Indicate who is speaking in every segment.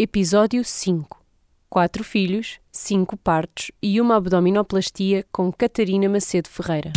Speaker 1: Episódio 5 Quatro filhos, cinco partos e uma abdominoplastia com Catarina Macedo Ferreira.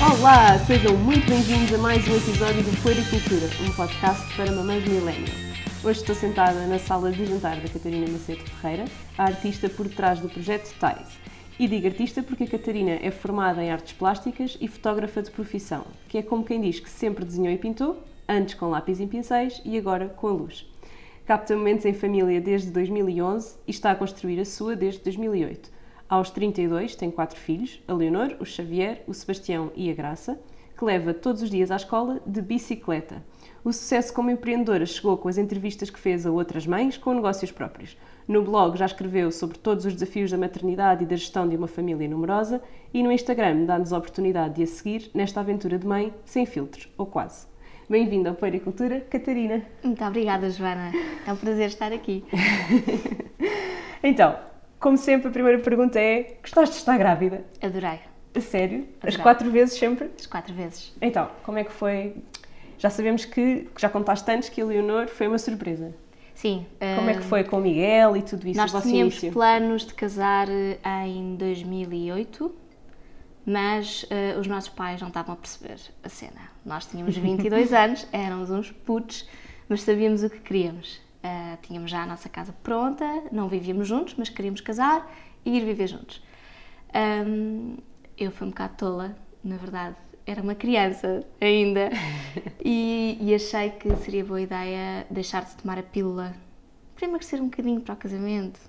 Speaker 1: Olá, sejam muito bem-vindos a mais um episódio do Puericultura, um podcast para mamães millennial. Hoje estou sentada na sala de jantar da Catarina Macedo Ferreira, a artista por trás do projeto TAIS. E digo artista porque a Catarina é formada em artes plásticas e fotógrafa de profissão, que é como quem diz que sempre desenhou e pintou, antes com lápis e pincéis e agora com a luz. Capta momentos em família desde 2011 e está a construir a sua desde 2008. Aos 32 tem quatro filhos, a Leonor, o Xavier, o Sebastião e a Graça, que leva todos os dias à escola de bicicleta. O sucesso como empreendedora chegou com as entrevistas que fez a outras mães com negócios próprios. No blog já escreveu sobre todos os desafios da maternidade e da gestão de uma família numerosa e no Instagram dá-nos a oportunidade de a seguir nesta aventura de mãe sem filtros, ou quase. Bem-vinda ao Poericultura, Catarina.
Speaker 2: Muito obrigada, Joana. É um prazer estar aqui.
Speaker 1: então, como sempre, a primeira pergunta é: gostaste de estar grávida?
Speaker 2: Adorei.
Speaker 1: A sério? As
Speaker 2: Adorei.
Speaker 1: quatro vezes sempre?
Speaker 2: As quatro vezes.
Speaker 1: Então, como é que foi? Já sabemos que, que já contaste antes que a Leonor foi uma surpresa.
Speaker 2: Sim.
Speaker 1: Como é que
Speaker 2: ah,
Speaker 1: foi com o Miguel e tudo isso?
Speaker 2: Nós tínhamos
Speaker 1: início?
Speaker 2: planos de casar eh, em 2008, mas eh, os nossos pais não estavam a perceber a cena. Nós tínhamos 22 anos, éramos uns putos, mas sabíamos o que queríamos. Ah, tínhamos já a nossa casa pronta, não vivíamos juntos, mas queríamos casar e ir viver juntos. Ahm, eu fui um bocado tola, na verdade, era uma criança ainda e, e achei que seria boa ideia deixar de tomar a pílula para emagrecer um bocadinho para o casamento.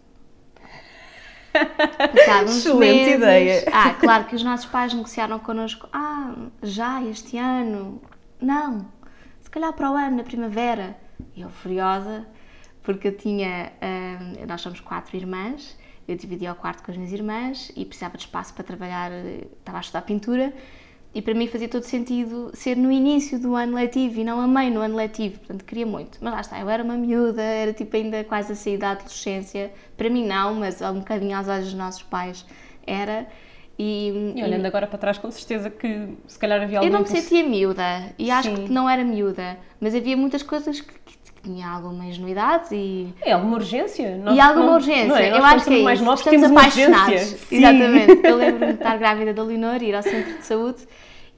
Speaker 2: Uns
Speaker 1: Excelente
Speaker 2: meses,
Speaker 1: ideia.
Speaker 2: Ah, claro que os nossos pais negociaram connosco. Ah, já este ano? Não, se calhar para o ano, na primavera. E eu furiosa, porque eu tinha. ah, nós somos quatro irmãs, eu dividia o quarto com as minhas irmãs e precisava de espaço para trabalhar, eh, estava a estudar pintura. E para mim fazia todo sentido ser no início do ano letivo e não a meio no ano letivo, portanto queria muito. Mas lá está, eu era uma miúda, era tipo ainda quase a sair da adolescência. Para mim não, mas um bocadinho aos olhos dos nossos pais era. E,
Speaker 1: E olhando agora para trás, com certeza que se calhar havia
Speaker 2: eu
Speaker 1: algum
Speaker 2: não me sentia miúda e acho
Speaker 1: Sim.
Speaker 2: que não era miúda, mas havia muitas coisas que, que tinha alguma ingenuidade e,
Speaker 1: É alguma urgência? Nós
Speaker 2: e alguma
Speaker 1: não-
Speaker 2: urgência.
Speaker 1: Não é?
Speaker 2: Eu
Speaker 1: Nós,
Speaker 2: acho que é
Speaker 1: mais
Speaker 2: isso.
Speaker 1: novos,
Speaker 2: Estamos apaixonados. Exatamente. Eu lembro-me de estar grávida da Leonor e ir ao centro de saúde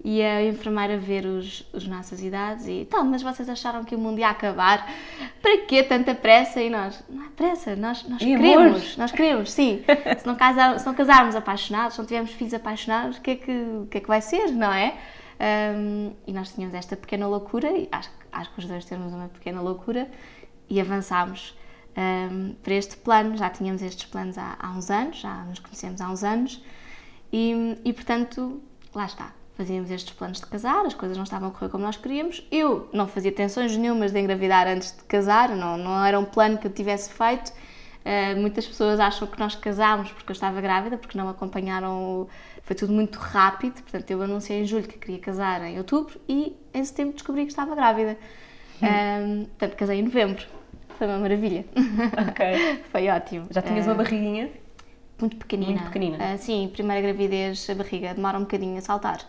Speaker 2: e a enfermeira ver os, os nossas idades e então, mas vocês acharam que o mundo ia acabar? Para quê tanta pressa? E nós, não é pressa, nós, nós
Speaker 1: E
Speaker 2: queremos, nós queremos, sim. Se não, casar, se não casarmos apaixonados, se não tivermos filhos apaixonados, o que é que, que, é que vai ser, não é? Um, e nós tínhamos esta pequena loucura, e acho, que- acho que os dois temos uma pequena loucura, e avançámos um, para este plano. Já tínhamos estes planos há, há uns anos, já nos conhecemos há uns anos, e, e portanto, lá está. Fazíamos estes planos de casar, as coisas não estavam a correr como nós queríamos. Eu não fazia tensões nenhumas de engravidar antes de casar, não, não era um plano que eu tivesse feito. Uh, muitas pessoas acham que nós casámos porque eu estava grávida, porque não acompanharam. o- Foi tudo muito rápido. Portanto, eu anunciei em julho que queria casar em outubro e em setembro descobri que estava grávida. Um, portanto, casei em novembro. Foi uma maravilha.
Speaker 1: Ok.
Speaker 2: Foi ótimo.
Speaker 1: Já tinhas
Speaker 2: Uh,
Speaker 1: uma barriguinha?
Speaker 2: muito pequenina.
Speaker 1: Muito pequenina.
Speaker 2: Ah, sim, primeira gravidez, a barriga demora um bocadinho a saltar.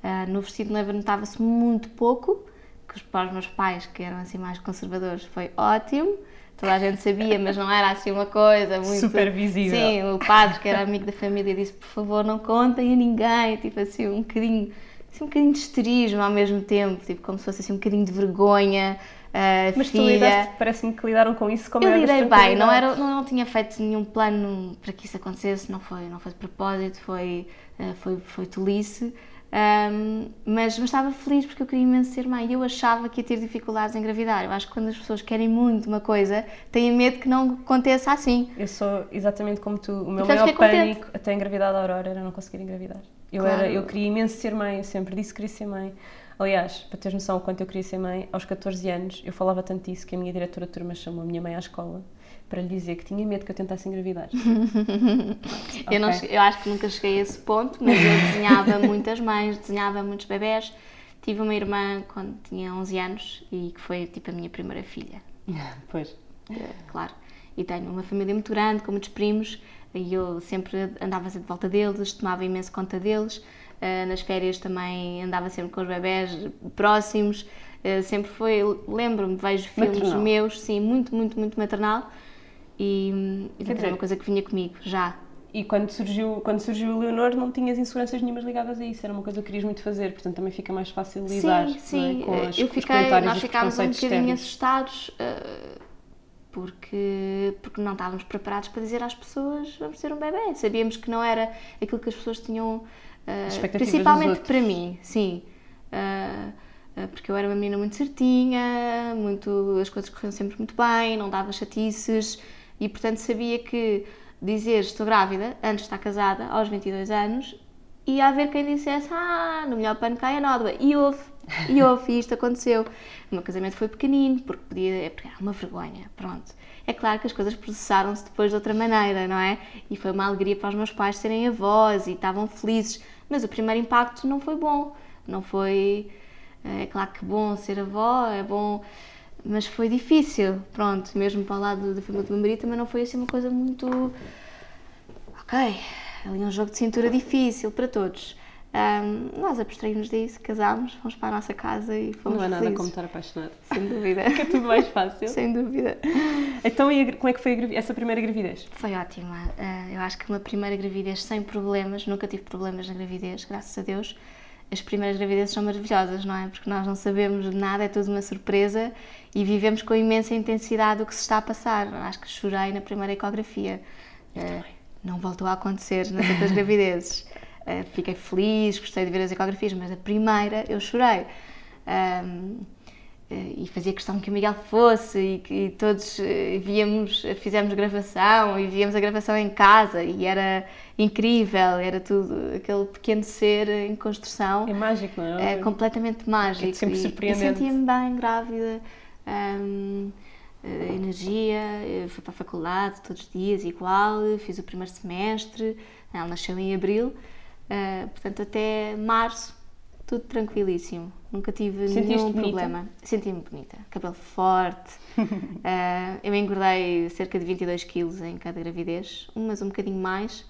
Speaker 2: Ah, no vestido noiva notava-se muito pouco, que para os meus pais, que eram assim mais conservadores, foi ótimo. Toda a gente sabia, mas não era assim uma coisa muito...
Speaker 1: Super visível.
Speaker 2: Sim, o padre, que era amigo da família, disse, por favor, não contem a ninguém. Tipo assim, um bocadinho, assim, um bocadinho de histerismo ao mesmo tempo, tipo como se fosse assim um bocadinho de vergonha. ah,
Speaker 1: Mas tu
Speaker 2: filha.
Speaker 1: lidaste, parece-me que lidaram com isso como
Speaker 2: Eu
Speaker 1: era
Speaker 2: lidei bem, não, era, não, não tinha feito nenhum plano para que isso acontecesse, não foi, não foi de propósito, foi, eh, foi, foi tolice, Ahm, mas, mas estava feliz porque eu queria imenso ser mãe e eu achava que ia ter dificuldades em engravidar. Eu acho que quando as pessoas querem muito uma coisa, têm medo que não aconteça assim.
Speaker 1: Eu sou exatamente como tu. O meu
Speaker 2: Portanto,
Speaker 1: maior
Speaker 2: contente.
Speaker 1: pânico até engravidar da Aurora era não conseguir engravidar. Eu,
Speaker 2: Claro.
Speaker 1: era, eu queria imenso ser mãe, eu sempre disse que queria ser mãe. Aliás, para teres noção o quanto eu queria ser mãe, aos 14 anos eu falava tanto disso que a minha diretora de turma chamou a minha mãe à escola para lhe dizer que tinha medo que eu tentasse engravidar.
Speaker 2: Eu, não eu acho que nunca cheguei a esse ponto, mas eu desenhava muitas mães, desenhava muitos bebés. Tive uma irmã quando tinha 11 anos e que foi tipo a minha primeira filha.
Speaker 1: pois.
Speaker 2: Eh, claro. E tenho uma família muito grande, com muitos primos, e eu sempre andava de volta deles, tomava imenso conta deles. Uh, nas férias também andava sempre com os bebés próximos. Uh, sempre foi, lembro-me, vejo filmes
Speaker 1: Maternal.
Speaker 2: meus, sim, muito, muito, muito maternal. E, e
Speaker 1: Quer
Speaker 2: era
Speaker 1: dizer-
Speaker 2: uma coisa que vinha comigo, já.
Speaker 1: E quando surgiu, quando surgiu o Leonor, não tinhas inseguranças nenhumas ligadas a isso, era uma coisa que querias muito fazer, portanto também fica mais fácil lidar
Speaker 2: Sim, sim.
Speaker 1: é? com as,
Speaker 2: eu
Speaker 1: os
Speaker 2: fiquei,
Speaker 1: comentários
Speaker 2: nós
Speaker 1: os
Speaker 2: ficámos um bocadinho
Speaker 1: externos.
Speaker 2: assustados uh, porque, porque não estávamos preparados para dizer às pessoas vamos ter um bebê. Sabíamos que não era aquilo que as pessoas tinham, uh, principalmente para mim, sim. Uh, porque eu era uma menina muito certinha, muito, as coisas corriam sempre muito bem, não dava chatices e, portanto, sabia que dizer estou grávida antes de estar casada, aos 22 anos, ia haver quem dissesse ah, no melhor pano cai a nódoa. E houve, e houve, e isto aconteceu. O meu casamento foi pequenino, porque podia, é porque era uma vergonha, pronto. É claro que as coisas processaram-se depois de outra maneira, não é? E foi uma alegria para os meus pais serem avós e estavam felizes, mas o primeiro impacto não foi bom, não foi... É claro que bom ser avó, é bom, mas foi difícil, pronto, mesmo para o lado da família do meu marido também não foi assim uma coisa muito ok, ali um jogo de cintura difícil para todos. Ahm, nós abstraímos disso, casámos, fomos para a nossa casa e fomos
Speaker 1: Não é nada
Speaker 2: felizes.
Speaker 1: como estar apaixonado.
Speaker 2: Sem dúvida.
Speaker 1: É tudo mais fácil.
Speaker 2: Sem dúvida.
Speaker 1: Então, e a como é que foi essa primeira gravidez?
Speaker 2: Foi ótima. Ah, eu acho que uma primeira gravidez sem problemas, nunca tive problemas na gravidez, graças a Deus. As primeiras gravidezes são maravilhosas, não é? Porque nós não sabemos de nada, é tudo uma surpresa e vivemos com imensa intensidade o que se está a passar. Acho que chorei na primeira ecografia. Ah, não voltou a acontecer nas outras gravidezes. Ah, fiquei feliz, gostei de ver as ecografias, mas a primeira eu chorei. Eh, e fazia questão que o Miguel fosse e que e todos eh, víamos, fizemos gravação e víamos a gravação em casa e era incrível, era tudo aquele pequeno ser em construção.
Speaker 1: É mágico, não é?
Speaker 2: É completamente mágico.
Speaker 1: É sempre
Speaker 2: e-
Speaker 1: surpreendente.
Speaker 2: E sentia-me bem, grávida, hum, eh, energia, eh, fui para a faculdade todos os dias igual, fiz o primeiro semestre, ela nasceu em abril, eh, portanto até março tudo tranquilíssimo, nunca tive
Speaker 1: Sentiste
Speaker 2: nenhum
Speaker 1: bonita?
Speaker 2: problema. Senti-me bonita, cabelo forte, eh, eu engordei cerca de 22 quilos em cada gravidez, umas um bocadinho mais,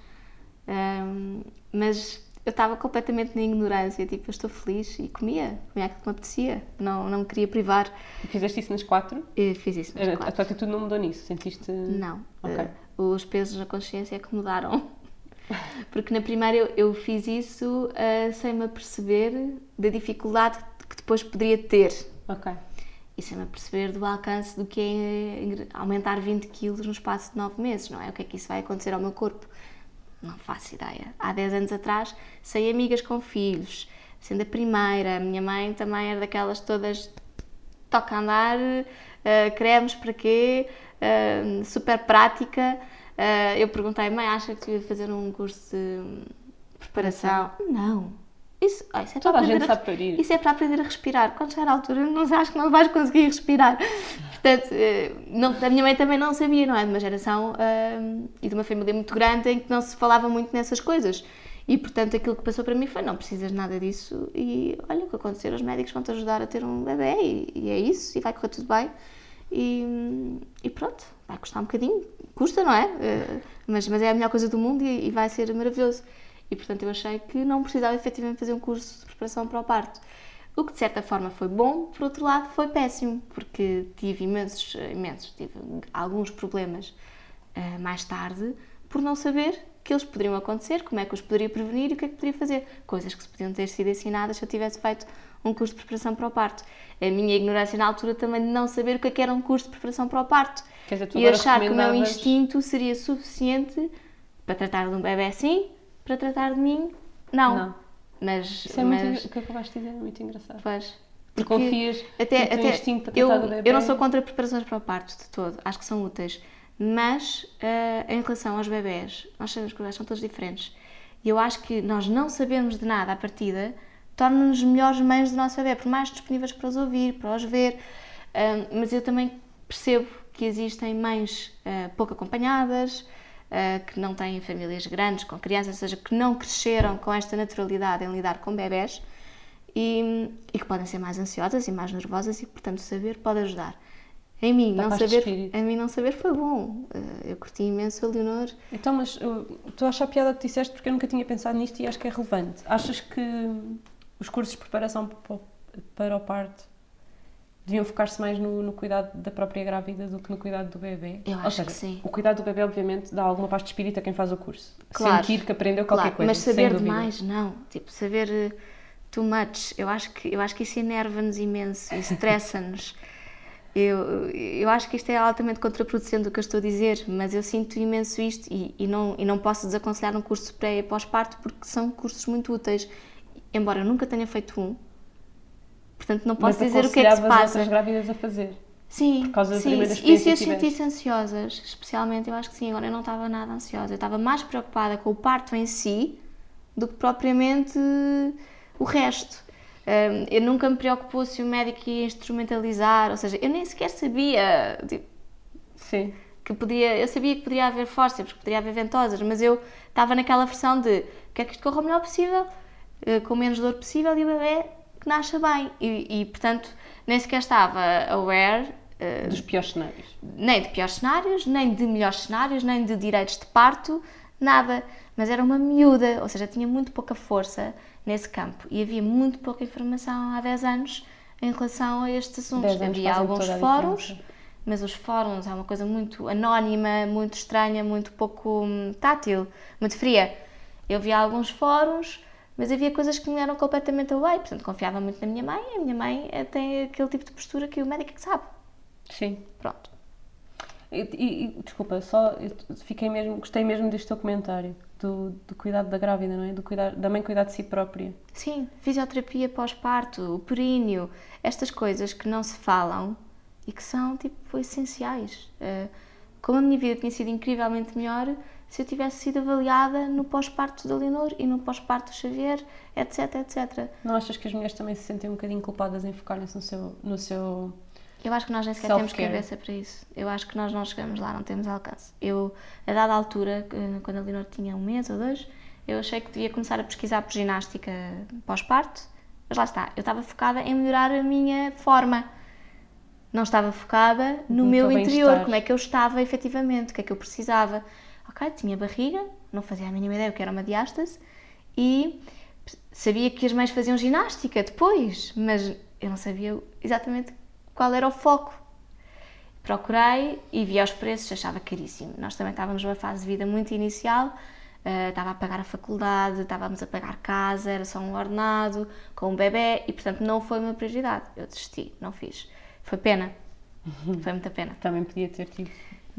Speaker 2: Ahm, mas eu estava completamente na ignorância, tipo, eu estou feliz e comia, comia aquilo que me apetecia, não, não me queria privar.
Speaker 1: E fizeste isso nas quatro?
Speaker 2: E fiz isso nas
Speaker 1: A, a
Speaker 2: quatro.
Speaker 1: tua atitude não mudou nisso? Sentiste.
Speaker 2: Não,
Speaker 1: Ok.
Speaker 2: eh, os pesos na consciência é que mudaram. Porque na primeira eu, eu fiz isso eh, sem me aperceber da dificuldade que depois poderia ter.
Speaker 1: Ok.
Speaker 2: E sem me aperceber do alcance do que é aumentar 20 quilos no espaço de 9 meses, não é? O que é que isso vai acontecer ao meu corpo? Não faço ideia. Há 10 anos atrás, sem amigas com filhos, sendo a primeira, a minha mãe também era daquelas todas toca a andar, eh, cremes para quê, eh, super prática. Eh, eu perguntei, mãe, acha que devia fazer um curso de preparação? Não. Isso, ah, isso é
Speaker 1: Toda
Speaker 2: para
Speaker 1: a gente
Speaker 2: aprender
Speaker 1: sabe parir.
Speaker 2: Isso é para aprender a respirar. Quando chegar à altura, não acho que não vais conseguir respirar. Portanto, eh, não, a minha mãe também não sabia, não é? De uma geração e de uma família muito grande em que não se falava muito nessas coisas. E, portanto, aquilo que passou para mim foi: não precisas nada disso e olha o que acontecer, os médicos vão te ajudar a ter um bebê e, e é isso, e vai correr tudo bem. E, e pronto, vai custar um bocadinho, custa, não é? Eh, mas, mas é a melhor coisa do mundo e, e vai ser maravilhoso. E portanto eu achei que não precisava efetivamente fazer um curso de preparação para o parto. O que de certa forma foi bom, por outro lado foi péssimo, porque tive imensos, imensos, tive alguns problemas eh, mais tarde por não saber que eles poderiam acontecer, como é que os poderia prevenir e o que é que poderia fazer. Coisas que se podiam ter sido ensinadas se eu tivesse feito um curso de preparação para o parto. A minha ignorância na altura também de não saber o que é que era um curso de preparação para o parto.
Speaker 1: Dizer,
Speaker 2: E achar que o meu instinto seria suficiente para tratar de um bebê sim, para tratar de mim, não.
Speaker 1: Não.
Speaker 2: Mas,
Speaker 1: Isso é
Speaker 2: mas
Speaker 1: muito. O que acabaste de dizer é muito engraçado.
Speaker 2: pois, porque
Speaker 1: confias
Speaker 2: até,
Speaker 1: no
Speaker 2: até
Speaker 1: instinto para
Speaker 2: eu,
Speaker 1: do bebê?
Speaker 2: eu não sou contra preparações para o parto de todo, acho que são úteis. Mas eh, em relação aos bebés, nós sabemos que os bebés são todos diferentes. E eu acho que nós não sabemos de nada à partida torna-nos melhores mães do nosso bebê, por mais disponíveis para os ouvir, para os ver. Ah, mas eu também percebo que existem mães ah, pouco acompanhadas, que não têm famílias grandes com crianças, ou seja, que não cresceram com esta naturalidade em lidar com bebés e, e que podem ser mais ansiosas e mais nervosas e, portanto, saber pode ajudar. Em mim, não saber, em mim não saber foi bom. Eh, Eu curti imenso a Leonor.
Speaker 1: Então, mas estou a achar piada que disseste porque eu nunca tinha pensado nisto e acho que é relevante. Achas que os cursos de preparação pa- para o parto deviam focar-se mais no, no cuidado da própria grávida do que no cuidado do bebê?
Speaker 2: Eu acho
Speaker 1: seja,
Speaker 2: que sim.
Speaker 1: O cuidado do bebê, obviamente, dá alguma paz de espírito a quem faz o curso.
Speaker 2: Claro.
Speaker 1: Sentir que aprendeu qualquer
Speaker 2: Claro,
Speaker 1: coisa.
Speaker 2: mas saber demais, não. Tipo, saber eh, too much. Eu acho que, eu acho que isso enerva-nos imenso e estressa-nos. Eu, eu acho que isto é altamente contraproducente do que eu estou a dizer, mas eu sinto imenso isto e, e não, e não posso desaconselhar um curso pré e pós-parto porque são cursos muito úteis. Embora eu nunca tenha feito um, portanto não posso
Speaker 1: Mas
Speaker 2: dizer o que é que se passa.
Speaker 1: outras grávidas a fazer.
Speaker 2: Sim,
Speaker 1: Por causa da
Speaker 2: sim,
Speaker 1: primeira
Speaker 2: isso
Speaker 1: experiência
Speaker 2: eu
Speaker 1: que
Speaker 2: senti
Speaker 1: tiveste.
Speaker 2: ansiosas, especialmente, eu acho que sim, agora eu não estava nada ansiosa, eu estava mais preocupada com o parto em si do que propriamente o resto. Hum, eu nunca me preocupou se o médico ia instrumentalizar, ou seja, eu nem sequer sabia tipo,
Speaker 1: Sim.
Speaker 2: que podia, eu sabia que podia haver fórceps, que poderia haver ventosas, mas eu estava naquela versão de quero que isto corra o melhor possível, eh, com menos dor possível e o bebê que nasça bem. E, e, portanto, nem sequer estava aware eh,
Speaker 1: Dos piores cenários.
Speaker 2: nem de piores cenários, nem de melhores cenários, nem de direitos de parto, nada. Mas era uma miúda, ou seja, tinha muito pouca força nesse campo e havia muito pouca informação há 10 anos em relação a estes assuntos.
Speaker 1: 10 anos
Speaker 2: Havia alguns fóruns, mas os fóruns é uma coisa muito anónima, muito estranha, muito pouco hum, tátil, muito fria. Eu via alguns fóruns, mas havia coisas que me eram completamente away, portanto confiava muito na minha mãe, e a minha mãe eh, tem aquele tipo de postura que o médico é que sabe.
Speaker 1: Sim.
Speaker 2: Pronto.
Speaker 1: E, e- desculpa, só fiquei mesmo, gostei mesmo deste teu comentário do, do cuidado da grávida, não é? Do cuidar, da mãe cuidar de si própria.
Speaker 2: Sim, fisioterapia pós-parto, o períneo, estas coisas que não se falam e que são tipo essenciais. Eh, como a minha vida tinha sido incrivelmente melhor se eu tivesse sido avaliada no pós-parto da Leonor e no pós-parto do Xavier, etc, etc.
Speaker 1: Não achas que as mulheres também se sentem um bocadinho culpadas em focarem-se no seu, no seu.
Speaker 2: Eu acho que nós nem sequer temos cabeça para isso. Eu acho que nós não chegamos lá, não temos alcance. Eu, a dada altura, quando a Leonor tinha um mês ou dois, eu achei que devia começar a pesquisar por ginástica pós-parto, mas lá está, eu estava focada em melhorar a minha forma. Não estava focada no,
Speaker 1: No
Speaker 2: meu interior, como é que eu estava efetivamente, o que é que eu precisava. Ok, tinha barriga, não fazia a mínima ideia o que era uma diástase e sabia que as mães faziam ginástica depois, mas eu não sabia exatamente qual era o foco. Procurei e vi aos preços, achava caríssimo. Nós também estávamos numa fase de vida muito inicial, eh, estava a pagar a faculdade, estávamos a pagar casa, era só um ordenado, com um bebê e, portanto, não foi uma prioridade. Eu desisti, não fiz. Foi pena, foi muita pena.
Speaker 1: Também podia ter tido.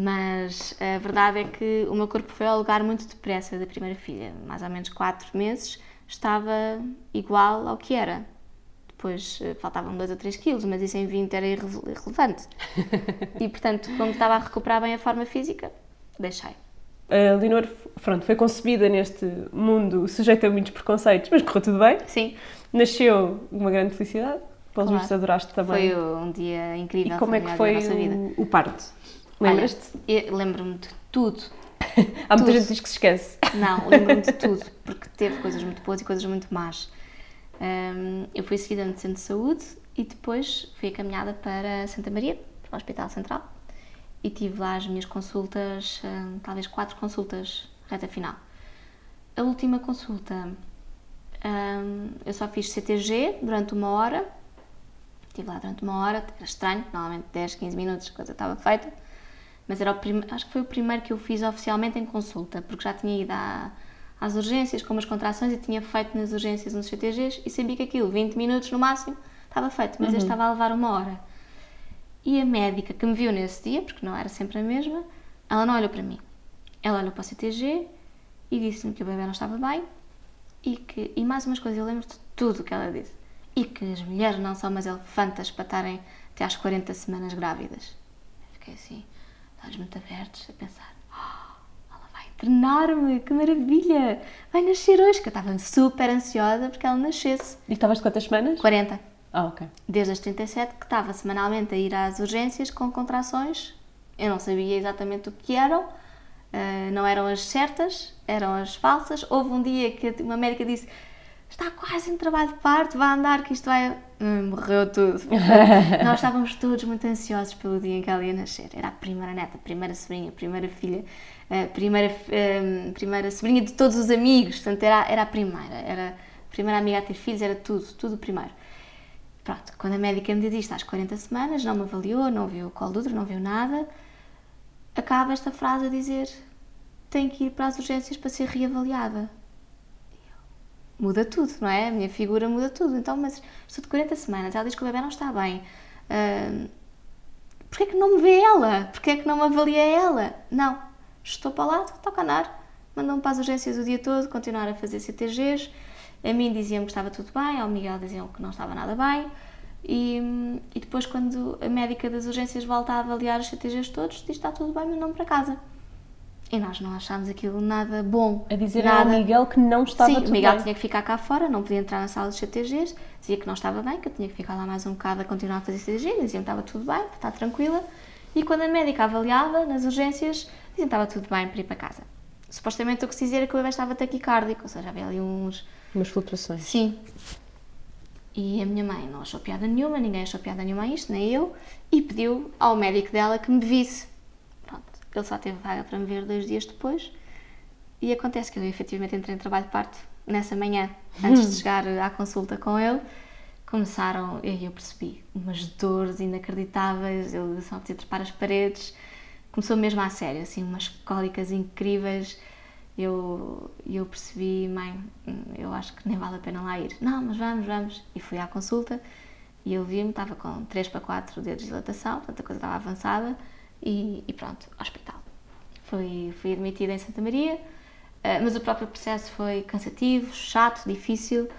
Speaker 2: Mas a verdade é que o meu corpo foi ao lugar muito depressa da primeira filha. Mais ou menos 4 meses estava igual ao que era. Depois eh, faltavam 2 ou 3 quilos, mas isso em 20 era irrele- irrelevante. E portanto, como estava a recuperar bem a forma física, deixei.
Speaker 1: A Leonor, pronto, foi concebida neste mundo sujeita a muitos preconceitos, mas correu tudo bem.
Speaker 2: Sim,
Speaker 1: Nasceu uma grande felicidade. Pelos
Speaker 2: Claro.
Speaker 1: vistos, adoraste também.
Speaker 2: foi um dia incrível.
Speaker 1: e como é que foi o, o parto? Lembras-te?
Speaker 2: Lembro-me de tudo.
Speaker 1: Há muita gente que diz que se esquece.
Speaker 2: Não, lembro-me de tudo, porque teve coisas muito boas e coisas muito más. Hum, eu fui seguida no centro de saúde e depois fui encaminhada para Santa Maria, para o Hospital Central, e tive lá as minhas consultas, hum, talvez quatro consultas reta final. A última consulta, hum, eu só fiz CTG durante uma hora, estive lá durante uma hora, era estranho, normalmente 10, 15 minutos a coisa estava feita, mas era o prim... acho que foi o primeiro que eu fiz oficialmente em consulta, porque já tinha ido à- às urgências com umas contrações e tinha feito nas urgências uns CTGs e sabia que aquilo, 20 minutos no máximo, estava feito, mas este estava a levar uma hora. E a médica que me viu nesse dia, porque não era sempre a mesma, ela não olhou para mim. Ela olhou para o CTG e disse-me que o bebê não estava bem e que, e mais umas coisas, eu lembro de tudo o que ela disse. E que as mulheres não são umas elefantas para estarem até às 40 semanas grávidas. Fiquei assim, olhos muito abertos, a pensar: "Oh, ela vai internar-me, que maravilha! Vai nascer hoje, que eu estava super ansiosa porque ela nascesse.
Speaker 1: E estavas de quantas semanas?
Speaker 2: 40.
Speaker 1: Ah, ok.
Speaker 2: Desde as 37 que estava semanalmente a ir às urgências com contrações. Eu não sabia exatamente o que eram, ah, não eram as certas, eram as falsas. Houve um dia que uma médica disse: está quase em trabalho de parto, vai andar que isto vai. Hum, morreu tudo. Nós estávamos todos muito ansiosos pelo dia em que ela ia nascer. Era a primeira neta, a primeira sobrinha, a primeira filha, a primeira, a primeira sobrinha de todos os amigos. Portanto, era, era a primeira. Era a primeira amiga a ter filhos, era tudo, tudo primeiro. Pronto, quando a médica me diz isto às 40 semanas, não me avaliou, não viu o colo do útero, não viu nada, acaba esta frase a dizer: tem que ir para as urgências para ser reavaliada muda tudo, não é? A minha figura muda tudo. Então, mas estou de 40 semanas, ela diz que o bebê não está bem. Uh, Porquê é que não me vê ela? Porquê é que não me avalia ela? Não, estou para lá, toca andar. Mandam-me para as urgências o dia todo, continuar a fazer CTGs. A mim diziam que estava tudo bem, ao Miguel diziam que não estava nada bem. E, e depois, quando a médica das urgências volta a avaliar os CTGs todos, diz que está tudo bem, não para casa. E nós não achámos aquilo nada bom.
Speaker 1: A dizer nada. ao Miguel que não estava
Speaker 2: Sim,
Speaker 1: tudo
Speaker 2: o Miguel
Speaker 1: bem.
Speaker 2: tinha que ficar cá fora, não podia entrar na sala dos CTGs, dizia que não estava bem, que eu tinha que ficar lá mais um bocado a continuar a fazer CTG, diziam que estava tudo bem, que está tranquila. E quando a médica avaliava nas urgências, diziam que estava tudo bem para ir para casa. Supostamente o que se dizia era que o bebê estava taquicárdico, ou seja, havia ali uns...
Speaker 1: Umas flutuações.
Speaker 2: Sim. E a minha mãe não achou piada nenhuma, ninguém achou piada nenhuma a isto, nem eu, e pediu ao médico dela que me visse. Ele só teve vaga para me ver dois dias depois e acontece que eu efetivamente entrei em trabalho de parto nessa manhã, antes de chegar à consulta com ele. Começaram, e eu percebi, umas dores inacreditáveis, eu só podia trepar as paredes. Começou mesmo a sério, assim, umas cólicas incríveis. Eu, eu percebi, mãe, eu acho que nem vale a pena lá ir. Não, mas vamos, vamos. E fui à consulta e eu vi-me, estava com 3 para 4 dedos de dilatação, portanto a coisa estava avançada e, e pronto, hospital. Fui, fui admitida em Santa Maria, eh, mas o próprio processo foi cansativo, chato, difícil.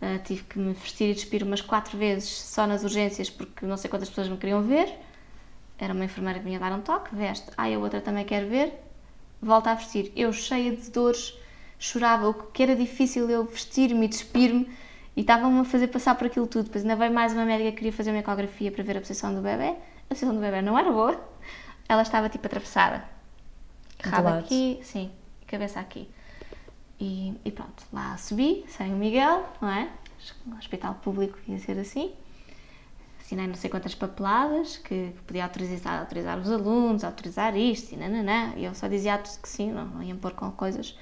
Speaker 2: Uh, tive que me vestir e despir umas quatro vezes só nas urgências porque não sei quantas pessoas me queriam ver. Era uma enfermeira que vinha dar um toque, veste, ai, a outra também quer ver, volta a vestir. Eu, cheia de dores, chorava, o que era difícil eu vestir-me e despir-me e estavam-me a fazer passar por aquilo tudo. Depois ainda veio mais uma médica que queria fazer uma ecografia para ver a posição do bebê. A posição do bebê não era boa, ela estava tipo atravessada. Rabo aqui, sim, cabeça aqui. E, e, pronto, lá subi, sem o Miguel, não é? No hospital público ia ser assim. Assinei não sei quantas papeladas que, podia autorizar, autorizar os alunos, autorizar isto e nananã. E eu só dizia que sim, não, não iam pôr com coisas,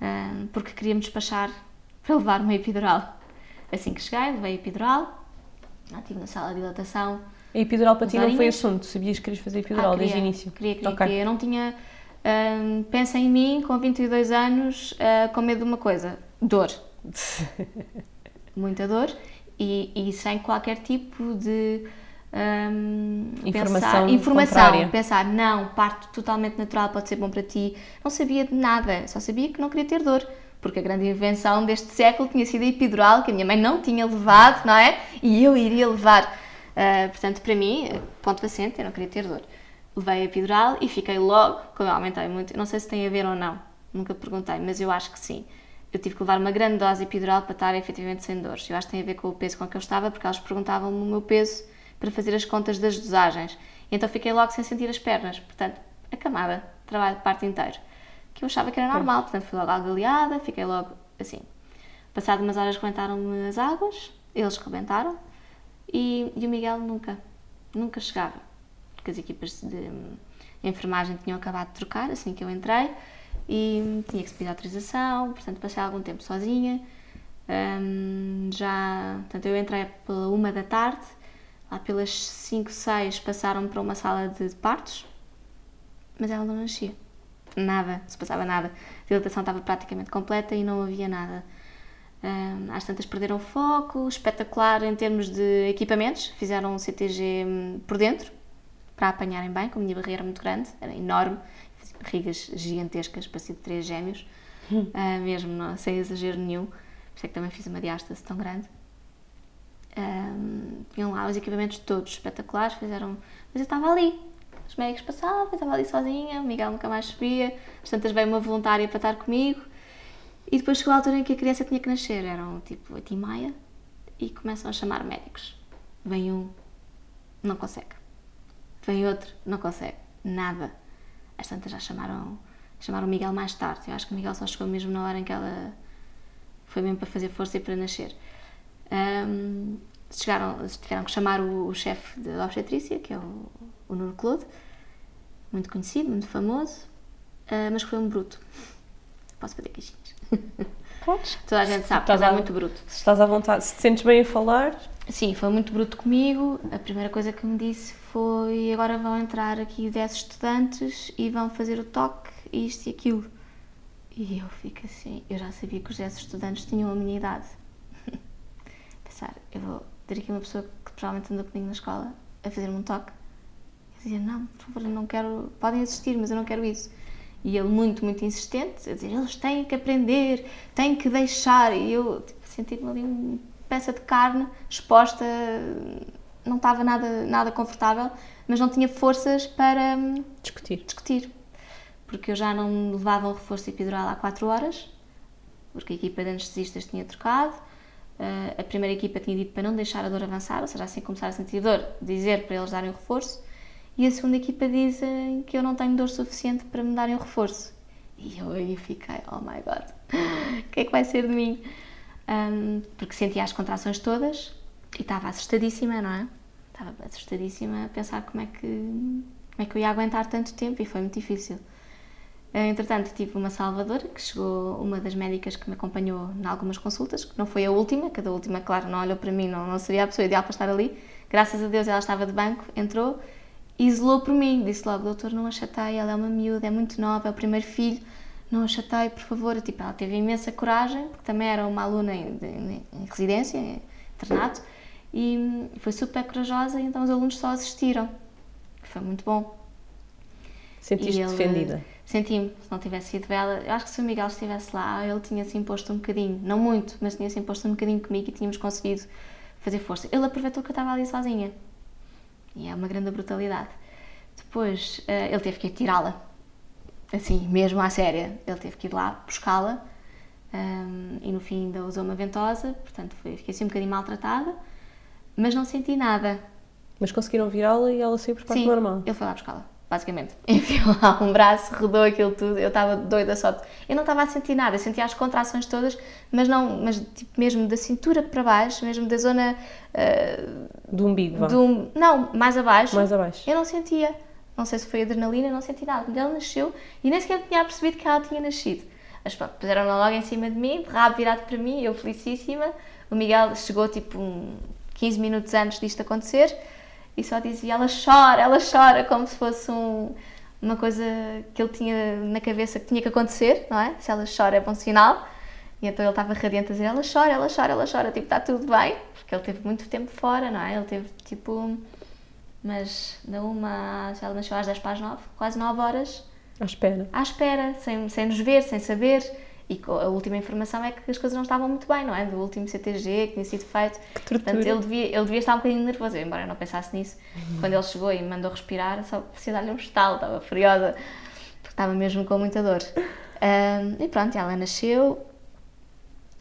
Speaker 2: um, porque queria-me despachar para levar uma epidural. Assim que cheguei, levei a epidural, estive na sala de dilatação.
Speaker 1: A epidural para ti não foi assunto? Sabias que querias fazer epidural
Speaker 2: ah, queria,
Speaker 1: desde o início?
Speaker 2: Queria, queria, okay. queria. Eu não tinha um, pensa em mim com 22 anos uh, com medo de uma coisa: dor. Muita dor e, e, sem qualquer tipo de um,
Speaker 1: informação.
Speaker 2: Pensar, informação pensar, não, parto totalmente natural pode ser bom para ti. Não sabia de nada, só sabia que não queria ter dor. Porque a grande invenção deste século tinha sido a epidural, que a minha mãe não tinha levado, não é? E eu iria levar. Uh, portanto, para mim, ponto assente, eu não queria ter dor levei a epidural e fiquei logo, como eu aumentei muito, não sei se tem a ver ou não, nunca perguntei, mas eu acho que sim. Eu tive que levar uma grande dose epidural para estar efetivamente sem dores. Eu acho que tem a ver com o peso com que eu estava, porque elas perguntavam-me o meu peso para fazer as contas das dosagens. Então fiquei logo sem sentir as pernas, portanto, a camada, trabalho de parte inteiro. Que eu achava que era normal, portanto fui logo agaleada, fiquei logo assim. Passado umas horas rebentaram-me as águas, eles rebentaram, e, e o Miguel nunca, nunca chegava porque as equipas de enfermagem tinham acabado de trocar assim que eu entrei e tinha que se pedir autorização, portanto passei algum tempo sozinha. Um, já, portanto, eu entrei pela uma da tarde, lá pelas 5, 6 passaram-me para uma sala de partos, mas ela não nascia. Nada, se passava nada. A dilatação estava praticamente completa e não havia nada. Um, às tantas perderam foco, espetacular em termos de equipamentos, fizeram um CTG hum, por dentro, para apanharem bem, como a minha barriga era muito grande, era enorme, fazia barrigas gigantescas, parecia de três gêmeos, uh, mesmo não, sem exagero nenhum, por isso é que também fiz uma diástase tão grande. Um, tinham lá os equipamentos todos espetaculares, fizeram. Mas eu estava ali, os médicos passavam, eu estava ali sozinha, o Miguel nunca mais subia, às tantas veio uma voluntária para estar comigo, e depois chegou a altura em que a criança tinha que nascer, eram tipo 8 e meia, e começam a chamar médicos. Vem um, não consegue Vem outro, não consegue. Nada. As tantas já chamaram, chamaram o Miguel mais tarde. Eu acho que o Miguel só chegou mesmo na hora em que ela Foi mesmo para fazer força e para nascer. Um, chegaram, tiveram que chamar o, o chefe da obstetrícia, que é o, o Nuno Claude, muito conhecido, muito famoso, uh, mas foi um bruto. Posso fazer queixinhas?
Speaker 1: Podes.
Speaker 2: Toda a gente sabe,
Speaker 1: Estás
Speaker 2: mas é muito bruto.
Speaker 1: Se estás à vontade, se te sentes bem a falar,
Speaker 2: Sim, foi muito bruto comigo. A primeira coisa que me disse foi: agora vão entrar aqui 10 estudantes e vão fazer o toque, isto e aquilo. E eu fico assim: eu já sabia que os 10 estudantes tinham a minha idade. Pensar, eu vou ter aqui uma pessoa que provavelmente andou comigo na escola a fazer-me um toque. Eu dizia: não, por favor, não quero. Podem assistir, mas eu não quero isso. E ele, muito, muito insistente, a dizer: eles têm que aprender, têm que deixar. E eu tipo, senti-me ali uma peça de carne exposta, não estava nada, nada confortável, mas não tinha forças para hum,
Speaker 1: discutir.
Speaker 2: discutir. Porque eu já não levava um reforço epidural há 4 horas, porque a equipa de anestesistas tinha trocado. Uh, a primeira equipa tinha dito para não deixar a dor avançar, ou seja, assim começar a sentir dor, dizer para eles darem o reforço. E a segunda equipa dizem que eu não tenho dor suficiente para me darem o reforço. E eu aí fiquei, oh my god, o que é que vai ser de mim? Um, porque sentia as contrações todas e estava assustadíssima, não é? Estava assustadíssima a pensar como é que, como é que eu ia aguentar tanto tempo e foi muito difícil. Eh, Entretanto, tive uma salvadora, que chegou uma das médicas que me acompanhou em algumas consultas, que não foi a última, que a da última, claro, não olhou para mim, não, não seria a pessoa ideal para estar ali. Graças a Deus ela estava de banco, entrou e zelou por mim. Disse logo, doutor, não a chateie, ela é uma miúda, é muito nova, é o primeiro filho, não a chateie, por favor. Tipo, ela teve imensa coragem, porque também era uma aluna em, em- em residência, em internato, e foi super corajosa, então os alunos só assistiram. Foi muito bom.
Speaker 1: Sentiste
Speaker 2: ele-
Speaker 1: defendida.
Speaker 2: Senti-me, se não tivesse sido ela. Eu acho que se o Miguel estivesse lá, ele tinha-se imposto um bocadinho, não muito, mas tinha-se imposto um bocadinho comigo e tínhamos conseguido fazer força. Ele aproveitou que eu estava ali sozinha. E é uma grande brutalidade. Depois, eh, ele teve que ir tirá-la. Assim, mesmo à séria. Ele teve que ir lá buscá-la. hum, e no fim ainda usou uma ventosa, portanto foi, fiquei assim um bocadinho maltratada, mas não senti nada.
Speaker 1: Mas conseguiram virá-la e ela saiu por parte
Speaker 2: Sim,
Speaker 1: normal.
Speaker 2: ele foi lá buscá-la, basicamente. Enfiou lá um braço, rodou aquilo tudo, eu estava doida só. Eu não estava a sentir nada, eu sentia as contrações todas, mas não, mas tipo mesmo da cintura para baixo, mesmo da zona ah,
Speaker 1: Do umbigo,
Speaker 2: do. Não, mais abaixo.
Speaker 1: Mais abaixo.
Speaker 2: Eu não sentia. Não sei se foi adrenalina, não senti nada. Ela nasceu e nem sequer tinha percebido que ela tinha nascido. Mas pronto, puseram-na logo em cima de mim, de rabo virado para mim, eu felicíssima. O Miguel chegou tipo um 15 minutos antes disto acontecer e só dizia: ela chora, ela chora, como se fosse um- uma coisa que ele tinha na cabeça que tinha que acontecer, não é? Se ela chora é bom sinal. E então ele estava radiante a dizer: ela chora, ela chora, ela chora, tipo, está tudo bem, porque ele teve muito tempo fora, não é? Ele teve tipo. Mas da uma, ela nasceu às 10 para as 9, quase 9 horas
Speaker 1: À espera.
Speaker 2: à espera, sem, sem nos ver, sem saber. E a última informação é que as coisas não estavam muito bem, não é? Do último CTG que tinha sido feito.
Speaker 1: tortura.
Speaker 2: Portanto, ele devia, ele devia estar um bocadinho nervoso, embora eu não pensasse nisso. Quando ele chegou e me mandou respirar, só precisava dar-lhe um estalo, estava furiosa, porque estava mesmo com muita dor. Ahm, e pronto, ela nasceu,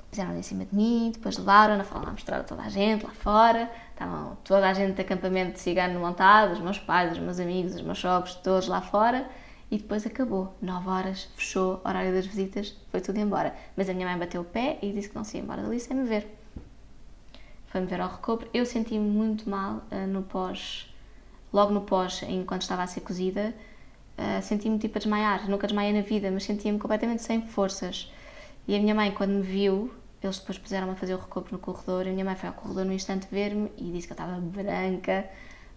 Speaker 2: puseram-na em cima de mim, depois levaram-na, foram lá mostrar a toda a gente lá fora. Estavam toda a gente de acampamento de cigano montado, os meus pais, os meus amigos, os meus sogros, todos lá fora. E depois acabou. 9 horas, fechou, horário das visitas, foi tudo embora. Mas a minha mãe bateu o pé e disse que não se ia embora dali sem me ver. Foi-me ver ao recobro. Eu senti-me muito mal ah, no pós, logo no pós, enquanto estava a ser cozida. ah, senti-me tipo a desmaiar. Nunca desmaiei na vida, mas sentia-me completamente sem forças. E a minha mãe, quando me viu, eles depois puseram-me a fazer o recobro no corredor. E a minha mãe foi ao corredor no instante ver-me e disse que eu estava branca,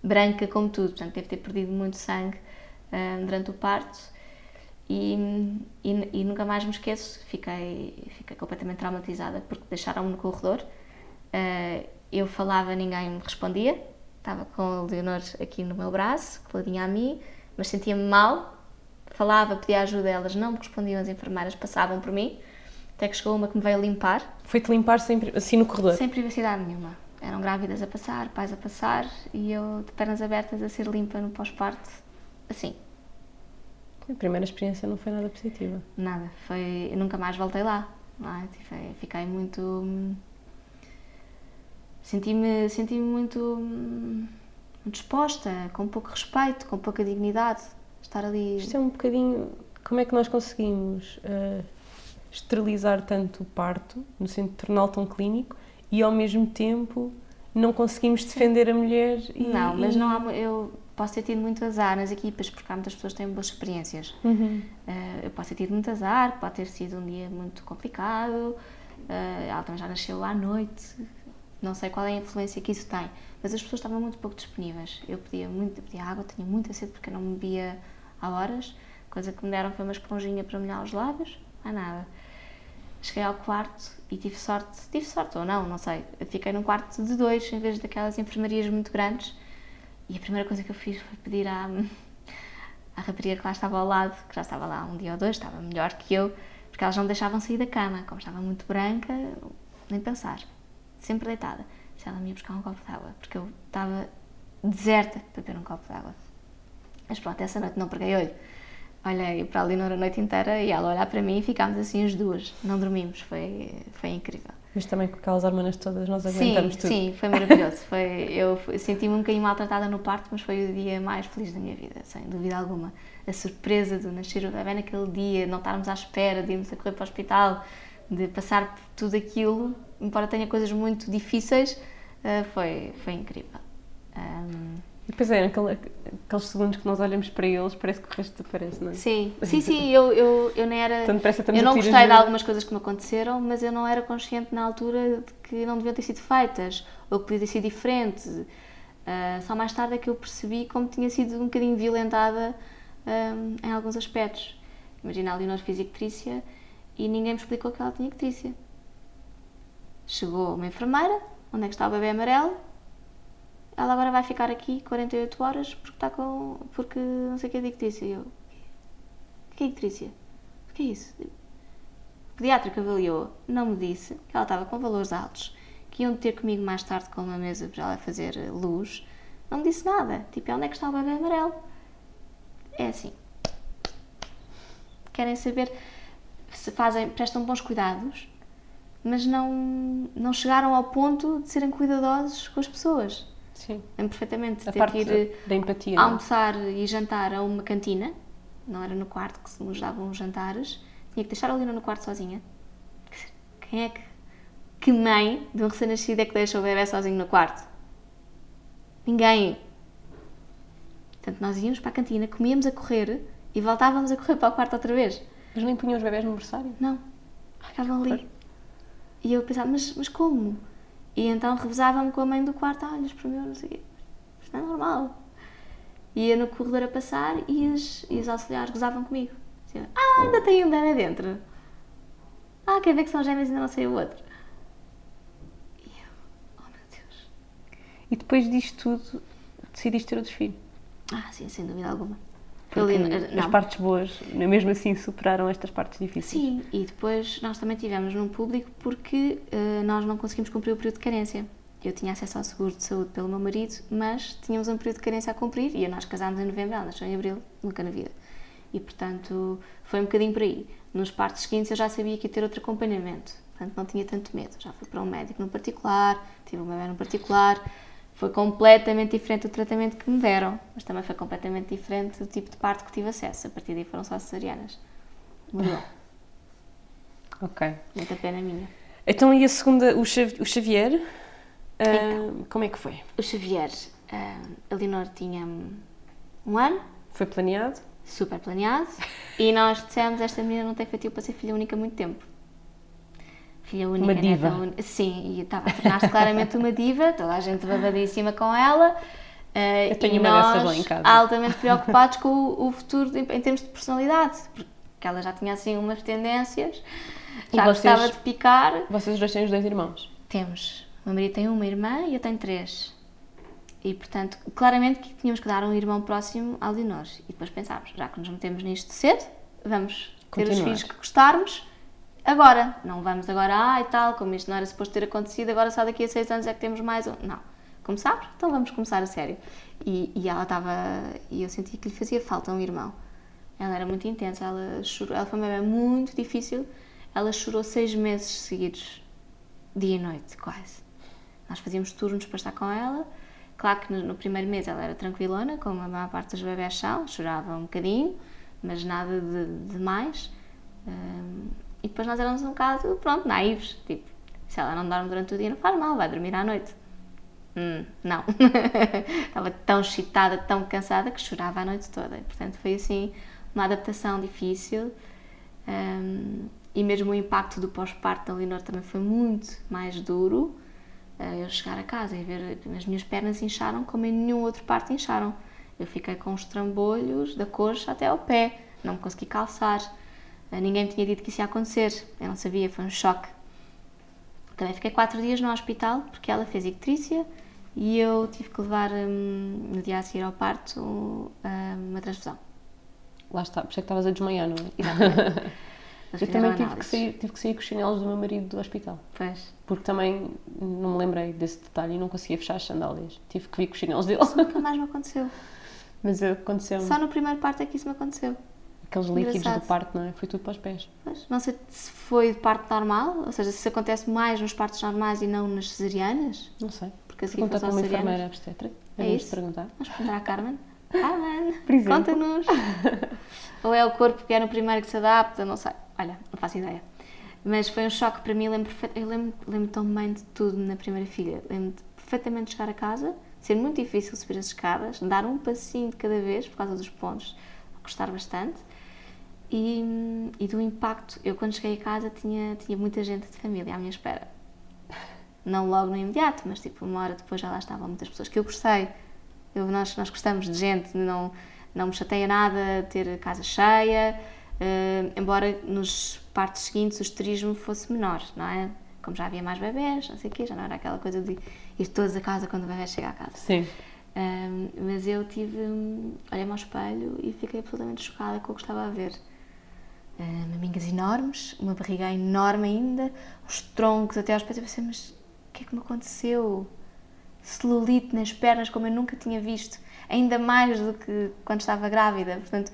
Speaker 2: branca como tudo. Portanto, deve ter perdido muito sangue ah, durante o parto. E, e, e nunca mais me esqueço, fiquei, fiquei completamente traumatizada porque deixaram-me no corredor. Ah, eu falava, ninguém me respondia. Estava com a Leonor aqui no meu braço, coladinha a mim, mas sentia-me mal. Falava, pedia ajuda, elas não me respondiam, as enfermeiras passavam por mim. Até que chegou uma que me veio limpar,
Speaker 1: Foi-te limpar sempre, assim no corredor.
Speaker 2: sem privacidade nenhuma. Eram grávidas a passar, pais a passar e eu de pernas abertas a ser limpa no pós-parto. Assim,
Speaker 1: A primeira experiência não foi nada positiva.
Speaker 2: Nada, foi. Eu nunca mais voltei lá. É? Tive- Fiquei muito. hum, Senti-me senti muito. hum, muito exposta, com pouco respeito, com pouca dignidade. Estar ali.
Speaker 1: Isto é um bocadinho. Como é que nós conseguimos eh, esterilizar tanto o parto, no sentido de torná-lo tão clínico, e ao mesmo tempo não conseguimos defender a mulher. E,
Speaker 2: não, mas não há, eu posso ter tido muito azar nas equipas, porque há muitas pessoas que têm boas experiências. Uhum. Uh, eu posso ter tido muito azar, pode ter sido um dia muito complicado, uh, ela também já nasceu à noite, não sei qual é a influência que isso tem, mas as pessoas estavam muito pouco disponíveis. Eu pedia muito, eu pedia água, tinha muita sede porque eu não me bebia há horas, coisa que me deram foi uma esponjinha para molhar os lábios, há nada. Cheguei ao quarto e tive sorte, tive sorte ou não, não sei. Fiquei num quarto de dois em vez daquelas enfermarias muito grandes. E a primeira coisa que eu fiz foi pedir à, à rapariga que lá estava ao lado, que já estava lá um dia ou dois, estava melhor que eu, porque elas não me deixavam sair da cama. Como estava muito branca, nem pensar. Sempre deitada. Se ela me ia buscar um copo de água, porque eu estava deserta para beber um copo de água. Mas pronto, essa noite não preguei olho olhei para a Leonor a noite inteira e ela olhar para mim e ficámos assim as duas. Não dormimos, foi, foi incrível.
Speaker 1: Mas também com aquelas hormonas todas nós aguentamos
Speaker 2: sim,
Speaker 1: tudo.
Speaker 2: Sim, foi maravilhoso. foi, eu senti-me um bocadinho maltratada no parto, mas foi o dia mais feliz da minha vida, sem dúvida alguma. A surpresa de nascer o bebê naquele dia, não estarmos à espera de irmos a correr para o hospital, de passar por tudo aquilo, embora tenha coisas muito difíceis, eh, foi, foi incrível. Um,
Speaker 1: depois é, aquele, aqueles segundos que nós olhamos para eles, parece que o resto desaparece, não é?
Speaker 2: Sim, sim, sim, eu, eu, eu nem era.
Speaker 1: Então,
Speaker 2: eu não gostei de algumas coisas que me aconteceram, mas eu não era consciente na altura de que não deviam ter sido feitas, ou que podia ter sido diferente. Uh, só mais tarde é que eu percebi como tinha sido um bocadinho violentada um, em alguns aspectos. Imagina, a Leonor fez ictrícia e ninguém me explicou que ela tinha ictrícia. Chegou uma enfermeira, onde é que está o bebê amarelo? Ela agora vai ficar aqui 48 horas porque está com. porque não sei o que é dictícia. E eu. O que é ictrícia? O que é isso? O pediatra que avaliou não me disse que ela estava com valores altos, que iam ter comigo mais tarde com uma mesa para ela fazer luz. Não me disse nada. Tipo, onde é que está o bebê amarelo? É assim. Querem saber se fazem, prestam bons cuidados, mas não, não chegaram ao ponto de serem cuidadosos com as pessoas.
Speaker 1: Sim.
Speaker 2: Lembro perfeitamente
Speaker 1: a
Speaker 2: ter que ir
Speaker 1: da empatia,
Speaker 2: é? almoçar não? e jantar a uma cantina, não era no quarto que se nos davam os jantares, tinha que deixar a Lina no quarto sozinha. Quem é que. Que mãe de um recém-nascido é que deixa o bebê sozinho no quarto? Ninguém. Portanto, nós íamos para a cantina, comíamos a correr e voltávamos a correr para o quarto outra vez.
Speaker 1: Mas nem punham os bebés no berçário?
Speaker 2: Não. Ficavam ali. E eu pensava, mas, mas como? E então revezava-me com a mãe do quarto, ah, olhas para mim, não sei o quê. Isto não é normal. Ia no corredor a passar e os, e os auxiliares gozavam comigo. Diziam, ah, ainda tem um bebê dentro. Ah, quer ver que são gêmeos e ainda não sei o outro. E eu, oh meu Deus.
Speaker 1: E depois disto tudo, decidiste ter outros filhos?
Speaker 2: Ah, sim, sem dúvida alguma.
Speaker 1: Porque as partes boas, mesmo assim, superaram estas partes difíceis.
Speaker 2: Sim, e depois nós também tivemos num público porque uh, nós não conseguimos cumprir o período de carência. Eu tinha acesso ao seguro de saúde pelo meu marido, mas tínhamos um período de carência a cumprir e nós casámos em novembro, ela nasceu em abril, nunca na vida. E portanto foi um bocadinho por aí. Nos partes seguintes eu já sabia que ia ter outro acompanhamento, portanto não tinha tanto medo. Já fui para um médico no particular, tive um bebê no particular foi completamente diferente o tratamento que me deram, mas também foi completamente diferente o tipo de parto que tive acesso. A partir daí foram só cesarianas. Mudou.
Speaker 1: Ok.
Speaker 2: Muita pena minha.
Speaker 1: Então, e a segunda, o, Xavier, então, uh, como é que foi?
Speaker 2: O Xavier, uh, a Leonor tinha um ano.
Speaker 1: Foi planeado?
Speaker 2: Super planeado. e nós dissemos, esta menina não tem feitiço para ser filha única há muito tempo filha única.
Speaker 1: Uma diva.
Speaker 2: Un... Sim, e estava a tornar-se claramente uma diva, toda a gente babadíssima com ela.
Speaker 1: Uh, Eu tenho uma dessas lá em casa.
Speaker 2: altamente preocupados com o, o futuro em, em, termos de personalidade, porque ela já tinha assim umas tendências, já vocês, gostava de picar.
Speaker 1: Vocês dois têm os dois irmãos?
Speaker 2: Temos. Meu marido tem uma irmã e eu tenho três. E, portanto, claramente que tínhamos que dar um irmão próximo ao de nós. E depois pensámos, já que nos metemos nisto cedo, vamos Continuar. ter os filhos que gostarmos agora. Não vamos agora, ah e tal, como isto não era suposto ter acontecido, agora só daqui a seis anos é que temos mais um. Não. Começar? Então vamos começar a sério. E, e ela estava. E eu senti que lhe fazia falta um irmão. Ela era muito intensa, ela chorou. Ela foi uma bebê muito difícil. Ela chorou seis meses seguidos, dia e noite, quase. Nós fazíamos turnos para estar com ela. Claro que no, no primeiro mês ela era tranquilona, como a maior parte dos bebés são, chorava um bocadinho, mas nada de, de mais. Um, E depois nós éramos um bocado, pronto, naivos. Tipo, se ela não dorme durante o dia, não faz mal, vai dormir à noite. Hum, não. Estava tão excitada, tão cansada que chorava a noite toda. Portanto, foi assim uma adaptação difícil. Um, e mesmo o impacto do pós-parto da Leonor também foi muito mais duro. Uh, eu chegar a casa e ver as minhas pernas incharam como em nenhum outro parto incharam. Eu fiquei com os trambolhos da coxa até ao pé, não me consegui calçar. Uh, ninguém me tinha dito que isso ia acontecer, eu não sabia, foi um choque. Também fiquei quatro dias no hospital porque ela fez ictrícia e eu tive que levar um, no dia a seguir ao parto um, uma transfusão.
Speaker 1: Lá está, por isso é que estavas a desmaiar, não é?
Speaker 2: Exatamente.
Speaker 1: eu também tive que, sair, tive que sair com os chinelos do meu marido do hospital.
Speaker 2: Pois.
Speaker 1: Porque também não me lembrei desse detalhe e não conseguia fechar as sandálias. Tive que vir com os chinelos dele.
Speaker 2: Isso nunca mais me aconteceu.
Speaker 1: Mas aconteceu.
Speaker 2: Só no primeiro parto é que isso me aconteceu.
Speaker 1: Aqueles líquidos Engraçado. do parto, não é? Foi tudo para os pés.
Speaker 2: Não sei se foi de parto normal, ou seja, se acontece mais nos partos normais e não nas cesarianas.
Speaker 1: Não sei.
Speaker 2: Porque assim
Speaker 1: Perguntar para uma enfermeira obstetra.
Speaker 2: É isso?
Speaker 1: perguntar.
Speaker 2: Vamos perguntar à Carmen. Carmen, conta-nos. Ou é o corpo que é no primeiro que se adapta, não sei. Olha, não faço ideia. Mas foi um choque para mim. Lembro, eu lembro, lembro tão bem de tudo na primeira filha. Lembro perfeitamente de chegar a casa, ser muito difícil subir as escadas, dar um passinho de cada vez por causa dos pontos, custar bastante. E, e, do impacto, eu quando cheguei a casa tinha, tinha muita gente de família à minha espera. Não logo no imediato, mas tipo uma hora depois já lá estavam muitas pessoas que eu gostei. Eu, nós, nós gostamos de gente, não, não me chateia nada ter a casa cheia, uh, embora nos partes seguintes o esterismo fosse menor, não é? Como já havia mais bebés, não sei o quê, já não era aquela coisa de ir todos a casa quando o bebê chega a casa.
Speaker 1: Sim.
Speaker 2: Um, mas eu tive, olhei-me ao espelho e fiquei absolutamente chocada com o que estava a ver. Uh, maminhas enormes, uma barriga enorme ainda, os troncos até aos pés. Eu pensei, mas o que é que me aconteceu? Celulite nas pernas como eu nunca tinha visto, ainda mais do que quando estava grávida. Portanto,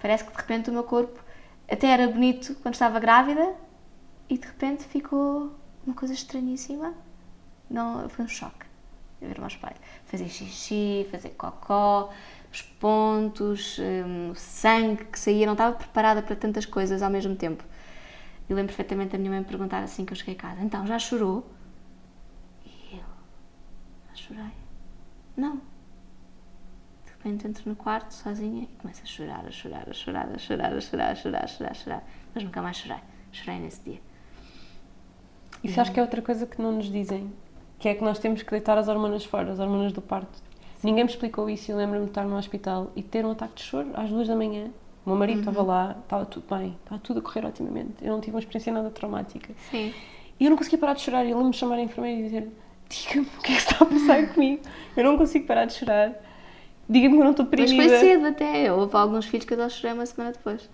Speaker 2: parece que de repente o meu corpo até era bonito quando estava grávida e de repente ficou uma coisa estranhíssima. Não, foi um choque ver-me ao espelho. Fazer xixi, fazer cocó, os pontos, o sangue que saía, não estava preparada para tantas coisas ao mesmo tempo. Eu lembro perfeitamente da minha mãe perguntar assim que eu cheguei a casa: então já chorou? E eu: já chorei. Não. De repente entro no quarto sozinha e começo a chorar, a chorar, a chorar, a chorar, a chorar, a chorar, a chorar, a chorar. Mas nunca mais chorei. Chorei nesse dia.
Speaker 1: Isso acho que é outra coisa que não nos dizem, que é que nós temos que deitar as hormonas fora, as hormonas do parto. Ninguém me explicou isso e eu lembro-me de estar no hospital e ter um ataque de choro às duas da manhã. O meu marido uhum. estava lá, estava tudo bem, estava tudo a correr otimamente. Eu não tive uma experiência nada traumática.
Speaker 2: Sim.
Speaker 1: E eu não conseguia parar de chorar. E ele me chamar a enfermeira e dizer: Diga-me o que é que está a passar comigo. Eu não consigo parar de chorar. Diga-me que eu não estou deprimida.
Speaker 2: Mas foi cedo até. Houve alguns filhos que eu só chorei uma semana depois.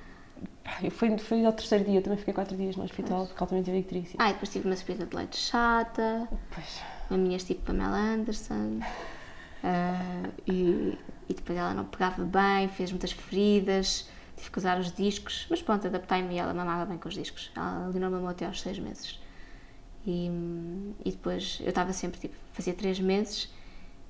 Speaker 1: Eu fui, fui ao terceiro dia, também fiquei quatro dias no hospital, pois. porque altamente tive icterícia.
Speaker 2: Ah, e depois tive uma subida de leite chata.
Speaker 1: Pois.
Speaker 2: Uma minha tipo Pamela Anderson. Uh, e, e depois ela não pegava bem, fez muitas feridas, tive que usar os discos, mas pronto, adaptei-me e ela mamava bem com os discos. Ela não mamou até aos seis meses. E, e depois eu estava sempre, tipo, fazia três meses,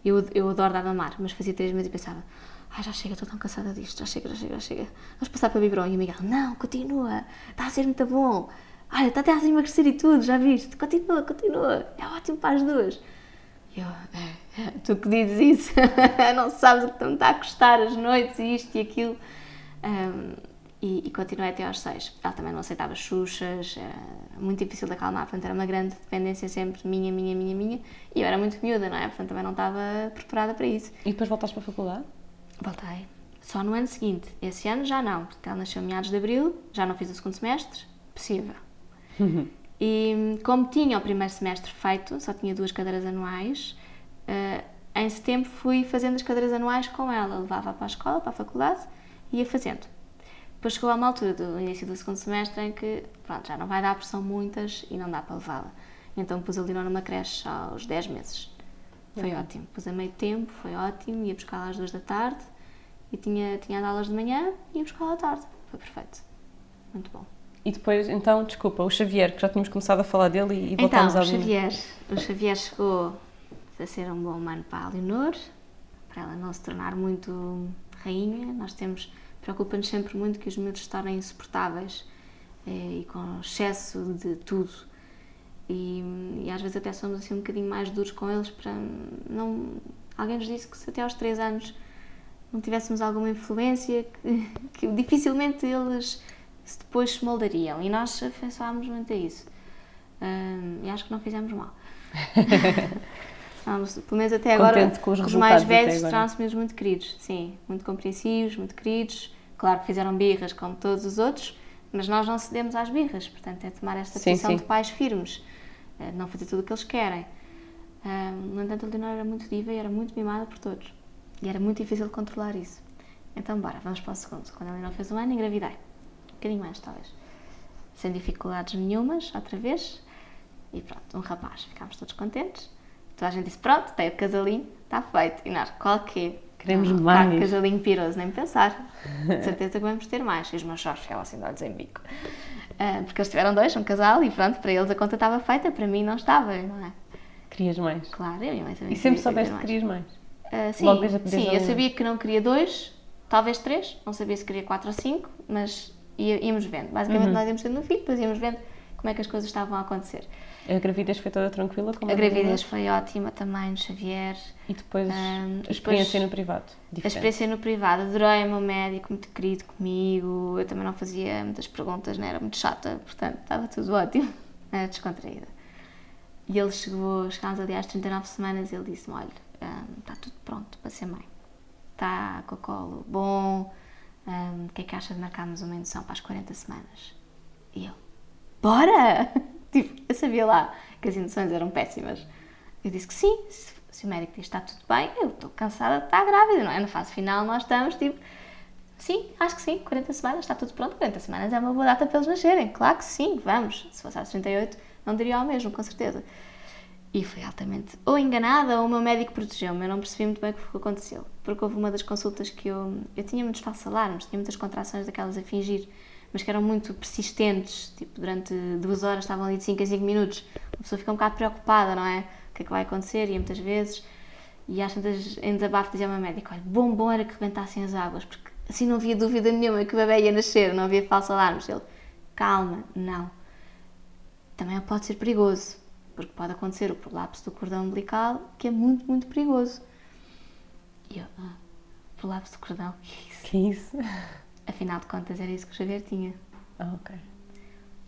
Speaker 2: eu, eu adoro dar mamar, mas fazia três meses e pensava, ai, já chega, estou tão cansada disto, já chega, já chega, já chega. Vamos passar para biberon. E o Miguel, não, continua, está a ser muito bom. Olha, está até a emagrecer e tudo, já viste? Continua, continua, é ótimo para as duas. E eu, é, é, tu que dizes isso, não sabes o que me está a custar as noites e isto e aquilo. Um, e, e, continuei até aos seis. Ela também não aceitava xuxas, era muito difícil de acalmar, portanto era uma grande dependência sempre minha, minha, minha, minha. E eu era muito miúda, não é? Portanto também não estava preparada para isso.
Speaker 1: E depois voltaste para a faculdade?
Speaker 2: Voltei. Só no ano seguinte. Esse ano já não, porque ela nasceu em meados de abril, já não fiz o segundo semestre, possível. e como tinha o primeiro semestre feito, só tinha duas cadeiras anuais, uh, em setembro fui fazendo as cadeiras anuais com ela. Levava para a escola, para a faculdade, ia fazendo. Depois chegou a uma altura do início do segundo semestre em que, pronto, já não vai dar, porque são muitas e não dá para levá-la. Então pus a Lina numa creche aos 10 meses. Foi uhum. ótimo. Pus a meio tempo, foi ótimo. Ia buscar às 2 da tarde e tinha, tinha as aulas de manhã e ia buscar à tarde. Foi perfeito. Muito bom.
Speaker 1: E depois, então, desculpa, o Xavier, que já tínhamos começado a falar dele e, e voltámos
Speaker 2: então,
Speaker 1: a...
Speaker 2: Então, o Xavier, o Xavier chegou a ser um bom mano para a Leonor, para ela não se tornar muito rainha. Nós temos preocupa-nos sempre muito que os miúdos se tornem insuportáveis e com excesso de tudo. E, e, às vezes até somos assim um bocadinho mais duros com eles para não. Alguém nos disse que se até aos 3 anos não tivéssemos alguma influência, que, que dificilmente eles se depois se moldariam. E nós afeiçoámos muito a isso. Um, e acho que não fizemos mal. Vamos, pelo menos até agora,
Speaker 1: com os,
Speaker 2: os mais velhos tornaram-se mesmo muito queridos. Sim, muito compreensivos, muito queridos. Claro que fizeram birras como todos os outros, mas nós não cedemos às birras. Portanto, é tomar esta sim, posição sim. de pais firmes, eh, não fazer tudo o que eles querem. No entanto, a Leonor era muito diva e era muito mimada por todos. E era muito difícil controlar isso. Então, bora, vamos para o segundo. Quando a Leonor fez um ano, engravidei. Um bocadinho mais, talvez. Sem dificuldades nenhumas, outra vez. E pronto, um rapaz. Ficámos todos contentes. Toda a gente disse: pronto, tem o casalinho, está feito. E nós, qual que é?
Speaker 1: Queremos ah, mais.
Speaker 2: Claro, casalinho piroso, nem pensar. De certeza que vamos ter mais. E os meus sócios ficavam assim de olhos em bico. Uh, porque eles tiveram dois, um casal, e pronto, para eles a conta estava feita, para mim não estava, não é?
Speaker 1: Querias mais?
Speaker 2: Claro, eu e a mãe também.
Speaker 1: E sempre soubeste que querias mais?
Speaker 2: Uh, sim, Logo desde a sim eu sabia que não queria dois, talvez três, não sabia se queria quatro ou cinco, mas íamos vendo. Basicamente, uhum. nós íamos tendo um filho, depois íamos vendo como é que as coisas estavam a acontecer.
Speaker 1: A gravidez foi toda tranquila?
Speaker 2: Como a gravidez foi ótima também no Xavier.
Speaker 1: E depois um, a experiência depois, no privado?
Speaker 2: Diferente. A experiência no privado. Adorei o meu médico, muito querido comigo. Eu também não fazia muitas perguntas, não era muito chata, portanto estava tudo ótimo. Era descontraída. E ele chegou, chegámos ali às 39 semanas e ele disse-me: Olha, um, está tudo pronto para ser mãe. Está com o colo bom. Um, o que é que acha de marcarmos uma indução para as 40 semanas? E eu: Bora! Tipo, eu sabia lá que as induções eram péssimas. Eu disse que sim, se, o médico diz que está tudo bem, eu estou cansada de estar grávida, não é? Na fase final nós estamos tipo, sim, acho que sim, 40 semanas, está tudo pronto, 40 semanas é uma boa data para eles nascerem, claro que sim, vamos. Se fosse às 38, não diria o mesmo, com certeza. E fui altamente ou enganada ou o meu médico protegeu-me. Eu não percebi muito bem o que aconteceu. Porque houve uma das consultas que eu. Eu tinha muitos falsos alarmes, tinha muitas contrações daquelas a fingir mas que eram muito persistentes, tipo, durante duas horas estavam ali de 5 a 5 minutos. A pessoa fica um bocado preocupada, não é? O que é que vai acontecer? E muitas vezes, e às tantas, em desabafo, dizia uma médica: olha, bom, bom era que rebentassem as águas, porque assim não havia dúvida nenhuma que o bebê ia nascer, não havia falso alarmes. Ele, calma, não. Também pode ser perigoso, porque pode acontecer o prolapso do cordão umbilical, que é muito, muito perigoso. E eu, ah, prolapso do cordão, que isso?
Speaker 1: Que isso?
Speaker 2: Afinal de contas, era isso que o Xavier tinha.
Speaker 1: Ah, ok.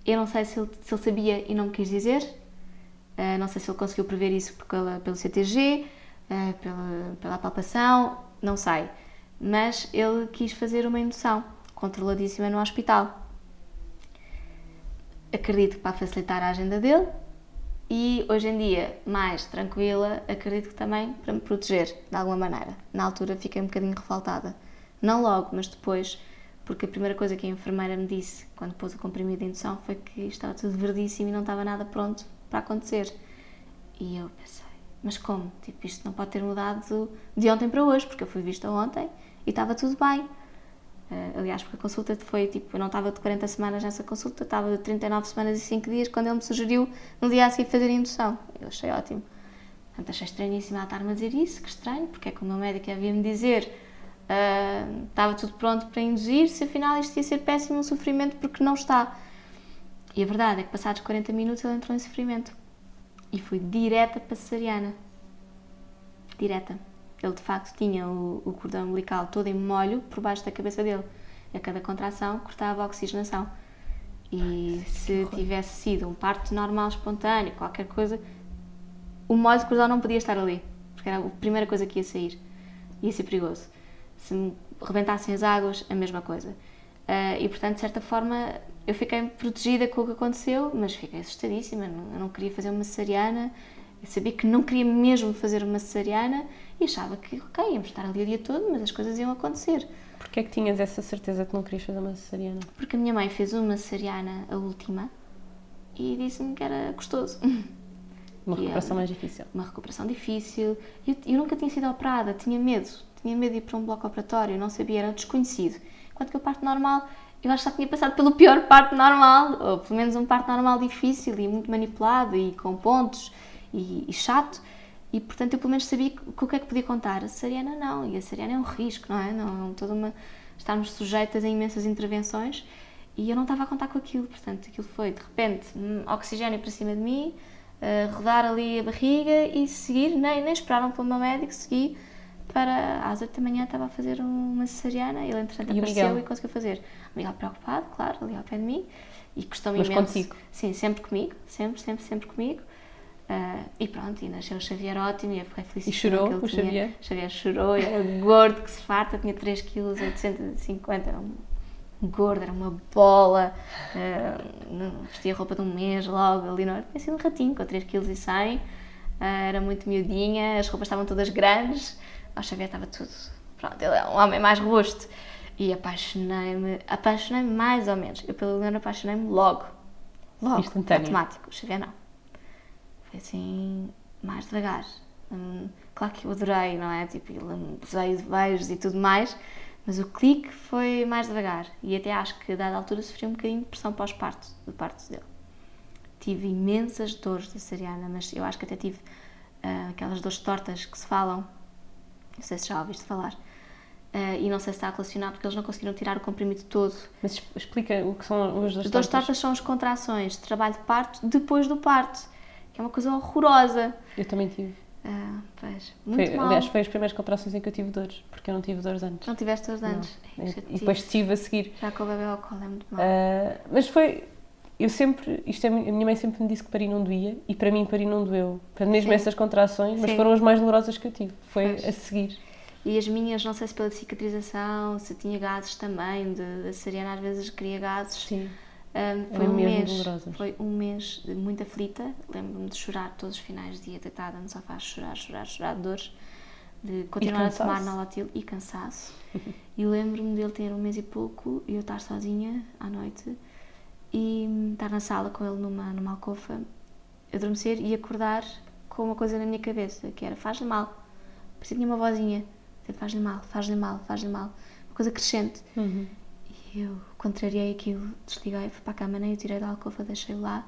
Speaker 2: Eu não sei se ele, se ele sabia e não me quis dizer, uh, não sei se ele conseguiu prever isso pela, pelo CTG, uh, eh, pela, pela palpação, não sei. Mas ele quis fazer uma indução controladíssima no hospital. Acredito que para facilitar a agenda dele e hoje em dia, mais tranquila, acredito que também para me proteger de alguma maneira. Na altura fiquei um bocadinho revoltada. Não logo, mas depois porque a primeira coisa que a enfermeira me disse quando pôs o comprimido de indução foi que estava tudo verdíssimo e não estava nada pronto para acontecer. E eu pensei, mas como? Tipo, isto não pode ter mudado de ontem para hoje, porque eu fui vista ontem e estava tudo bem. Uh, aliás, porque a consulta foi tipo, eu não estava de 40 semanas nessa consulta, estava de 39 semanas e 5 dias quando ele me sugeriu no dia a seguir fazer a indução. Eu achei ótimo. Portanto, achei estranhíssimo ela estar-me a dizer isso, que estranho, porque é que o meu médico havia me dizer uh, estava tudo pronto para induzir, se afinal isto ia ser péssimo um sofrimento porque não está. E a verdade é que passados 40 minutos ele entrou em sofrimento e fui direta para a cesariana. Direta. Ele de facto tinha o, o cordão umbilical todo em molho por baixo da cabeça dele. A cada contração cortava a oxigenação. E se tivesse sido um parto normal, espontâneo, qualquer coisa, o molho de cordão não podia estar ali, porque era a primeira coisa que ia sair. Ia ser perigoso se me rebentassem as águas, a mesma coisa. Uh, e portanto, de certa forma, eu fiquei protegida com o que aconteceu, mas fiquei assustadíssima. Eu não queria fazer uma cesariana, eu sabia que não queria mesmo fazer uma cesariana e achava que, ok, íamos estar ali o dia todo, mas as coisas iam acontecer.
Speaker 1: Porquê é que tinhas essa certeza que não querias fazer uma cesariana?
Speaker 2: Porque a minha mãe fez uma cesariana, a última, e disse-me que era gostoso.
Speaker 1: Uma recuperação mais difícil.
Speaker 2: Uma recuperação difícil. Eu, eu nunca tinha sido operada, tinha medo tinha medo de ir para um bloco operatório, não sabia, era desconhecido. Enquanto que o parto normal, eu acho que já tinha passado pelo pior parto normal, ou pelo menos um parto normal difícil e muito manipulado e com pontos e, e chato. E portanto eu pelo menos sabia o que é que podia contar. A cesariana não, e a cesariana é um risco, não é? Não, é toda uma. Estarmos sujeitas a imensas intervenções e eu não estava a contar com aquilo, portanto, aquilo foi de repente hum, oxigênio para cima de mim, uh, rodar ali a barriga e seguir, nem, nem esperaram pelo meu médico, segui para às 8 da manhã estava a fazer uma cesariana, ele entretanto
Speaker 1: E
Speaker 2: apareceu
Speaker 1: Miguel?
Speaker 2: e conseguiu fazer. O Miguel preocupado, claro, ali ao pé de mim, e custou-me imenso.
Speaker 1: contigo?
Speaker 2: Sim, sempre comigo, sempre, sempre, sempre comigo. Ah, e pronto, e nasceu o Xavier ótimo e eu fiquei feliz.
Speaker 1: E chorou o
Speaker 2: tinha-
Speaker 1: Xavier?
Speaker 2: O Xavier chorou, era gordo que se farta, tinha 3 kg 850, era um gordo, era uma bola, não- vestia roupa de um mês logo, ali não tinha sido um ratinho com 3 kg e 100, ah, era muito miudinha, as roupas estavam todas grandes, o Xavier estava tudo, pronto, ele é um homem mais robusto. E apaixonei-me, apaixonei-me mais ou menos, eu pelo Leonor apaixonei-me logo, logo, automático, o Xavier não. Foi assim, mais devagar. Hum, claro que eu adorei, não é? Tipo, ele usei de beijos e tudo mais, mas o clique foi mais devagar. E até acho que, a dada altura, sofri um bocadinho de pressão pós-parto, do parto dele. Tive imensas dores da cesariana, mas eu acho que até tive ah, aquelas dores tortas que se falam. Não sei se já ouviste falar. Ah, e não sei se está relacionado porque eles não conseguiram tirar o comprimido todo.
Speaker 1: Mas explica o que são as duas
Speaker 2: As dores tortas são as contrações de trabalho de parto depois do parto, que é uma coisa horrorosa.
Speaker 1: Eu também tive.
Speaker 2: Ah, pois,
Speaker 1: Foi,
Speaker 2: muito mal.
Speaker 1: aliás, foi as primeiras contrações em que eu tive dores, porque eu não tive dores antes.
Speaker 2: Não tiveste os anos.
Speaker 1: Não. E depois tive a seguir.
Speaker 2: Já com o bebê ao colo é muito mal.
Speaker 1: Ah, mas foi. Eu sempre. Isto é, a minha mãe sempre me disse que parir não doía e para mim parir não doeu. Portanto, mesmo
Speaker 2: Sim.
Speaker 1: essas contrações, mas
Speaker 2: Sim.
Speaker 1: foram as mais dolorosas que eu tive. Foi a seguir.
Speaker 2: E as minhas, não sei se pela cicatrização, se tinha gases também, de, cesariana às vezes queria gases.
Speaker 1: Sim.
Speaker 2: Ah, foi
Speaker 1: Eram
Speaker 2: um mês,
Speaker 1: dolorosas.
Speaker 2: foi um mês de muito aflita. Lembro-me de chorar todos os finais de dia deitada no sofá, chorar, chorar, chorar de dores, de continuar a tomar. Nalotil e cansaço. e lembro-me dele ter um mês e pouco e eu estar sozinha à noite e estar na sala com ele numa, numa alcofa, adormecer e acordar com uma coisa na minha cabeça, que era faz-lhe mal. Parecia que tinha uma vozinha, faz-lhe mal, faz-lhe mal, faz-lhe mal. Uma coisa crescente.
Speaker 1: Uhum.
Speaker 2: E eu contrariei aquilo, desliguei, fui para a cama, nem o tirei da alcova, deixei-o lá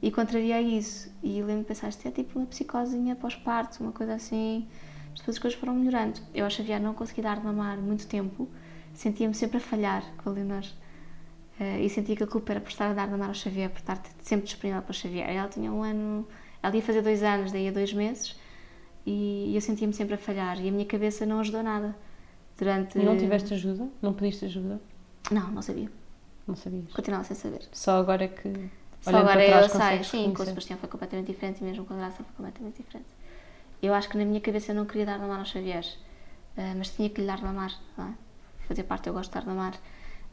Speaker 2: e contrariei isso. E lembro-me de pensar, isto é tipo uma psicosinha pós-parto, uma coisa assim. Mas depois as coisas foram melhorando. Eu ao Xavier não consegui dar de mamar muito tempo, sentia-me sempre a falhar com a Leonor. Eh, e sentia que a culpa era por estar a dar de mamar ao Xavier, por estar sempre disponível para o Xavier. Ela tinha um ano, ela ia fazer dois anos, daí a dois meses, e eu sentia-me sempre a falhar. E a minha cabeça não ajudou nada. Durante.
Speaker 1: E não tiveste ajuda? Não pediste ajuda?
Speaker 2: Não, não sabia.
Speaker 1: Não sabias?
Speaker 2: Continuava sem saber.
Speaker 1: Só agora é que.
Speaker 2: Só agora
Speaker 1: trás,
Speaker 2: eu sei, sim, com o. Sebastião foi completamente diferente e mesmo com a Graça foi completamente diferente. Eu acho que na minha cabeça eu não queria dar de mamar ao Xavier, eh, mas tinha que lhe dar de mamar, não é? Fazia parte, eu gosto de dar de mamar,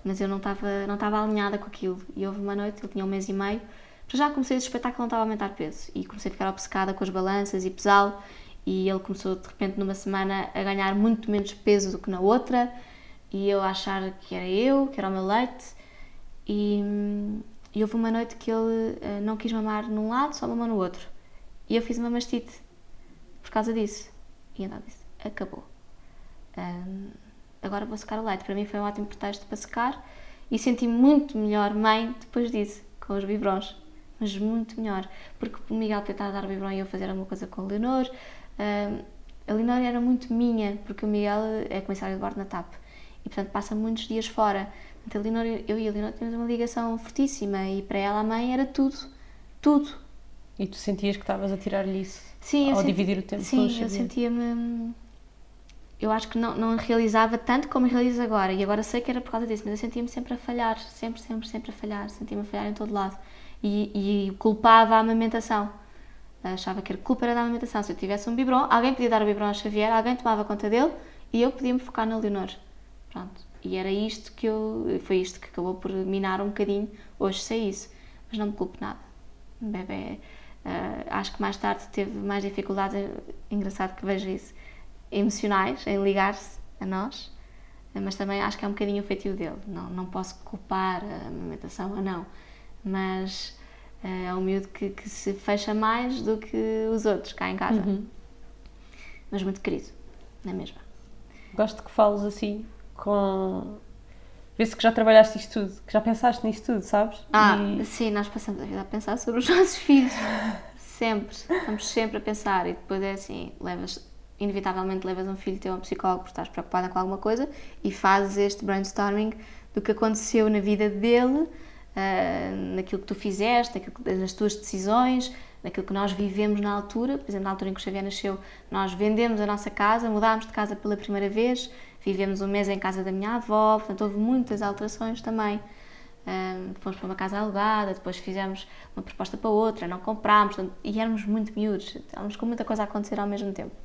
Speaker 2: mas eu não estava não estava alinhada com aquilo. E houve uma noite, ele tinha um mês e meio, já comecei a suspeitar que não estava a aumentar peso e comecei a ficar obcecada com as balanças e pesá-lo e ele começou de repente numa semana a ganhar muito menos peso do que na outra e eu a achar que era eu, que era o meu leite e, e houve uma noite que ele eh, não quis mamar num lado, só mamou no outro. E eu fiz uma mastite por causa disso. E então disse: acabou. Hum, agora vou secar o leite. Para mim foi um ótimo pretexto para secar e senti muito melhor mãe depois disso, com os biberons. Mas muito melhor. Porque o Miguel tentar dar biberon e eu fazer alguma coisa com a Leonor. Hum, a Leonor era muito minha, porque o Miguel é comissário de bordo na TAP e portanto passa muitos dias fora. Portanto, a Leonor, eu e a Leonor tínhamos uma ligação fortíssima e para ela a mãe era tudo, tudo.
Speaker 1: E tu sentias que estavas a tirar-lhe isso?
Speaker 2: Sim,
Speaker 1: Ao
Speaker 2: senti-
Speaker 1: dividir o tempo o
Speaker 2: Sim, eu sentia-me. Eu acho que não, não realizava tanto como realizo agora, e agora sei que era por causa disso, mas eu sentia-me sempre a falhar, sempre, sempre, sempre a falhar, sentia-me a falhar em todo lado. E, e culpava a amamentação. Achava que a culpa era da amamentação. Se eu tivesse um biberon, alguém podia dar o biberon ao Xavier, alguém tomava conta dele e eu podia me focar na Leonor. Pronto. E era isto que eu. Foi isto que acabou por minar um bocadinho. Hoje sei isso, mas não me culpo nada. Bebê. eh, acho que mais tarde teve mais dificuldades, é engraçado que vejo isso, emocionais, em ligar-se a nós, eh, mas também acho que é um bocadinho o feitio dele. Não, não posso culpar a amamentação ou não, mas eh, é um miúdo que, que se fecha mais do que os outros cá em casa.
Speaker 1: Uhum.
Speaker 2: Mas muito querido, não é mesmo?
Speaker 1: Gosto que fales assim, com. Vê-se que já trabalhaste isto tudo, que já pensaste nisto tudo, sabes?
Speaker 2: Ah,
Speaker 1: E-
Speaker 2: sim, nós passamos a vida a pensar sobre os nossos filhos. Sempre. Estamos sempre a pensar. E depois é assim, levas, inevitavelmente levas um filho teu a um psicólogo porque estás preocupada com alguma coisa e fazes este brainstorming do que aconteceu na vida dele, uh, naquilo que tu fizeste, nas tuas decisões, naquilo que nós vivemos na altura. Por exemplo, na altura em que o Xavier nasceu, nós vendemos a nossa casa, mudámos de casa pela primeira vez, vivemos um mês em casa da minha avó, portanto, houve muitas alterações também. Um, fomos para uma casa alugada, depois fizemos uma proposta para outra, não comprámos, e éramos muito miúdos, estávamos com muita coisa a acontecer ao mesmo tempo.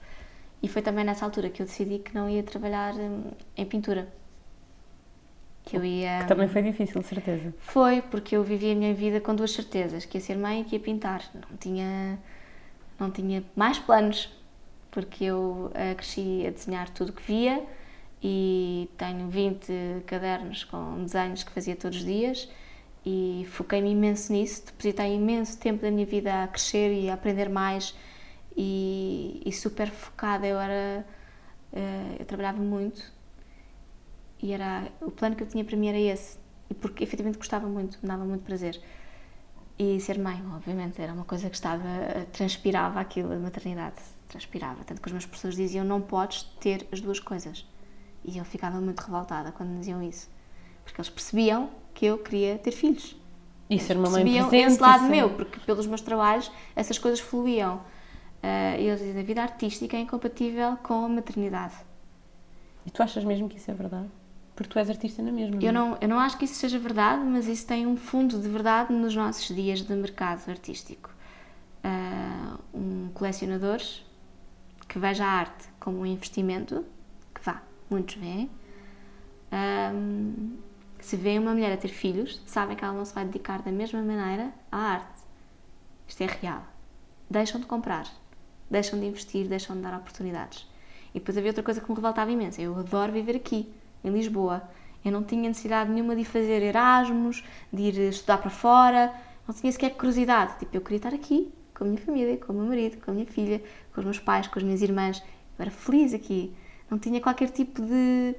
Speaker 2: E foi também nessa altura que eu decidi que não ia trabalhar hum, em pintura.
Speaker 1: Que eu ia. Que também foi difícil, certeza.
Speaker 2: Foi, porque eu vivia a minha vida com duas certezas: que ia ser mãe e que ia pintar. Não tinha, não tinha mais planos, porque eu uh, cresci a desenhar tudo que via e tenho 20 cadernos com desenhos que fazia todos os dias e foquei-me imenso nisso, depositei imenso tempo da minha vida a crescer e a aprender mais e, e super focada, eu era uh, eu trabalhava muito e era o plano que eu tinha para mim era esse e porque efetivamente gostava muito, me dava muito prazer e ser mãe, obviamente, era uma coisa que estava, transpirava aquilo, a maternidade, transpirava, tanto que os meus professores diziam não podes ter as duas coisas e eu ficava muito revoltada quando diziam isso. Porque eles percebiam que eu queria ter filhos.
Speaker 1: E ser uma mãe
Speaker 2: percebiam presente, esse lado sim. meu, porque pelos meus trabalhos essas coisas fluíam. Uh, eles dizem a vida artística é incompatível com a maternidade.
Speaker 1: E tu achas mesmo que isso é verdade? Porque tu és artista na mesma.
Speaker 2: Eu não, eu não acho que isso seja verdade, mas isso tem um fundo de verdade nos nossos dias de mercado artístico. Uh, um colecionador que veja a arte como um investimento, que vá, muitos veem. Um, se vê uma mulher a ter filhos, sabem que ela não se vai dedicar da mesma maneira à arte. Isto é real. Deixam de comprar, deixam de investir, deixam de dar oportunidades. E depois havia outra coisa que me revoltava imenso. Eu adoro viver aqui, em Lisboa. Eu não tinha necessidade nenhuma de fazer Erasmus, de ir estudar para fora, não tinha sequer curiosidade. Tipo, eu queria estar aqui, com a minha família, com o meu marido, com a minha filha, com os meus pais, com as minhas irmãs. Eu era feliz aqui. Não tinha qualquer tipo de.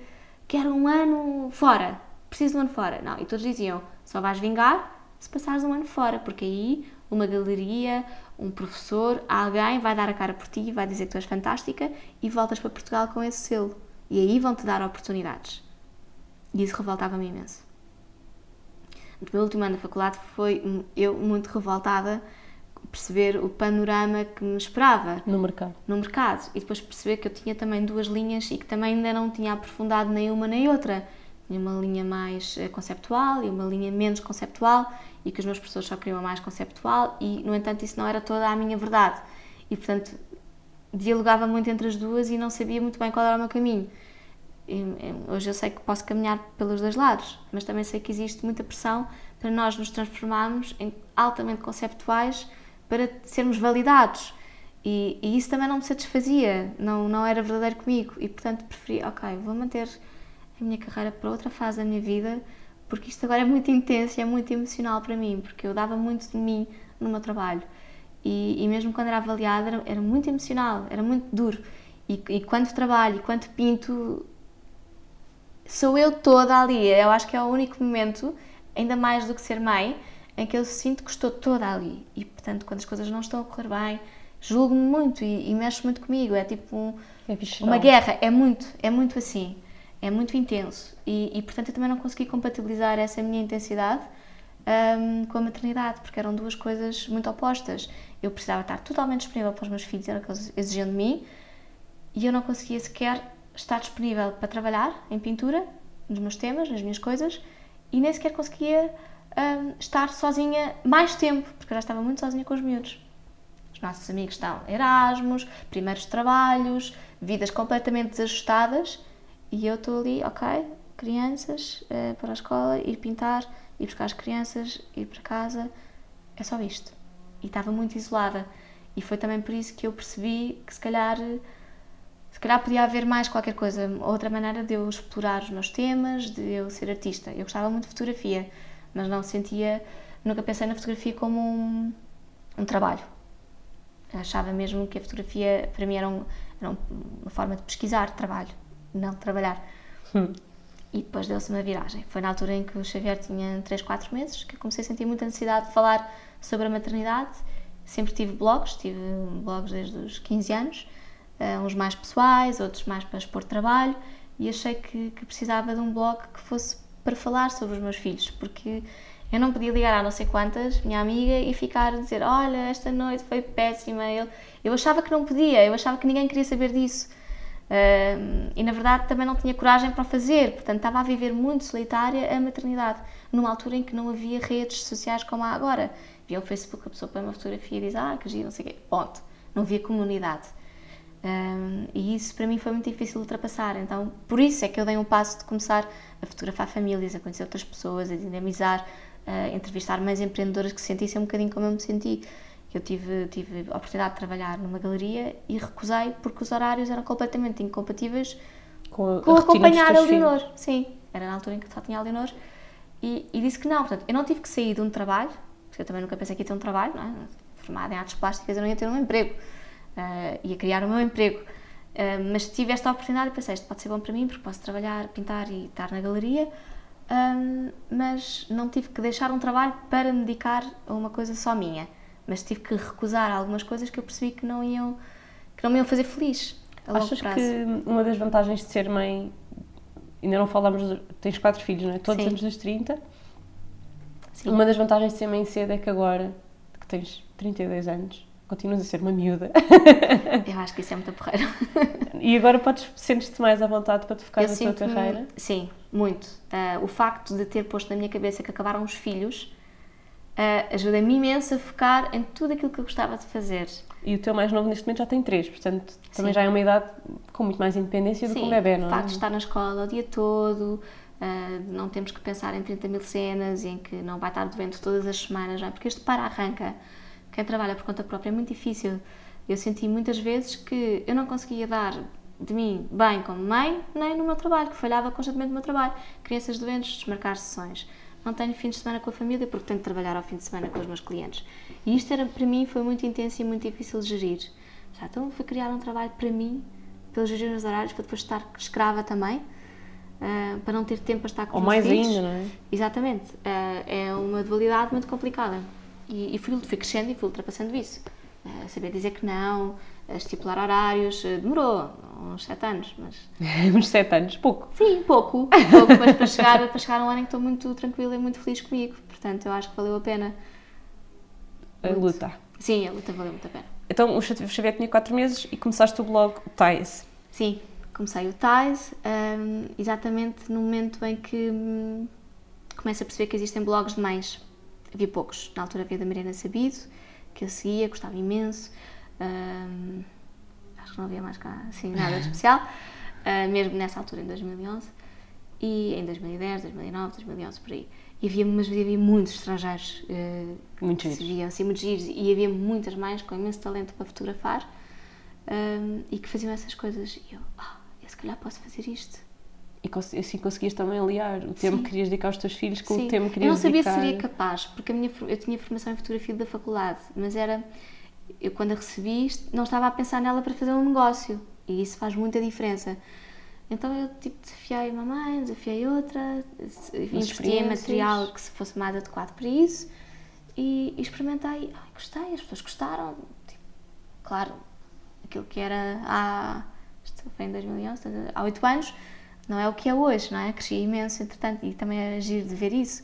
Speaker 2: Quero um ano fora, preciso de um ano fora. Não, e todos diziam: só vais vingar se passares um ano fora, porque aí uma galeria, um professor, alguém vai dar a cara por ti, vai dizer que tu és fantástica e voltas para Portugal com esse selo. E aí vão-te dar oportunidades. E isso revoltava-me imenso. No meu último ano da faculdade foi eu muito revoltada perceber o panorama que me esperava
Speaker 1: no mercado.
Speaker 2: No mercado e depois perceber que eu tinha também duas linhas e que também ainda não tinha aprofundado nem uma nem outra. Tinha uma linha mais eh, conceptual e uma linha menos conceptual e que os meus professores só queriam mais conceptual e no entanto isso não era toda a minha verdade. E portanto dialogava muito entre as duas e não sabia muito bem qual era o meu caminho. Hoje eu sei que posso caminhar pelos dois lados, mas também sei que existe muita pressão para nós nos transformarmos em altamente conceptuais para sermos validados. E, e, isso também não me satisfazia, não, não era verdadeiro comigo. E portanto preferi, ok, vou manter a minha carreira para outra fase da minha vida, porque isto agora é muito intenso e é muito emocional para mim, porque eu dava muito de mim no meu trabalho. E, e mesmo quando era avaliada, era, era, muito emocional, era muito duro. E, e quando trabalho, e quando pinto, sou eu toda ali. Eu acho que é o único momento, ainda mais do que ser mãe, em que eu sinto que estou toda ali e, portanto, quando as coisas não estão a correr bem, julgo-me muito e, e mexe muito comigo. É tipo um, é uma guerra, é muito, é muito assim, é muito intenso e, e, portanto, eu também não consegui compatibilizar essa minha intensidade um, com a maternidade, porque eram duas coisas muito opostas. Eu precisava estar totalmente disponível para os meus filhos, era o que eles exigiam de mim, e eu não conseguia sequer estar disponível para trabalhar em pintura, nos meus temas, nas minhas coisas, e nem sequer conseguia um, estar sozinha mais tempo, porque eu já estava muito sozinha com os miúdos. Os nossos amigos estão Erasmus, primeiros trabalhos, vidas completamente desajustadas e eu estou ali, ok, crianças, uh, para a escola, ir pintar, ir buscar as crianças, ir para casa, é só isto. E estava muito isolada. E foi também por isso que eu percebi que se calhar se calhar podia haver mais qualquer coisa, outra maneira de eu explorar os meus temas, de eu ser artista. Eu gostava muito de fotografia, mas não sentia, nunca pensei na fotografia como um, um trabalho. Achava mesmo que a fotografia para mim era, um, era uma forma de pesquisar trabalho, não trabalhar. Hum. E depois deu-se uma viragem. Foi na altura em que o Xavier tinha 3, 4 meses que eu comecei a sentir muita necessidade de falar sobre a maternidade. Sempre tive blogs, tive blogs desde os 15 anos, eh, uns mais pessoais, outros mais para expor trabalho, e achei que, que precisava de um blog que fosse para falar sobre os meus filhos, porque eu não podia ligar a não sei quantas, minha amiga, e ficar a dizer: Olha, esta noite foi péssima. Eu, eu achava que não podia, eu achava que ninguém queria saber disso. Uh, e na verdade também não tinha coragem para o fazer, portanto estava a viver muito solitária a maternidade, numa altura em que não havia redes sociais como há agora. Via o Facebook, a pessoa põe uma fotografia e diz: Ah, que giro, não sei o quê. Ponto. Não havia comunidade. E isso para mim foi muito difícil de ultrapassar. Então, por isso é que eu dei um passo de começar a fotografar famílias, a conhecer outras pessoas, a dinamizar uh, entrevistar mais empreendedoras que se sentissem um bocadinho como eu me senti. Eu tive, tive a oportunidade de trabalhar numa galeria e recusei porque os horários eram completamente incompatíveis com, a, com acompanhar a Leonor. Sim, era na altura em que só tinha a Leonor. E, e, disse que não. Portanto, eu não tive que sair de um trabalho, porque eu também nunca pensei que ia ter um trabalho, não é? formada em artes plásticas, eu não ia ter um emprego. Uh, ia criar o meu emprego. Uh, mas tive esta oportunidade e pensei, isto pode ser bom para mim, porque posso trabalhar, pintar e estar na galeria um, mas não tive que deixar um trabalho para me dedicar a uma coisa só minha. Mas tive que recusar algumas coisas que eu percebi que não iam, que não me iam fazer feliz.
Speaker 1: Achas que uma das vantagens de ser mãe, ainda não falámos, tens quatro filhos, não é? Todos Sim. antes dos 30. Sim. Uma das vantagens de ser mãe cedo é que agora, que tens 32 anos, continuas a ser uma miúda.
Speaker 2: Eu acho que isso é muito porreiro.
Speaker 1: E agora podes, sentes-te mais à vontade para te focar eu na tua carreira?
Speaker 2: Sim, muito. Uh, o facto de ter posto na minha cabeça que acabaram os filhos uh, ajuda-me imenso a focar em tudo aquilo que eu gostava de fazer.
Speaker 1: E o teu mais novo neste momento já tem três, portanto também Sim. já é uma idade com muito mais independência do que um bebê, não é?
Speaker 2: o facto de estar na escola o dia todo, uh, não temos que pensar em 30 mil cenas, em que não vai estar doente todas as semanas, não é? porque este para-arranca, quem trabalha por conta própria é muito difícil. Eu senti muitas vezes que eu não conseguia dar de mim bem como mãe, nem no meu trabalho, que falhava constantemente no meu trabalho. Crianças doentes, desmarcar sessões. Não tenho fim de semana com a família porque tenho de trabalhar ao fim de semana com os meus clientes. E isto era, para mim foi muito intenso e muito difícil de gerir. Já, então fui criar um trabalho para mim, para gerir os horários, para depois estar escrava também, uh, para não ter tempo para estar com
Speaker 1: Ou
Speaker 2: os
Speaker 1: meus
Speaker 2: filhos.
Speaker 1: Ou mais ainda, não é?
Speaker 2: Exatamente. Uh, é uma dualidade muito complicada. E, e fui, fui crescendo e fui ultrapassando isso. Uh, saber dizer que não, estipular horários, eh, demorou uns sete anos, mas...
Speaker 1: uns sete anos, pouco.
Speaker 2: Sim, pouco, pouco, mas para chegar, para chegar a um ano em que estou muito tranquila e muito feliz comigo, portanto eu acho que valeu a pena.
Speaker 1: A muito. luta.
Speaker 2: Sim, a luta valeu muito a pena.
Speaker 1: Então o Xavier tinha quatro meses e começaste o blog Tais.
Speaker 2: Sim, comecei o Tais um, exatamente no momento em que hum, começo a perceber que existem blogs de mães. Havia poucos, na altura havia da Mariana Sabido, que eu seguia, gostava imenso. Um, acho que não havia mais cá assim, nada de especial, uh, mesmo nessa altura, em 2011. E em 2010, 2009, 2011, por aí. E havia, mas havia muitos estrangeiros uh,
Speaker 1: muito
Speaker 2: que se viam, assim, muitos giros, e havia muitas mães com imenso talento para fotografar um, e que faziam essas coisas. E eu, ah, eu se calhar posso fazer isto.
Speaker 1: E assim conseguias também aliar o tempo Sim. que querias dedicar aos teus filhos com Sim. o tempo que querias
Speaker 2: dedicar... Eu não sabia
Speaker 1: dedicar...
Speaker 2: se seria capaz, porque a minha, eu tinha formação em fotografia da faculdade, mas era eu quando a recebi não estava a pensar nela para fazer um negócio e isso faz muita diferença. Então eu tipo desafiei uma mãe, desafiei outra, investi em material que se fosse mais adequado para isso e, e experimentei. Ai, gostei, as pessoas gostaram. Tipo, claro, aquilo que era há, isto foi em 2011, há 8 anos, não é o que é hoje, não é? Cresci imenso, entretanto, e também é agir de ver isso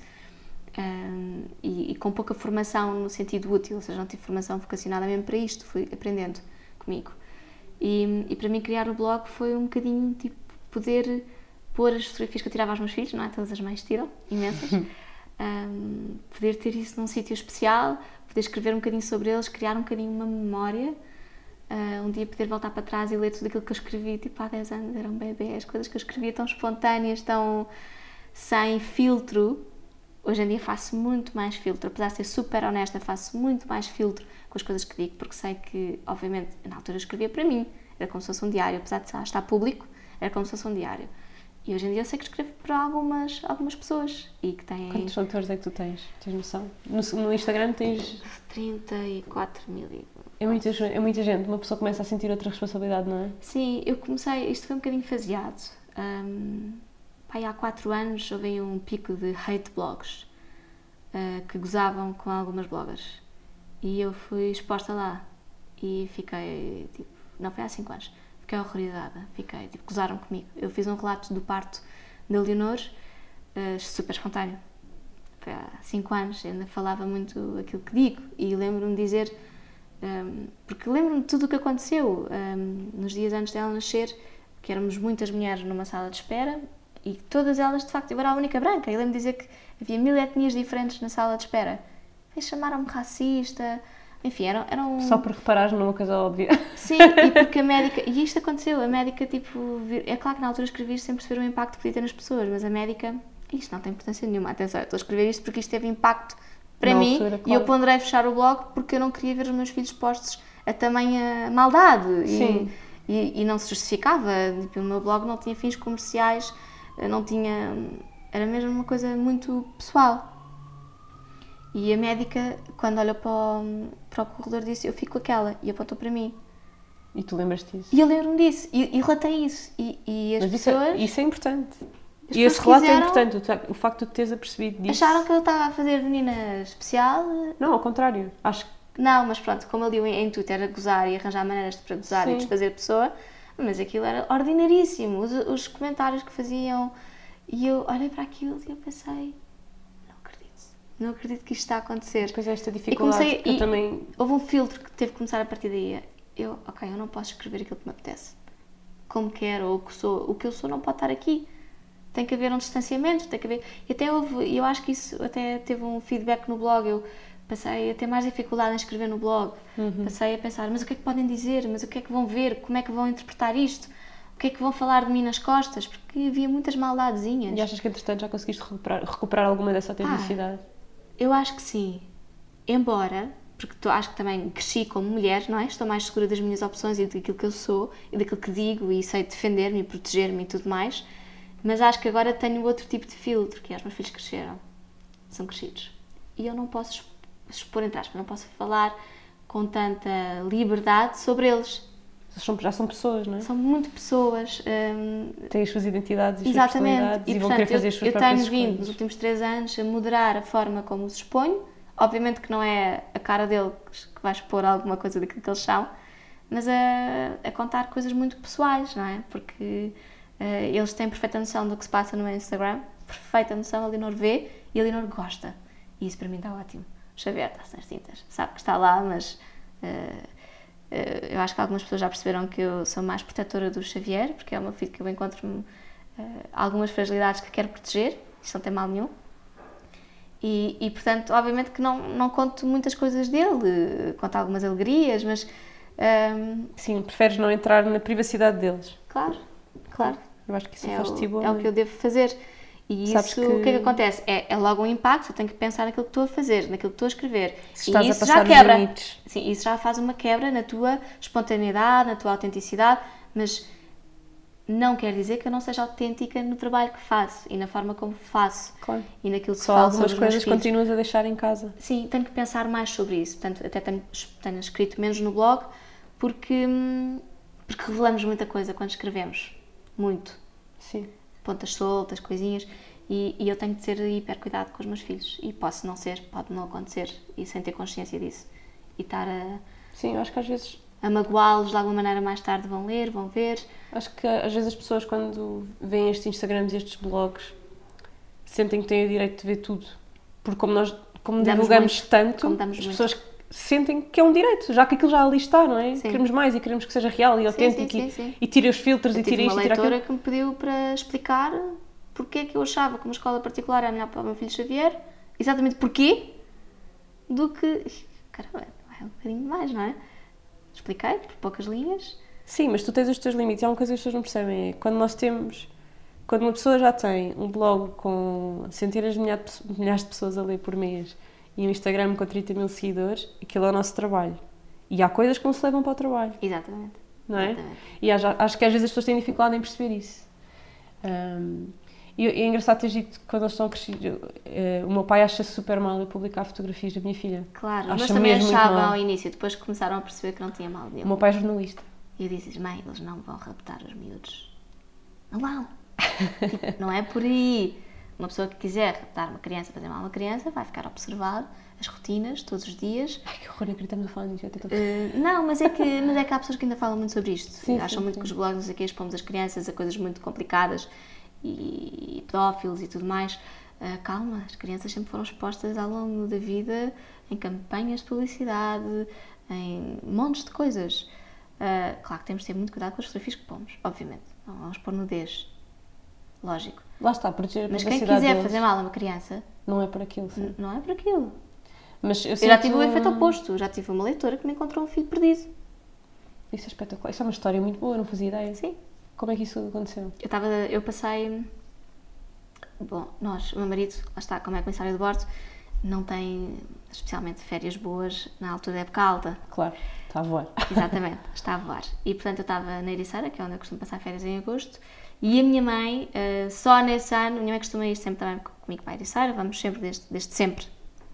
Speaker 2: um, e, e, com pouca formação no sentido útil, ou seja, não tive formação vocacionada mesmo para isto, fui aprendendo comigo. E, e para mim criar o blog foi um bocadinho tipo poder pôr as fotografias que eu tirava aos meus filhos, não é? Todas as mães tiram, imensas. Um, poder ter isso num sítio especial, poder escrever um bocadinho sobre eles, criar um bocadinho uma memória. Uh, um dia poder voltar para trás e ler tudo aquilo que eu escrevi, tipo há 10 anos, eram bebês, coisas que eu escrevia tão espontâneas, tão sem filtro, Hoje em dia faço muito mais filtro, apesar de ser super honesta, faço muito mais filtro com as coisas que digo, porque sei que, obviamente, na altura eu escrevia para mim, era como se fosse um diário, apesar de estar público, era como se fosse um diário. E hoje em dia eu sei que escrevo para algumas, algumas pessoas e que têm.
Speaker 1: Quantos leitores é que tu tens? Tens noção? No, no Instagram tens.
Speaker 2: 34 mil.
Speaker 1: É muita, é muita gente, uma pessoa começa a sentir outra responsabilidade, não é?
Speaker 2: Sim, eu comecei, isto foi um bocadinho faseado. Um, pai, há quatro anos houve um pico de hate blogs uh, que gozavam com algumas bloggers. E eu fui exposta lá. E fiquei, tipo, não foi há cinco anos, fiquei horrorizada, fiquei, tipo, gozaram comigo. Eu fiz um relato do parto da Leonor uh, super espontâneo. Foi há 5 anos, ainda falava muito aquilo que digo. E lembro-me dizer, um, porque lembro-me de tudo o que aconteceu um, nos dias antes dela nascer, que éramos muitas mulheres numa sala de espera e todas elas, de facto, eu era a única branca. Eu lembro de dizer que havia mil etnias diferentes na sala de espera. E chamaram-me racista, enfim, eram, eram...
Speaker 1: Só por reparares numa coisa óbvia.
Speaker 2: Sim, e porque a médica... E isto aconteceu, a médica, tipo... É claro que na altura escrevi isto sem perceber o impacto que podia ter nas pessoas, mas a médica... Isto não tem importância nenhuma, atenção, eu estou a escrever isto porque isto teve impacto para na mim altura, claro. e eu ponderei fechar o blog porque eu não queria ver os meus filhos postos a tamanha maldade. Sim. E, e, e não se justificava. Tipo, o meu blog não tinha fins comerciais, não tinha... Era mesmo uma coisa muito pessoal. E a médica, quando olhou para o, para o corredor, disse: Eu fico com aquela. E apontou para mim.
Speaker 1: E tu lembras disso?
Speaker 2: E eu lembro-me disso. E, e relatei isso. E, e as
Speaker 1: Mas
Speaker 2: pessoas.
Speaker 1: Isso é, isso é importante. e esse relato é é importante. O facto de teres apercebido disso.
Speaker 2: Acharam que eu estava a fazer menina especial?
Speaker 1: Não, ao contrário. Acho que.
Speaker 2: Não, mas pronto, como ele em, em Twitter era gozar e arranjar maneiras para gozar Sim. e desfazer pessoa, mas aquilo era ordinaríssimo. Os, os comentários que faziam. E eu olhei para aquilo e eu pensei não acredito que isto está a acontecer.
Speaker 1: Pois é, esta dificuldade. E comecei,
Speaker 2: eu também... Houve um filtro que teve que começar a partir daí. Eu, ok, eu não posso escrever aquilo que me apetece. Como quero, ou o que sou. O que eu sou não pode estar aqui. Tem que haver um distanciamento, tem que haver... E até houve, eu acho que isso até teve um feedback no blog. Eu passei a ter mais dificuldade em escrever no blog. Uhum. Passei a pensar, mas o que é que podem dizer? Mas o que é que vão ver? Como é que vão interpretar isto? O que é que vão falar de mim nas costas? Porque havia muitas maldadezinhas.
Speaker 1: E achas que, entretanto, já conseguiste recuperar, recuperar alguma dessa autenticidade? Ah,
Speaker 2: eu acho que sim. Embora, porque tô, acho que também cresci como mulher, não é? Estou mais segura das minhas opções e daquilo que eu sou e daquilo que digo e sei defender-me e proteger-me e tudo mais. Mas acho que agora tenho outro tipo de filtro, que é os meus filhos cresceram. São crescidos. E eu não posso expor entre aspas, não posso falar com tanta liberdade sobre eles.
Speaker 1: Já são pessoas, não é?
Speaker 2: São muito pessoas. Hum,
Speaker 1: Têm as suas identidades e as suas e, e, vão querer fazer as suas
Speaker 2: eu, eu tenho vindo nos últimos três anos a moderar a forma como os exponho. Obviamente que não é a cara deles que vai expor alguma coisa daquilo que eles são, mas a, a contar coisas muito pessoais, não é? Porque uh, eles têm perfeita noção do que se passa no meu Instagram, perfeita noção, a Leonor vê e a Leonor gosta. E isso para mim está ótimo. Xavier está sem tintas, sabe que está lá, mas. Uh, eh, eu acho que algumas pessoas já perceberam que eu sou mais protetora do Xavier, porque é uma filho que eu encontro eh, algumas fragilidades que quero proteger, isto não tem mal nenhum. E, e, portanto, obviamente que não, não conto muitas coisas dele, conto algumas alegrias, mas. Um, ehm,
Speaker 1: Sim, preferes não entrar na privacidade deles.
Speaker 2: Claro, claro.
Speaker 1: Eu acho que isso
Speaker 2: é
Speaker 1: faz-te
Speaker 2: É o que eu devo fazer. E Sabes isso, que... o que é que acontece? É, é logo um impacto, eu tenho que pensar naquilo que estou a fazer, naquilo que estou a escrever.
Speaker 1: Se
Speaker 2: e isso já quebra. Sim, isso já faz uma quebra na tua espontaneidade, na tua autenticidade, mas não quer dizer que eu não seja autêntica no trabalho que faço e na forma como faço
Speaker 1: claro.
Speaker 2: e naquilo que
Speaker 1: Só
Speaker 2: falo
Speaker 1: algumas coisas continuas a deixar em casa.
Speaker 2: Sim, tenho que pensar mais sobre isso. Portanto, até tenho, tenho escrito menos no blog porque, hum, porque revelamos muita coisa quando escrevemos. Muito.
Speaker 1: Sim.
Speaker 2: Pontas soltas, coisinhas. E, e, eu tenho de ter hiper cuidado com os meus filhos. E posso não ser, pode não acontecer, e sem ter consciência disso. E estar a.
Speaker 1: Sim, eu acho que às vezes.
Speaker 2: A magoá-los de alguma maneira mais tarde vão ler, vão ver.
Speaker 1: Acho que às vezes as pessoas, quando veem estes Instagrams e estes blogs, sentem que têm o direito de ver tudo. Porque, como nós como divulgamos muito, tanto, as muito. pessoas sentem que é um direito, já que aquilo já ali está, não é? Sim. Queremos mais e queremos que seja real e autêntico sim, sim, e, e tire os filtros
Speaker 2: eu
Speaker 1: e tire
Speaker 2: isto
Speaker 1: aquilo.
Speaker 2: uma leitora que me pediu para explicar porque é que eu achava que uma escola particular era melhor para o meu filho Xavier, exatamente porquê, do que. Caramba, é um bocadinho mais, não é? Expliquei, por poucas linhas.
Speaker 1: Sim, mas tu tens os teus limites. Há uma coisa que as pessoas não percebem: é quando nós temos. Quando uma pessoa já tem um blog com centenas de milhares de pessoas a ler por mês e um Instagram com 30 mil seguidores, aquilo é o nosso trabalho. E há coisas que não se levam para o trabalho.
Speaker 2: Exatamente.
Speaker 1: Não é?
Speaker 2: Exatamente.
Speaker 1: E acho que às vezes as pessoas têm dificuldade em perceber isso. Um, e é engraçado ter dito quando eles estão crescidos. Uh, o meu pai acha super mal eu publicar fotografias da minha filha.
Speaker 2: Claro, acha mas também achavam ao início, depois começaram a perceber que não tinha mal nenhum.
Speaker 1: O meu pai é jornalista.
Speaker 2: E eu disse mãe, eles não vão raptar os miúdos. Não vão. tipo, não é por aí. Uma pessoa que quiser raptar uma criança, fazer mal a uma criança, vai ficar a observar as rotinas todos os dias.
Speaker 1: Ai, que horror, estamos a falar disso.
Speaker 2: Uh, não, mas é, que, mas é que há pessoas que ainda falam muito sobre isto. Sim, Acham sim, muito sim. que os blogs, não sei o quê, expomos as crianças a coisas muito complicadas e pedófilos e tudo mais. Uh, calma, as crianças sempre foram expostas ao longo da vida em campanhas de publicidade, em montes de coisas. Uh, claro que temos de ter muito cuidado com as fotografias que pomos, obviamente. Não vamos pôr nudez. Lógico.
Speaker 1: Lá está, proteger a
Speaker 2: Mas quem quiser
Speaker 1: deles.
Speaker 2: fazer mal a uma criança,
Speaker 1: Não é por aquilo, sim.
Speaker 2: não é por aquilo.
Speaker 1: Mas eu,
Speaker 2: Eu já tive o efeito oposto. Já tive uma leitora que me encontrou um filho perdido.
Speaker 1: Isso é espetacular. Isso é uma história muito boa, não fazia ideia.
Speaker 2: Sim.
Speaker 1: Como é que isso aconteceu?
Speaker 2: Eu estava, eu passei. Bom, nós, o meu marido, lá está, como é comissário de bordo, não tem especialmente férias boas na altura da época alta.
Speaker 1: Claro, está a voar.
Speaker 2: Exatamente, está a voar. E portanto eu estava na Ericeira, que é onde eu costumo passar férias em agosto, e a minha mãe, eh, só nesse ano, a minha mãe costuma ir sempre também co- comigo para a Ericeira, vamos sempre desde, desde sempre.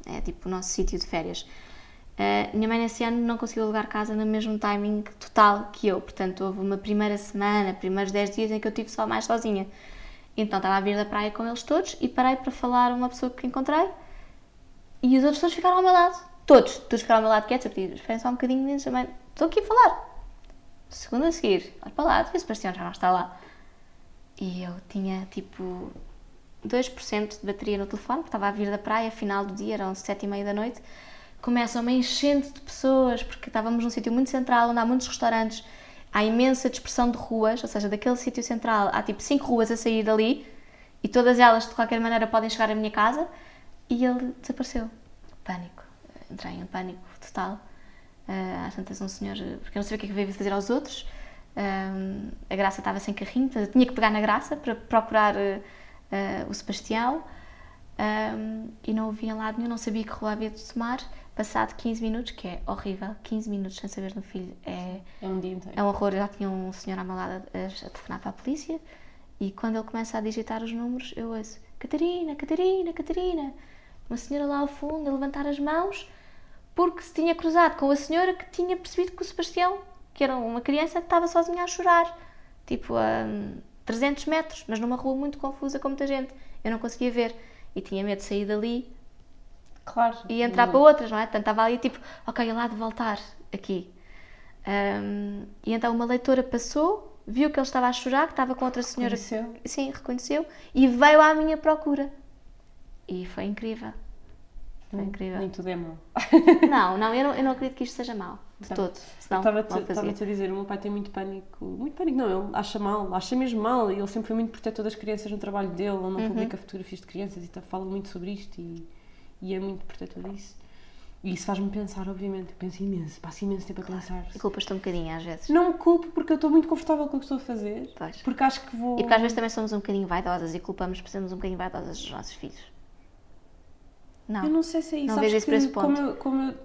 Speaker 2: É tipo o nosso sítio de férias. Eh, minha mãe nesse ano não conseguiu alugar casa no mesmo timing total que eu, portanto houve uma primeira semana, primeiros 10 dias em que eu estive só mais sozinha. Então estava a vir da praia com eles todos e parei para falar uma pessoa que encontrei e os outros todos ficaram ao meu lado. Todos, todos ficaram ao meu lado quietos. Eu pedi, esperem só um bocadinho, também. Estou aqui a falar. Segundo a seguir, olho para lá, e o Sebastião já não está lá. E eu tinha tipo 2% de bateria no telefone, porque estava a vir da praia, final do dia, eram sete e meia da noite. Começa uma enchente de pessoas, porque estávamos num sítio muito central, onde há muitos restaurantes, há imensa dispersão de ruas, ou seja, daquele sítio central há tipo cinco ruas a sair dali, e todas elas de qualquer maneira podem chegar à minha casa, e ele desapareceu. Pânico. Entrei em pânico total. Uh, às tantas um senhor, porque eu não sabia o que é que veio fazer aos outros. Um, a Graça estava sem carrinho, portanto eu tinha que pegar na Graça para procurar uh, uh, o Sebastião um, e não o via em lado nenhum, não sabia que rua havia de tomar. Passado 15 minutos, que é horrível, 15 minutos sem saber no filho é,
Speaker 1: É um dia inteiro.
Speaker 2: é um horror. Eu já tinha um senhor à meu lado a, a telefonar para a polícia e quando ele começa a digitar os números, eu ouço Catarina, Catarina, Catarina. Uma senhora lá ao fundo a levantar as mãos porque se tinha cruzado com a senhora que tinha percebido que o Sebastião, que era uma criança que estava sozinha a chorar, tipo a hum, 300 metros, mas numa rua muito confusa com muita gente. Eu não conseguia ver e tinha medo de sair dali
Speaker 1: Claro.
Speaker 2: e entrar para outras, não é? Portanto, estava ali tipo, ok, é lá de voltar aqui. Um, e então uma leitora passou, viu que ele estava a chorar, que estava com outra senhora.
Speaker 1: Reconheceu?
Speaker 2: Sim, reconheceu e veio à minha procura. E foi incrível. Foi incrível.
Speaker 1: Nem tudo é mau.
Speaker 2: Não, não, eu não, eu não acredito que isto seja mau, de
Speaker 1: Tá.
Speaker 2: todo. Senão
Speaker 1: Estava-te estava-te a dizer, o meu pai tem muito pânico. Muito pânico, não, ele acha mal, acha mesmo mal. Ele sempre foi muito protetor das crianças no trabalho dele. Ele
Speaker 2: Uhum.
Speaker 1: não publica fotografias de crianças e tá- fala muito sobre isto e, e é muito protetor disso. E isso faz-me pensar, obviamente. Eu penso imenso, passo imenso tempo a pensar.
Speaker 2: E culpas-te um bocadinho às vezes.
Speaker 1: Não me culpo porque eu estou muito confortável com o que estou a fazer.
Speaker 2: Pois.
Speaker 1: Porque acho que vou.
Speaker 2: E porque às vezes também somos um bocadinho vaidosas e culpamos por sermos um bocadinho vaidosas dos nossos filhos. Não.
Speaker 1: Eu não sei se é isso.
Speaker 2: Não vejo isso por esse ponto.
Speaker 1: Como eu, como eu,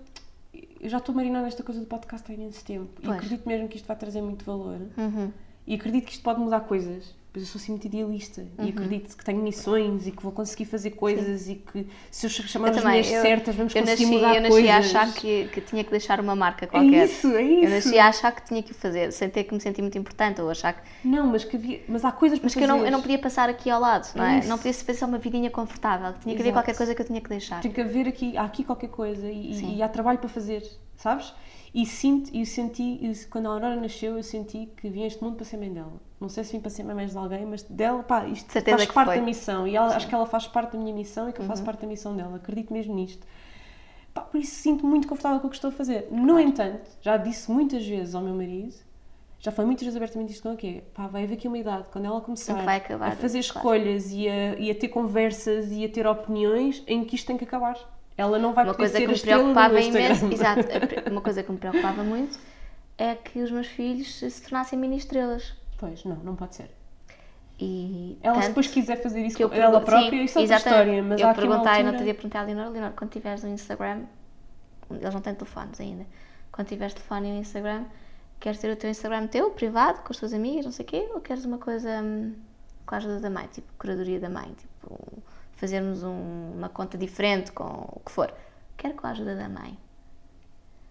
Speaker 1: eu já estou marinando nesta coisa do podcast há imenso tempo. E
Speaker 2: Pois.
Speaker 1: acredito mesmo que isto vai trazer muito valor.
Speaker 2: Uhum.
Speaker 1: E acredito que isto pode mudar coisas. Pois eu sou assim muito idealista.
Speaker 2: Uhum.
Speaker 1: E acredito que tenho missões e que vou conseguir fazer coisas e que se eu chamar
Speaker 2: Eu
Speaker 1: as
Speaker 2: também,
Speaker 1: mulheres
Speaker 2: eu,
Speaker 1: certas vamos
Speaker 2: eu
Speaker 1: conseguir
Speaker 2: nasci,
Speaker 1: mudar
Speaker 2: eu nasci
Speaker 1: coisas.
Speaker 2: a achar que, que tinha que deixar uma marca
Speaker 1: É
Speaker 2: qualquer.
Speaker 1: isso, é isso.
Speaker 2: Eu nasci a achar que tinha que fazer, sem ter que me sentir muito importante ou achar que.
Speaker 1: Não, mas, que havia, mas há coisas para
Speaker 2: Mas que eu não, eu não podia passar aqui ao lado, não
Speaker 1: É
Speaker 2: é? Não podia se fazer só uma vidinha confortável, tinha que haver qualquer coisa que eu tinha que deixar.
Speaker 1: Tem que haver aqui, há aqui qualquer coisa e,
Speaker 2: Sim.
Speaker 1: e há trabalho para fazer, sabes? E sinto, e senti, e quando a Aurora nasceu, eu senti que vim a este mundo para ser mãe dela. Não sei se vim para ser mãe mais de alguém, mas dela, pá, isto
Speaker 2: Certeza
Speaker 1: faz parte
Speaker 2: foi.
Speaker 1: da missão. E ela, acho que ela faz parte da minha missão e que eu
Speaker 2: Uhum.
Speaker 1: faço parte da missão dela. Acredito mesmo nisto. Pá, por isso sinto muito confortável com o que estou a fazer. No entanto, já disse muitas vezes ao meu marido, já falei muitas vezes abertamente isto com ele, que é, pá, vai haver aqui uma idade, quando ela começar
Speaker 2: acabar,
Speaker 1: a fazer
Speaker 2: claro.
Speaker 1: escolhas e a, e a ter conversas e a ter opiniões, em que isto tem que acabar. Ela não vai
Speaker 2: Uma coisa que me preocupava imenso, exato, uma coisa que me preocupava muito é que os meus filhos se tornassem mini estrelas.
Speaker 1: Pois, não, não pode ser.
Speaker 2: E
Speaker 1: Ela se depois quiser fazer isso com ela própria,
Speaker 2: sim,
Speaker 1: isso é outra história. Mas
Speaker 2: eu perguntei, no
Speaker 1: altura...
Speaker 2: outro dia perguntei à Leonor, Leonor, quando tiveres um Instagram, eles não têm telefones ainda, quando tiveres telefone e um Instagram, queres ter o teu Instagram teu, privado, com as tuas amigas, não sei o quê, ou queres uma coisa hum, com a ajuda da mãe, tipo curadoria da mãe, tipo fazermos um- uma conta diferente com o que for. Quero com a ajuda da mãe.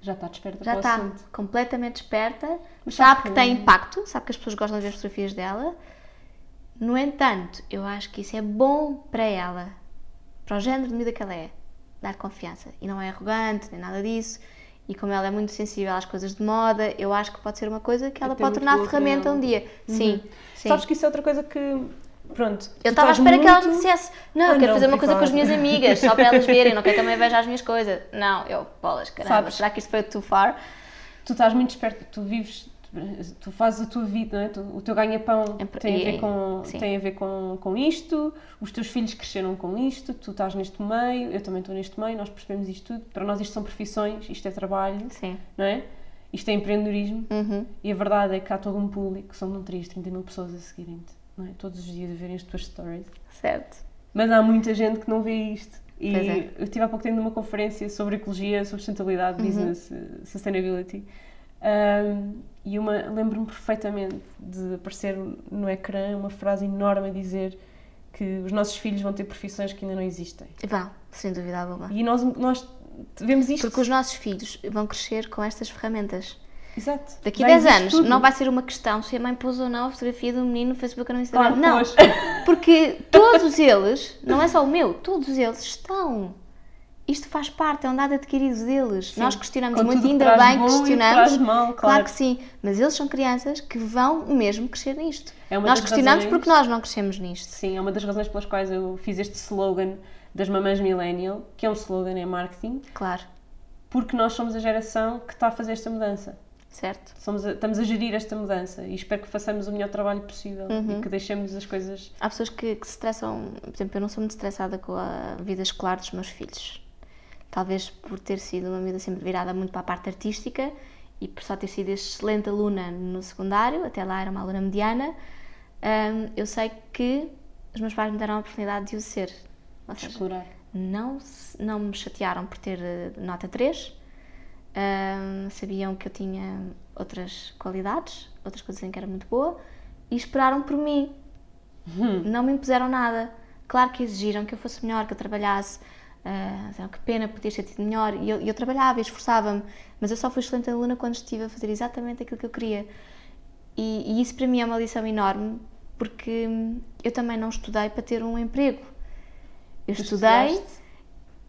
Speaker 1: Já está desperta
Speaker 2: Já está
Speaker 1: assunto.
Speaker 2: completamente desperta,
Speaker 1: Mas
Speaker 2: sabe que
Speaker 1: que-
Speaker 2: tem impacto, sabe que as pessoas gostam de ver as fotografias dela. No entanto, eu acho que isso é bom para ela, para o género de vida que ela é, dar confiança. E não é arrogante, nem nada disso. E como ela é muito sensível às coisas de moda, eu acho que pode ser uma coisa que ela
Speaker 1: Até
Speaker 2: pode tornar ferramenta um dia. Sim, sim.
Speaker 1: Sabes que isso é outra coisa que pronto.
Speaker 2: Eu estava à espera que ela me dissesse: Não, eu quero fazer uma coisa com as minhas amigas, só para elas verem, não quero que também veja as minhas coisas. Não, eu, bolas, caramba, Sabes, será que isto foi too far?
Speaker 1: Tu estás muito esperto, tu vives tu fazes a tua vida, é? tu, o teu ganha-pão tem a ver, com, tem a ver com, com isto, os teus filhos cresceram com isto, tu estás neste meio, eu também estou neste meio, nós percebemos isto tudo. Para nós isto são profissões, isto é trabalho,
Speaker 2: Sim.
Speaker 1: não é? Isto é empreendedorismo
Speaker 2: uhum.
Speaker 1: e a verdade é que há todo um público, são não 3, 30 mil pessoas a seguirem-te, não é? Todos os dias a verem as tuas stories.
Speaker 2: Certo.
Speaker 1: Mas há muita gente que não vê isto. E
Speaker 2: é.
Speaker 1: eu estive há pouco tempo numa conferência sobre ecologia, sustentabilidade, uhum. business, sustainability. Um, e uma lembro-me perfeitamente de aparecer no ecrã uma frase enorme a dizer que os nossos filhos vão ter profissões que ainda não existem.
Speaker 2: Vão, sem dúvida alguma.
Speaker 1: E nós, nós vemos isto.
Speaker 2: Porque os nossos filhos vão crescer com estas ferramentas.
Speaker 1: Exato.
Speaker 2: Daqui a 10 anos tudo. não vai ser uma questão se a mãe pôs ou não a fotografia do menino no Facebook ou no Instagram.
Speaker 1: Claro,
Speaker 2: não.
Speaker 1: Pôs.
Speaker 2: Porque todos eles, não é só o meu, todos eles estão isto faz parte, é um dado adquirido deles. Sim. Nós questionamos muito, ainda bem que questionamos.
Speaker 1: Mal, claro.
Speaker 2: claro. que sim, mas eles são crianças que vão mesmo crescer nisto. É nós questionamos razões... porque nós não crescemos nisto.
Speaker 1: Sim, é uma das razões pelas quais eu fiz este slogan das mamães millennial, que é um slogan em marketing.
Speaker 2: Claro.
Speaker 1: Porque nós somos a geração que está a fazer esta mudança.
Speaker 2: Certo.
Speaker 1: Somos a, estamos a gerir esta mudança e espero que façamos o melhor trabalho possível
Speaker 2: uhum.
Speaker 1: e que deixemos as coisas.
Speaker 2: Há pessoas que, que se estressam, por exemplo, eu não sou muito estressada com a vida escolar dos meus filhos talvez por ter sido uma miúda sempre virada muito para a parte artística e por só ter sido excelente aluna no secundário, até lá era uma aluna mediana, um, eu sei que os meus pais me deram a oportunidade de o ser.
Speaker 1: Ou seja, Explorar.
Speaker 2: Não, não me chatearam por ter eh, nota 3, um, sabiam que eu tinha outras qualidades, outras coisas em que era muito boa e esperaram por mim. Hum. Não me impuseram nada. Claro que exigiram que eu fosse melhor, que eu trabalhasse, Uh, que pena, podia ter tido melhor. E eu, eu trabalhava e esforçava-me, mas eu só fui excelente aluna quando estive a fazer exatamente aquilo que eu queria. E, e, isso para mim é uma lição enorme, porque eu também não estudei para ter um emprego. Eu tu estudei, estudaste?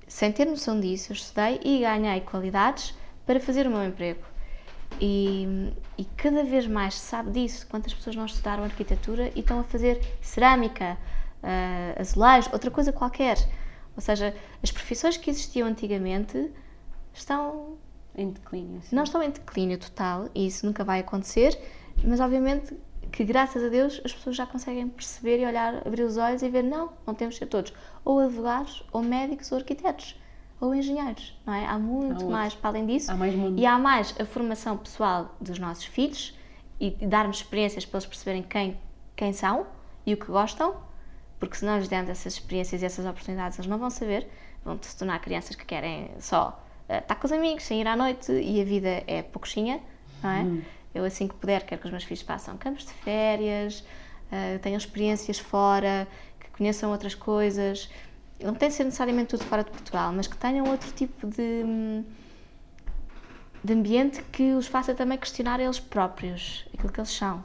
Speaker 2: sem ter noção disso, eu estudei e ganhei qualidades para fazer o meu emprego. E, e cada vez mais se sabe disso. Quantas pessoas não estudaram arquitetura e estão a fazer cerâmica, uh, azulejos, outra coisa qualquer. Ou seja, as profissões que existiam antigamente estão.
Speaker 1: Em declínio. Sim.
Speaker 2: Não estão em declínio total e isso nunca vai acontecer, mas obviamente que graças a Deus as pessoas já conseguem perceber e olhar, abrir os olhos e ver: não, não temos de ser todos ou advogados, ou médicos, ou arquitetos, ou engenheiros, não é? Há muito há mais para além disso.
Speaker 1: Há mais mundo.
Speaker 2: E há mais a formação pessoal dos nossos filhos e darmos experiências para eles perceberem quem, quem são e o que gostam porque se nós demos essas experiências e essas oportunidades, eles não vão saber, vão se tornar crianças que querem só uh, estar com os amigos, sair à noite e a vida é pouquinha, não é? Hum. Eu, assim que puder, quero que os meus filhos façam campos de férias, uh, tenham experiências fora, que conheçam outras coisas. Não tem de ser necessariamente tudo fora de Portugal, mas que tenham outro tipo de, de ambiente que os faça também questionar eles próprios, aquilo que eles são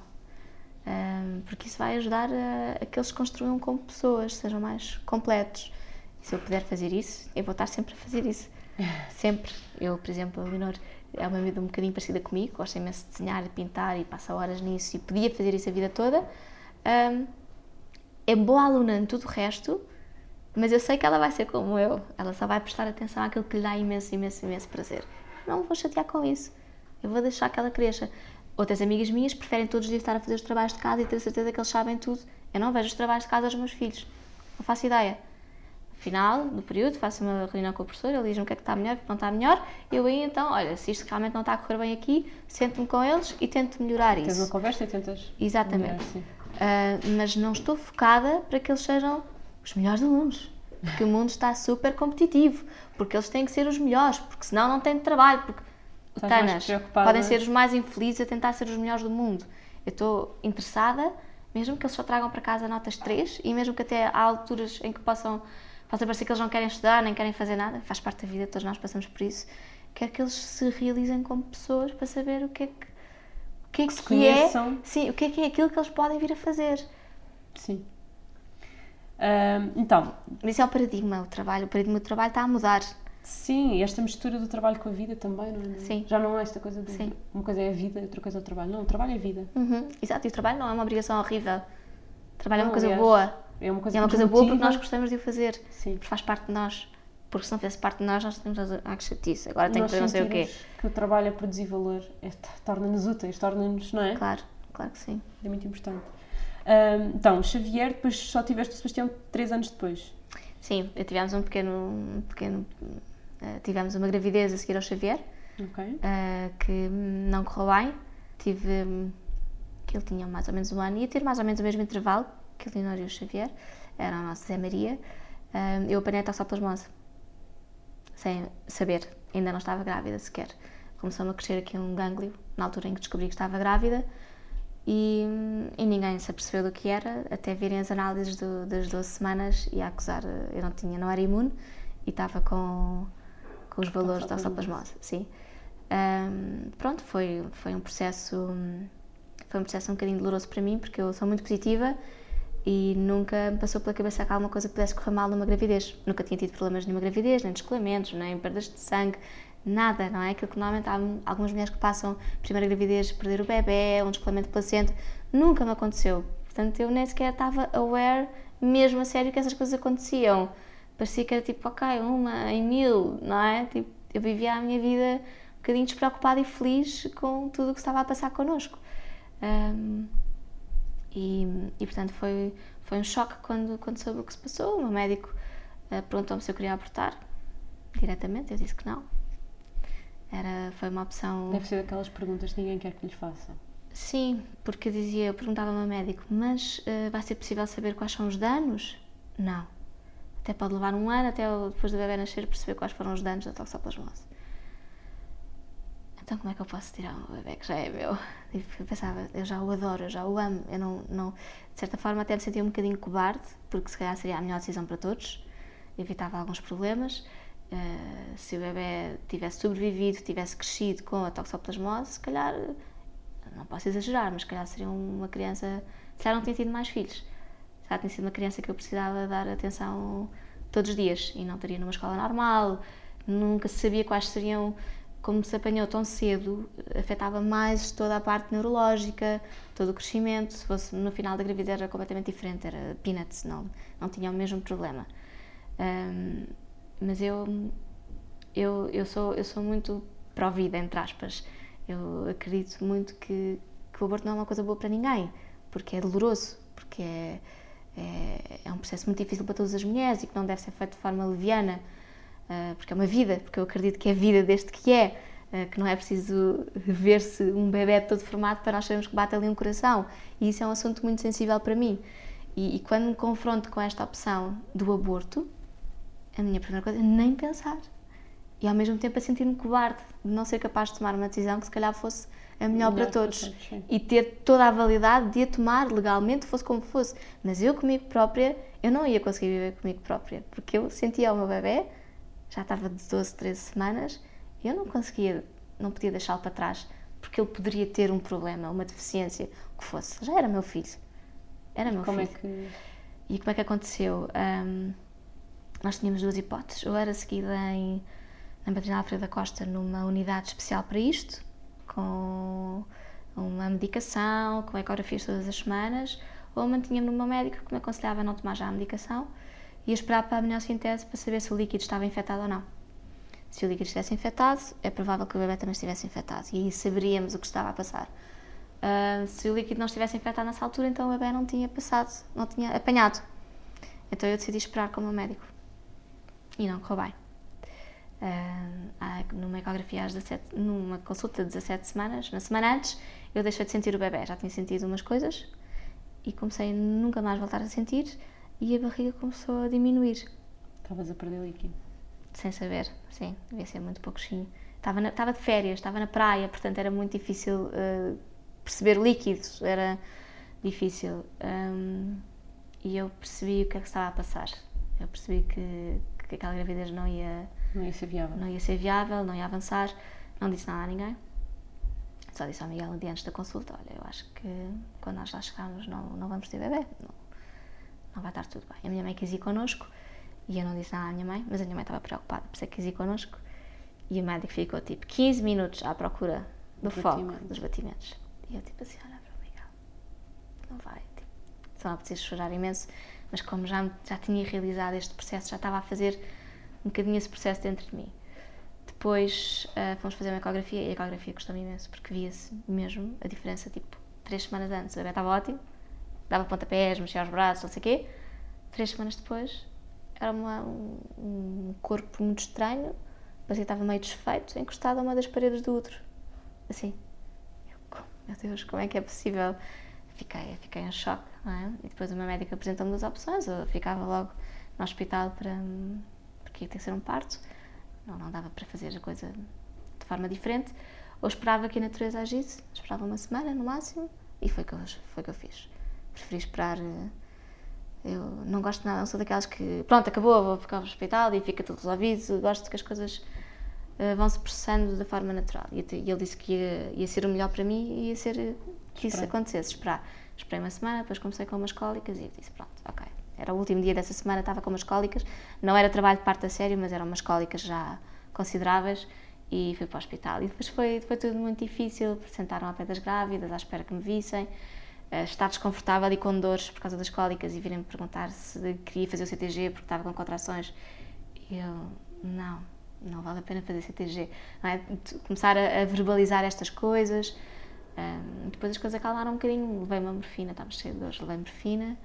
Speaker 2: um, porque isso vai ajudar a, a, que eles construam como pessoas, sejam mais completos. E se eu puder fazer isso, eu vou estar sempre a fazer isso. Sempre. Eu, por exemplo, a Leonor é uma vida um bocadinho parecida comigo, gosta imenso de desenhar e pintar e passa horas nisso e podia fazer isso a vida toda. Um, é boa aluna em tudo o resto, mas eu sei que ela vai ser como eu. Ela só vai prestar atenção àquilo que lhe dá imenso, imenso, imenso prazer. Não vou chatear com isso. Eu vou deixar que ela cresça. Outras amigas minhas preferem todos os dias estar a fazer os trabalhos de casa e ter a certeza que eles sabem tudo. Eu não vejo os trabalhos de casa aos meus filhos. Não faço ideia. No final do período, faço uma reunião com o professor, ele diz-me o que é que está melhor, o que não está melhor. Eu aí então, olha, se isto realmente não está a correr bem aqui, sento-me com eles e tento melhorar isso.
Speaker 1: Tens uma conversa e tentas.
Speaker 2: Exatamente. Melhorar, uh, mas não estou focada para que eles sejam os melhores alunos. Porque o mundo está super competitivo. Porque eles têm que ser os melhores. Porque senão não tem trabalho. Porque tanas podem ser os mais infelizes a tentar ser os melhores do mundo. Eu estou interessada, mesmo que eles só tragam para casa notas 3 e mesmo que até há alturas em que possam, possa parecer que eles não querem estudar nem querem fazer nada, faz parte da vida, todos nós passamos por isso. Quero que eles se realizem como pessoas para saber o que é que, o que, é, que, que é, sim, o que é que é aquilo que eles podem vir a fazer.
Speaker 1: Sim. Um, então.
Speaker 2: Isso é o paradigma, o trabalho. O paradigma do trabalho está a mudar.
Speaker 1: Sim, esta mistura do trabalho com a vida também, não é?
Speaker 2: Sim.
Speaker 1: Já não é esta coisa de Sim. uma coisa é a vida, outra coisa é o trabalho. Não, o trabalho é a vida.
Speaker 2: Uhum. Exato, e o trabalho não é uma obrigação horrível. Trabalho é uma
Speaker 1: Não,
Speaker 2: coisa
Speaker 1: aliás,
Speaker 2: boa.
Speaker 1: É uma coisa
Speaker 2: é uma coisa boa porque nós gostamos de o fazer.
Speaker 1: Sim.
Speaker 2: Porque faz parte de nós. Porque se não fizesse parte de nós, nós temos a ah, que chatice. Agora tenho que fazer não sei o quê.
Speaker 1: que o trabalho a produzir valor é, torna-nos úteis, torna-nos, não é?
Speaker 2: Claro, claro que sim.
Speaker 1: É muito importante. Ahm, então, Xavier, depois só tiveste o Sebastião três anos depois.
Speaker 2: Sim, tivemos um pequeno. Um pequeno eh, tivemos uma gravidez a seguir ao Xavier,
Speaker 1: Ok.
Speaker 2: eh, que não correu bem. Tive. hum, que ele tinha mais ou menos um ano, ia ter mais ou menos o mesmo intervalo que o Leonor e o Xavier, era o nosso Zé Maria. Hum, eu apanhei a toxoplasmose, sem saber, ainda não estava grávida sequer. Começou-me a crescer aqui um gânglio, na altura em que descobri que estava grávida, e, hum, e ninguém se apercebeu do que era, até virem as análises do- das 12 semanas e a acusar, eh, eu não tinha, não era imune, e estava com, com os valores da toxoplasmose, sim. Hum, pronto, foi, foi um processo hum, foi um processo um bocadinho doloroso para mim porque eu sou muito positiva e nunca me passou pela cabeça que alguma coisa pudesse correr mal numa gravidez. Nunca tinha tido problemas nenhuma gravidez, nem descolamentos, nem perdas de sangue, nada, não é? Aquilo que normalmente há algumas mulheres que passam primeira gravidez, perder o bebê, um descolamento de placenta, nunca me aconteceu. Portanto, eu nem sequer estava aware, mesmo a sério, que essas coisas aconteciam. Parecia que era tipo, ok, uma em mil, não é? Tipo, eu vivia a minha vida um bocadinho despreocupada e feliz com tudo o que estava a passar connosco. Um, e, e, portanto foi, foi um choque quando, quando soube o que se passou. O meu médico uh, perguntou-me se eu queria abortar diretamente, eu disse que não. Era, foi uma opção.
Speaker 1: Deve ser daquelas perguntas que ninguém quer que lhes faça.
Speaker 2: Sim, porque eu dizia, eu perguntava ao meu médico, mas uh, vai ser possível saber quais são os danos? Não. Até pode levar um ano até depois do bebê nascer perceber quais foram os danos da toxoplasmose. Então como é que eu posso tirar um bebê que já é meu? E eu pensava, eu já o adoro, eu já o amo. Eu não, não, de certa forma até me sentia um bocadinho cobarde, porque se calhar seria a melhor decisão para todos, evitava alguns problemas. Uh, se o bebê tivesse sobrevivido, tivesse crescido com a toxoplasmose, se calhar, não posso exagerar, mas se calhar seria uma criança, se calhar não tinha tido mais filhos. Se calhar tinha sido uma criança que eu precisava dar atenção todos os dias e não estaria numa escola normal, nunca se sabia quais seriam como se apanhou tão cedo, afetava mais toda a parte neurológica, todo o crescimento. Se fosse no final da gravidez era completamente diferente, era peanuts, não, não tinha o mesmo problema. Um, mas eu, eu, eu, sou, eu sou muito pró-vida, entre aspas. Eu acredito muito que, que o aborto não é uma coisa boa para ninguém, porque é doloroso, porque é, é, é um processo muito difícil para todas as mulheres e que não deve ser feito de forma leviana. Uh, porque é uma vida, porque eu acredito que é vida desde que é, uh, que não é preciso ver-se um bebê todo formado para nós sabermos que bate ali um coração. E isso é um assunto muito sensível para mim. E, e quando me confronto com esta opção do aborto, a minha primeira coisa é nem pensar. E ao mesmo tempo a sentir-me cobarde de não ser capaz de tomar uma decisão que se calhar fosse a melhor, melhor para todos. Para e ter toda a validade de a tomar legalmente, fosse como fosse. Mas eu comigo própria, eu não ia conseguir viver comigo própria, porque eu sentia o meu bebê já estava de 12, 13 semanas, e eu não conseguia, não podia deixá-lo para trás, porque ele poderia ter um problema, uma deficiência, o que fosse. Já era meu filho. Era meu
Speaker 1: como
Speaker 2: filho.
Speaker 1: É que...
Speaker 2: E como é que aconteceu? Um, nós tínhamos duas hipóteses. Ou era seguida em, na Maternal Alfredo da Costa numa unidade especial para isto, com uma medicação, com ecografias todas as semanas, ou mantinha-me no meu médico que me aconselhava não tomar já a medicação e esperar para a amniocintese para saber se o líquido estava infectado ou não. Se o líquido estivesse infectado, é provável que o bebê também estivesse infectado e aí saberíamos o que estava a passar. Uh, se o líquido não estivesse infectado nessa altura, então o bebê não tinha passado, não tinha apanhado. Então eu decidi esperar com o meu médico e não correu bem. Uh, numa ecografia às 17, numa consulta de 17 semanas, na semana antes, eu deixei de sentir o bebê. Já tinha sentido umas coisas e comecei a nunca mais voltar a sentir e a barriga começou a diminuir.
Speaker 1: Estavas a perder líquido?
Speaker 2: Sem saber, sim, devia ser muito pouquinho. Estava, na, estava de férias, estava na praia, portanto era muito difícil uh, perceber líquidos, era difícil. Um, e eu percebi o que é que estava a passar. Eu percebi que, que aquela gravidez não ia,
Speaker 1: não ia ser viável.
Speaker 2: Não ia ser viável, não ia avançar. Não disse nada a ninguém. Só disse ao Miguel um dia antes da consulta: Olha, eu acho que quando nós lá chegarmos não, não vamos ter bebê. Não, não vai estar tudo bem. A minha mãe quis ir connosco e eu não disse nada à minha mãe, mas a minha mãe estava preocupada, por isso é que quis ir connosco. E o médico ficou tipo 15 minutos à procura do foco, dos batimentos. E eu tipo assim, olha para o Miguel, não vai, tipo, então não preciso chorar imenso, mas como já, já tinha realizado este processo, já estava a fazer um bocadinho esse processo dentro de mim. Depois uh, fomos fazer uma ecografia e a ecografia gostou-me imenso, porque via-se mesmo a diferença, tipo, três semanas antes o bebê estava ótimo, dava pontapés, mexia os braços, não sei o quê. Três semanas depois era uma, um, um corpo muito estranho, parecia que estava meio desfeito, encostado a uma das paredes do útero. Assim. Eu, meu Deus, como é que é possível? Fiquei, fiquei em choque, é? E depois o meu médico apresentou-me duas opções. Eu ficava logo no hospital para. porque ia ter que ser um parto. Não, não dava para fazer a coisa de forma diferente. Ou esperava que a natureza agisse, esperava uma semana no máximo, e foi que eu, foi que eu fiz. Preferi esperar. Eh, eu não gosto nada, não sou daquelas que, pronto, acabou, vou ficar no hospital e fica tudo resolvido. Gosto que as coisas uh, vão se processando da forma natural. E, e ele disse que ia, ia, ser o melhor para mim e ia ser que isso acontecesse, esperar. Esperei uma semana, depois comecei com umas cólicas e disse: pronto, ok. Era o último dia dessa semana, estava com umas cólicas. Não era trabalho de parte a sério, mas eram umas cólicas já consideráveis e fui para o hospital. E depois foi, foi tudo muito difícil, sentaram ao pé das grávidas, à espera que me vissem. Uh, estar desconfortável e com dores por causa das cólicas e virem-me perguntar se queria fazer o CTG porque estava com contrações. E eu, não, não vale a pena fazer CTG. É? Começar a, a, verbalizar estas coisas. Um, depois as coisas acalmaram um bocadinho, levei uma morfina, estava cheio de dores, levei morfina.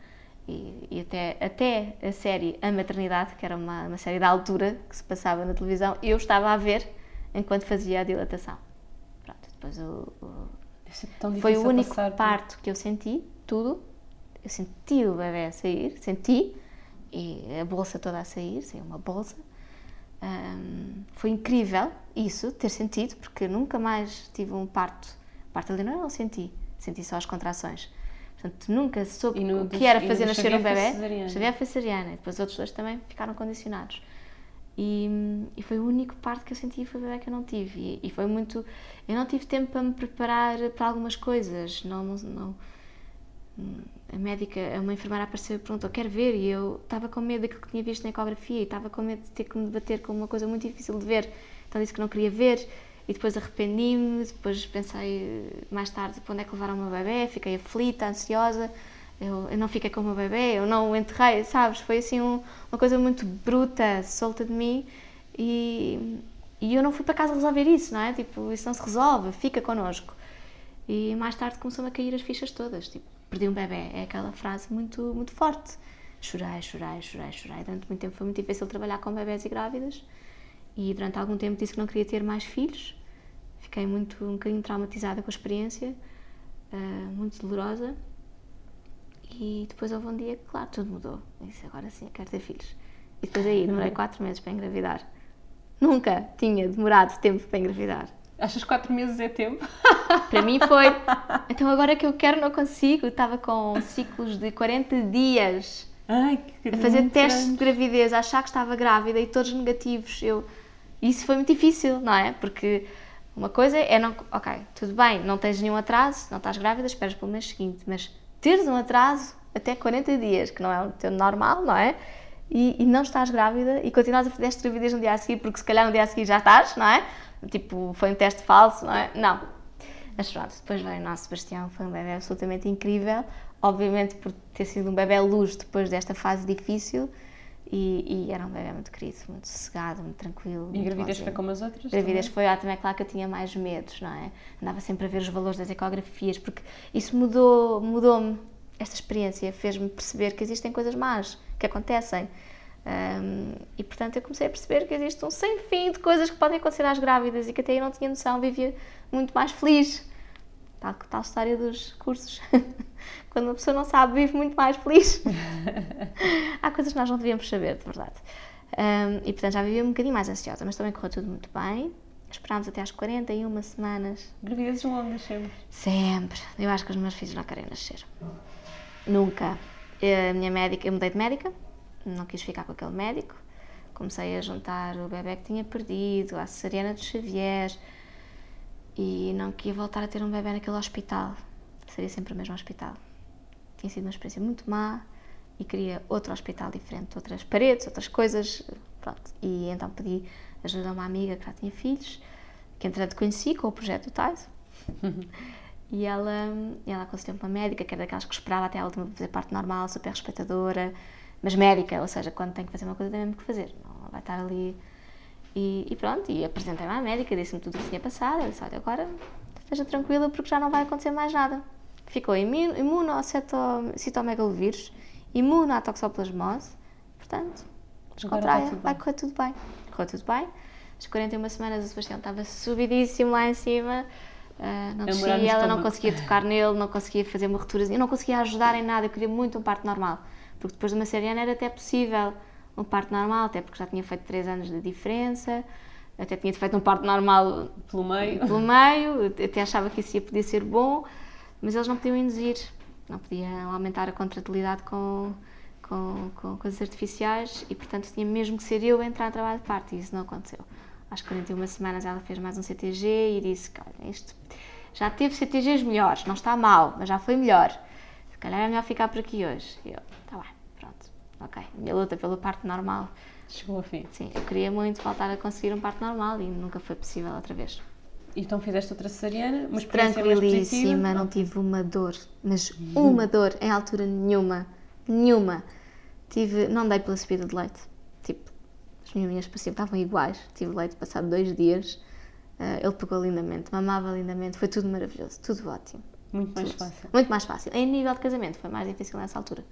Speaker 2: E, e, até, até a série A Maternidade, que era uma, uma série da altura que se passava na televisão, eu estava a ver enquanto fazia a dilatação. Pronto, depois o, o foi o único parto que eu senti, tudo. Eu senti o bebê a sair, senti, e a bolsa toda a sair, saiu uma bolsa. Um, foi incrível isso, ter sentido, porque nunca mais tive um parto. Parto ali não, senti, senti só as contrações. Portanto, nunca soube o que era fazer nascer um bebê. Xavier foi cesariana. Depois os outros dois também ficaram condicionados. E, e, foi o único parto que eu senti foi o bebê que eu não tive. E, e, foi muito. Eu não tive tempo para me preparar para algumas coisas. Não, não, não a médica, uma enfermeira apareceu e perguntou: Quero ver? E eu estava com medo daquilo que tinha visto na ecografia e estava com medo de ter que me debater com uma coisa muito difícil de ver. Então disse que não queria ver e depois arrependi-me. Depois pensei mais tarde: para onde é que levaram o meu bebê? Fiquei aflita, ansiosa eu, eu não fiquei com o meu bebê, eu não o enterrei, sabes? Foi assim um, uma coisa muito bruta, solta de mim e, e eu não fui para casa resolver isso, não é? Tipo, isso não se resolve, fica connosco. E mais tarde começou-me a cair as fichas todas, tipo, perdi um bebê, é aquela frase muito, muito forte. Chorei, chorei, chorei, chorei. Durante muito tempo foi muito difícil trabalhar com bebés e grávidas e durante algum tempo disse que não queria ter mais filhos. Fiquei muito, um bocadinho traumatizada com a experiência, uh, muito dolorosa e depois houve um dia que, claro, tudo mudou. Eu disse, agora sim, eu quero ter filhos. E depois aí demorei quatro meses para engravidar. Nunca tinha demorado tempo para engravidar.
Speaker 1: Achas quatro meses é tempo?
Speaker 2: Para mim foi. Então agora que eu quero não consigo. Estava com ciclos de 40 dias
Speaker 1: Ai, que
Speaker 2: a fazer testes de gravidez, a achar que estava grávida e todos negativos. Eu... Isso foi muito difícil, não é? Porque uma coisa é não. Ok, tudo bem, não tens nenhum atraso, não estás grávida, esperas pelo mês seguinte, mas teres um atraso até 40 dias, que não é o teu normal, não é? E, e não estás grávida e continuas a fazer esta gravidez no dia a seguir, porque se calhar no dia a seguir já estás, não é? Tipo, foi um teste falso, não é? Não. Mas pronto, depois veio o nosso Sebastião, foi um bebê absolutamente incrível, obviamente por ter sido um bebê luz depois desta fase difícil, e, e, era um bebê muito querido, muito sossegado, muito tranquilo.
Speaker 1: E a gravidez foi como as outras?
Speaker 2: A gravidez foi ótima, é claro que eu tinha mais medos, não é? Andava sempre a ver os valores das ecografias, porque isso mudou, mudou-me. Esta experiência fez-me perceber que existem coisas más que acontecem. Um, e portanto eu comecei a perceber que existe um sem fim de coisas que podem acontecer às grávidas e que até eu não tinha noção, vivia muito mais feliz. Tal, tal história dos cursos. Quando uma pessoa não sabe, vive muito mais feliz. Há coisas que nós não devíamos saber, de verdade. Um, e portanto já vivia um bocadinho mais ansiosa, mas também correu tudo muito bem. Esperámos até às 41 semanas.
Speaker 1: Gravidezes longas sempre?
Speaker 2: Sempre. Eu acho que os meus filhos não querem nascer. Nunca. A minha médica, eu mudei de médica, não quis ficar com aquele médico. Comecei a juntar o bebê que tinha perdido, a cesariana de Xavier e não queria voltar a ter um bebê naquele hospital. Seria sempre o mesmo hospital. Tinha sido uma experiência muito má e queria outro hospital diferente, outras paredes, outras coisas. Pronto. E então pedi ajuda a uma amiga que já tinha filhos, que entretanto conheci com o projeto Tais. E ela, ela aconselhou uma médica, que era daquelas que esperava até a última para fazer parte normal, super respeitadora, mas médica, ou seja, quando tem que fazer uma coisa tem mesmo que fazer, não vai estar ali. E, e pronto, e apresentei-me à médica, disse-me tudo o que tinha passado, ela disse, olha, agora esteja tranquila porque já não vai acontecer mais nada. Ficou imune ao citomegalovírus, imune à toxoplasmose, portanto, descontraia, vai correr tudo bem. Correu tudo bem. As 41 semanas o Sebastião estava subidíssimo lá em cima, uh, não descia, ela não conseguia tocar nele, não conseguia fazer uma ruptura, eu não conseguia ajudar em nada, eu queria muito um parto normal, porque depois de uma cesariana era até possível um parto normal, até porque já tinha feito 3 anos de diferença, até tinha feito um parto normal
Speaker 1: pelo meio,
Speaker 2: pelo meio até achava que isso ia poder ser bom, mas eles não podiam induzir, não podiam aumentar a contratilidade com, com, com coisas artificiais e, portanto, tinha mesmo que ser eu a entrar no trabalho de parto e isso não aconteceu. Às 41 semanas ela fez mais um CTG e disse que, olha, isto já teve CTGs melhores, não está mal, mas já foi melhor. Se calhar é melhor ficar por aqui hoje. E eu, tá bem, pronto, ok. A minha luta pelo parto normal
Speaker 1: chegou ao fim.
Speaker 2: Sim, eu queria muito voltar a conseguir um parto normal e nunca foi possível outra vez.
Speaker 1: Então fizeste outra cesariana, mas
Speaker 2: tranquilíssima, não tive uma dor, mas uma dor em altura nenhuma, nenhuma. Tive, não dei pela subida de leite, tipo, as minhas pareciam estavam iguais. Tive leite passado dois dias, uh, ele pegou lindamente, mamava lindamente, foi tudo maravilhoso, tudo ótimo.
Speaker 1: Muito mais tudo. fácil.
Speaker 2: Muito mais fácil. Em nível de casamento foi mais difícil nessa altura.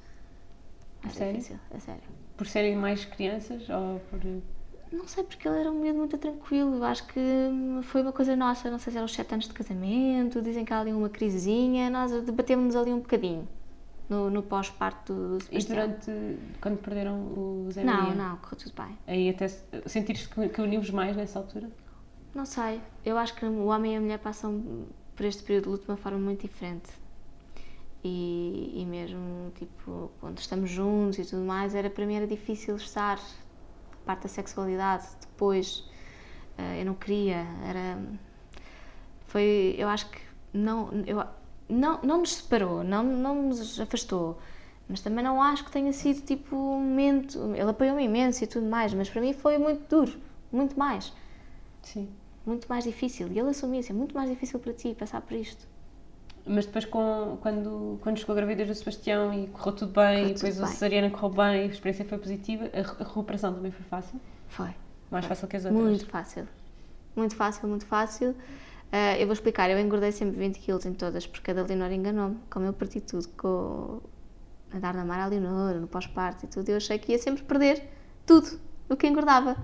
Speaker 1: Mais a sério? difícil,
Speaker 2: é sério.
Speaker 1: Por serem mais crianças ou por
Speaker 2: não sei, porque ele era um medo muito tranquilo. Acho que foi uma coisa nossa. Não sei se eram os sete anos de casamento. Dizem que há ali uma crisezinha. Nós debatemos ali um bocadinho no, no pós-parto do
Speaker 1: Sebastião. E durante. quando perderam o Zé
Speaker 2: Não, não, correu tudo bem.
Speaker 1: Aí até sentiste que, que uniu-vos mais nessa altura?
Speaker 2: Não sei. Eu acho que o homem e a mulher passam por este período de luto de uma forma muito diferente. E, e mesmo, tipo, quando estamos juntos e tudo mais, era para mim era difícil estar parte da sexualidade depois uh, eu não queria era foi eu acho que não eu não não nos separou não não nos afastou mas também não acho que tenha sido tipo um momento ele apoiou-me imenso e tudo mais mas para mim foi muito duro muito mais.
Speaker 1: Sim.
Speaker 2: Muito mais difícil e ele assumia assim, é muito mais difícil para ti passar por isto
Speaker 1: mas depois com, quando, quando chegou a gravidez do Sebastião e correu tudo bem, correu e depois a cesariana correu bem, a experiência foi positiva, a, a recuperação também foi fácil?
Speaker 2: Foi.
Speaker 1: Mais foi. fácil que as outras?
Speaker 2: Muito fácil. Muito fácil, muito fácil. Uh, eu vou explicar, eu engordei sempre 20 quilos em todas, porque a da Leonor enganou-me. Como eu parti tudo com a dar na mar à Leonor, no pós-parto e tudo, eu achei que ia sempre perder tudo o que engordava.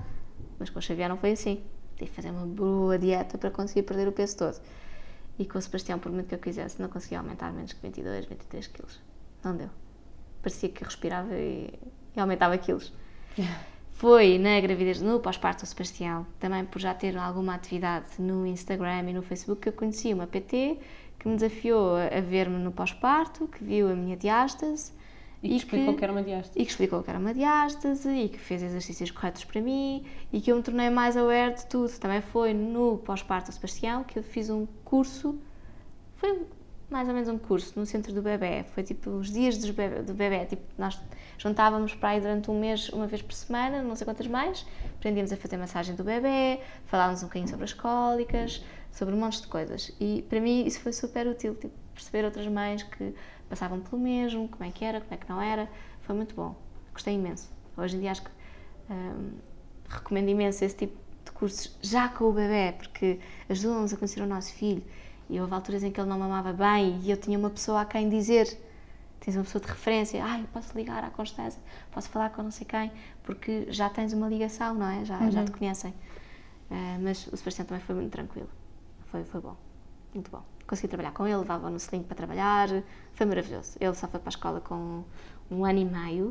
Speaker 2: Mas com o Xavier não foi assim. Tive que fazer uma boa dieta para conseguir perder o peso todo. E com o Sebastião, por muito que eu quisesse, não conseguia aumentar menos que 22, 23 quilos. Não deu. Parecia que respirava e, e aumentava quilos. Foi na gravidez, no pós-parto do Sebastião, também por já ter alguma atividade no Instagram e no Facebook, que eu conheci uma PT que me desafiou a ver-me no pós-parto, que viu a minha diástase
Speaker 1: e que, explicou que era uma diástase.
Speaker 2: E que explicou que era uma diástase e que fez exercícios corretos para mim e que eu me tornei mais aware de tudo. Também foi no pós-parto do Sebastião que eu fiz um curso, foi mais ou menos um curso no centro do bebê. Foi tipo os dias do bebê, do bebê. Tipo, nós juntávamos para aí durante um mês, uma vez por semana, não sei quantas mais, aprendíamos a fazer massagem do bebê, falávamos um bocadinho sobre as cólicas, sobre um monte de coisas. E para mim isso foi super útil, tipo, perceber outras mães que passavam pelo mesmo, como é que era, como é que não era. Foi muito bom. Gostei imenso. Hoje em dia acho que hum, recomendo imenso esse tipo de cursos já com o bebê, porque ajudam-nos a conhecer o nosso filho. E houve alturas em que ele não mamava bem e eu tinha uma pessoa a quem dizer. Tens uma pessoa de referência, eu posso ligar à Constância, posso falar com não sei quem, porque já tens uma ligação, não é? Já, uhum. já te conhecem. Uh, mas o Sebastião também foi muito tranquilo. Foi, foi bom. Muito bom consegui trabalhar com ele, levava no sling para trabalhar, foi maravilhoso. Ele só foi para a escola com um ano e meio,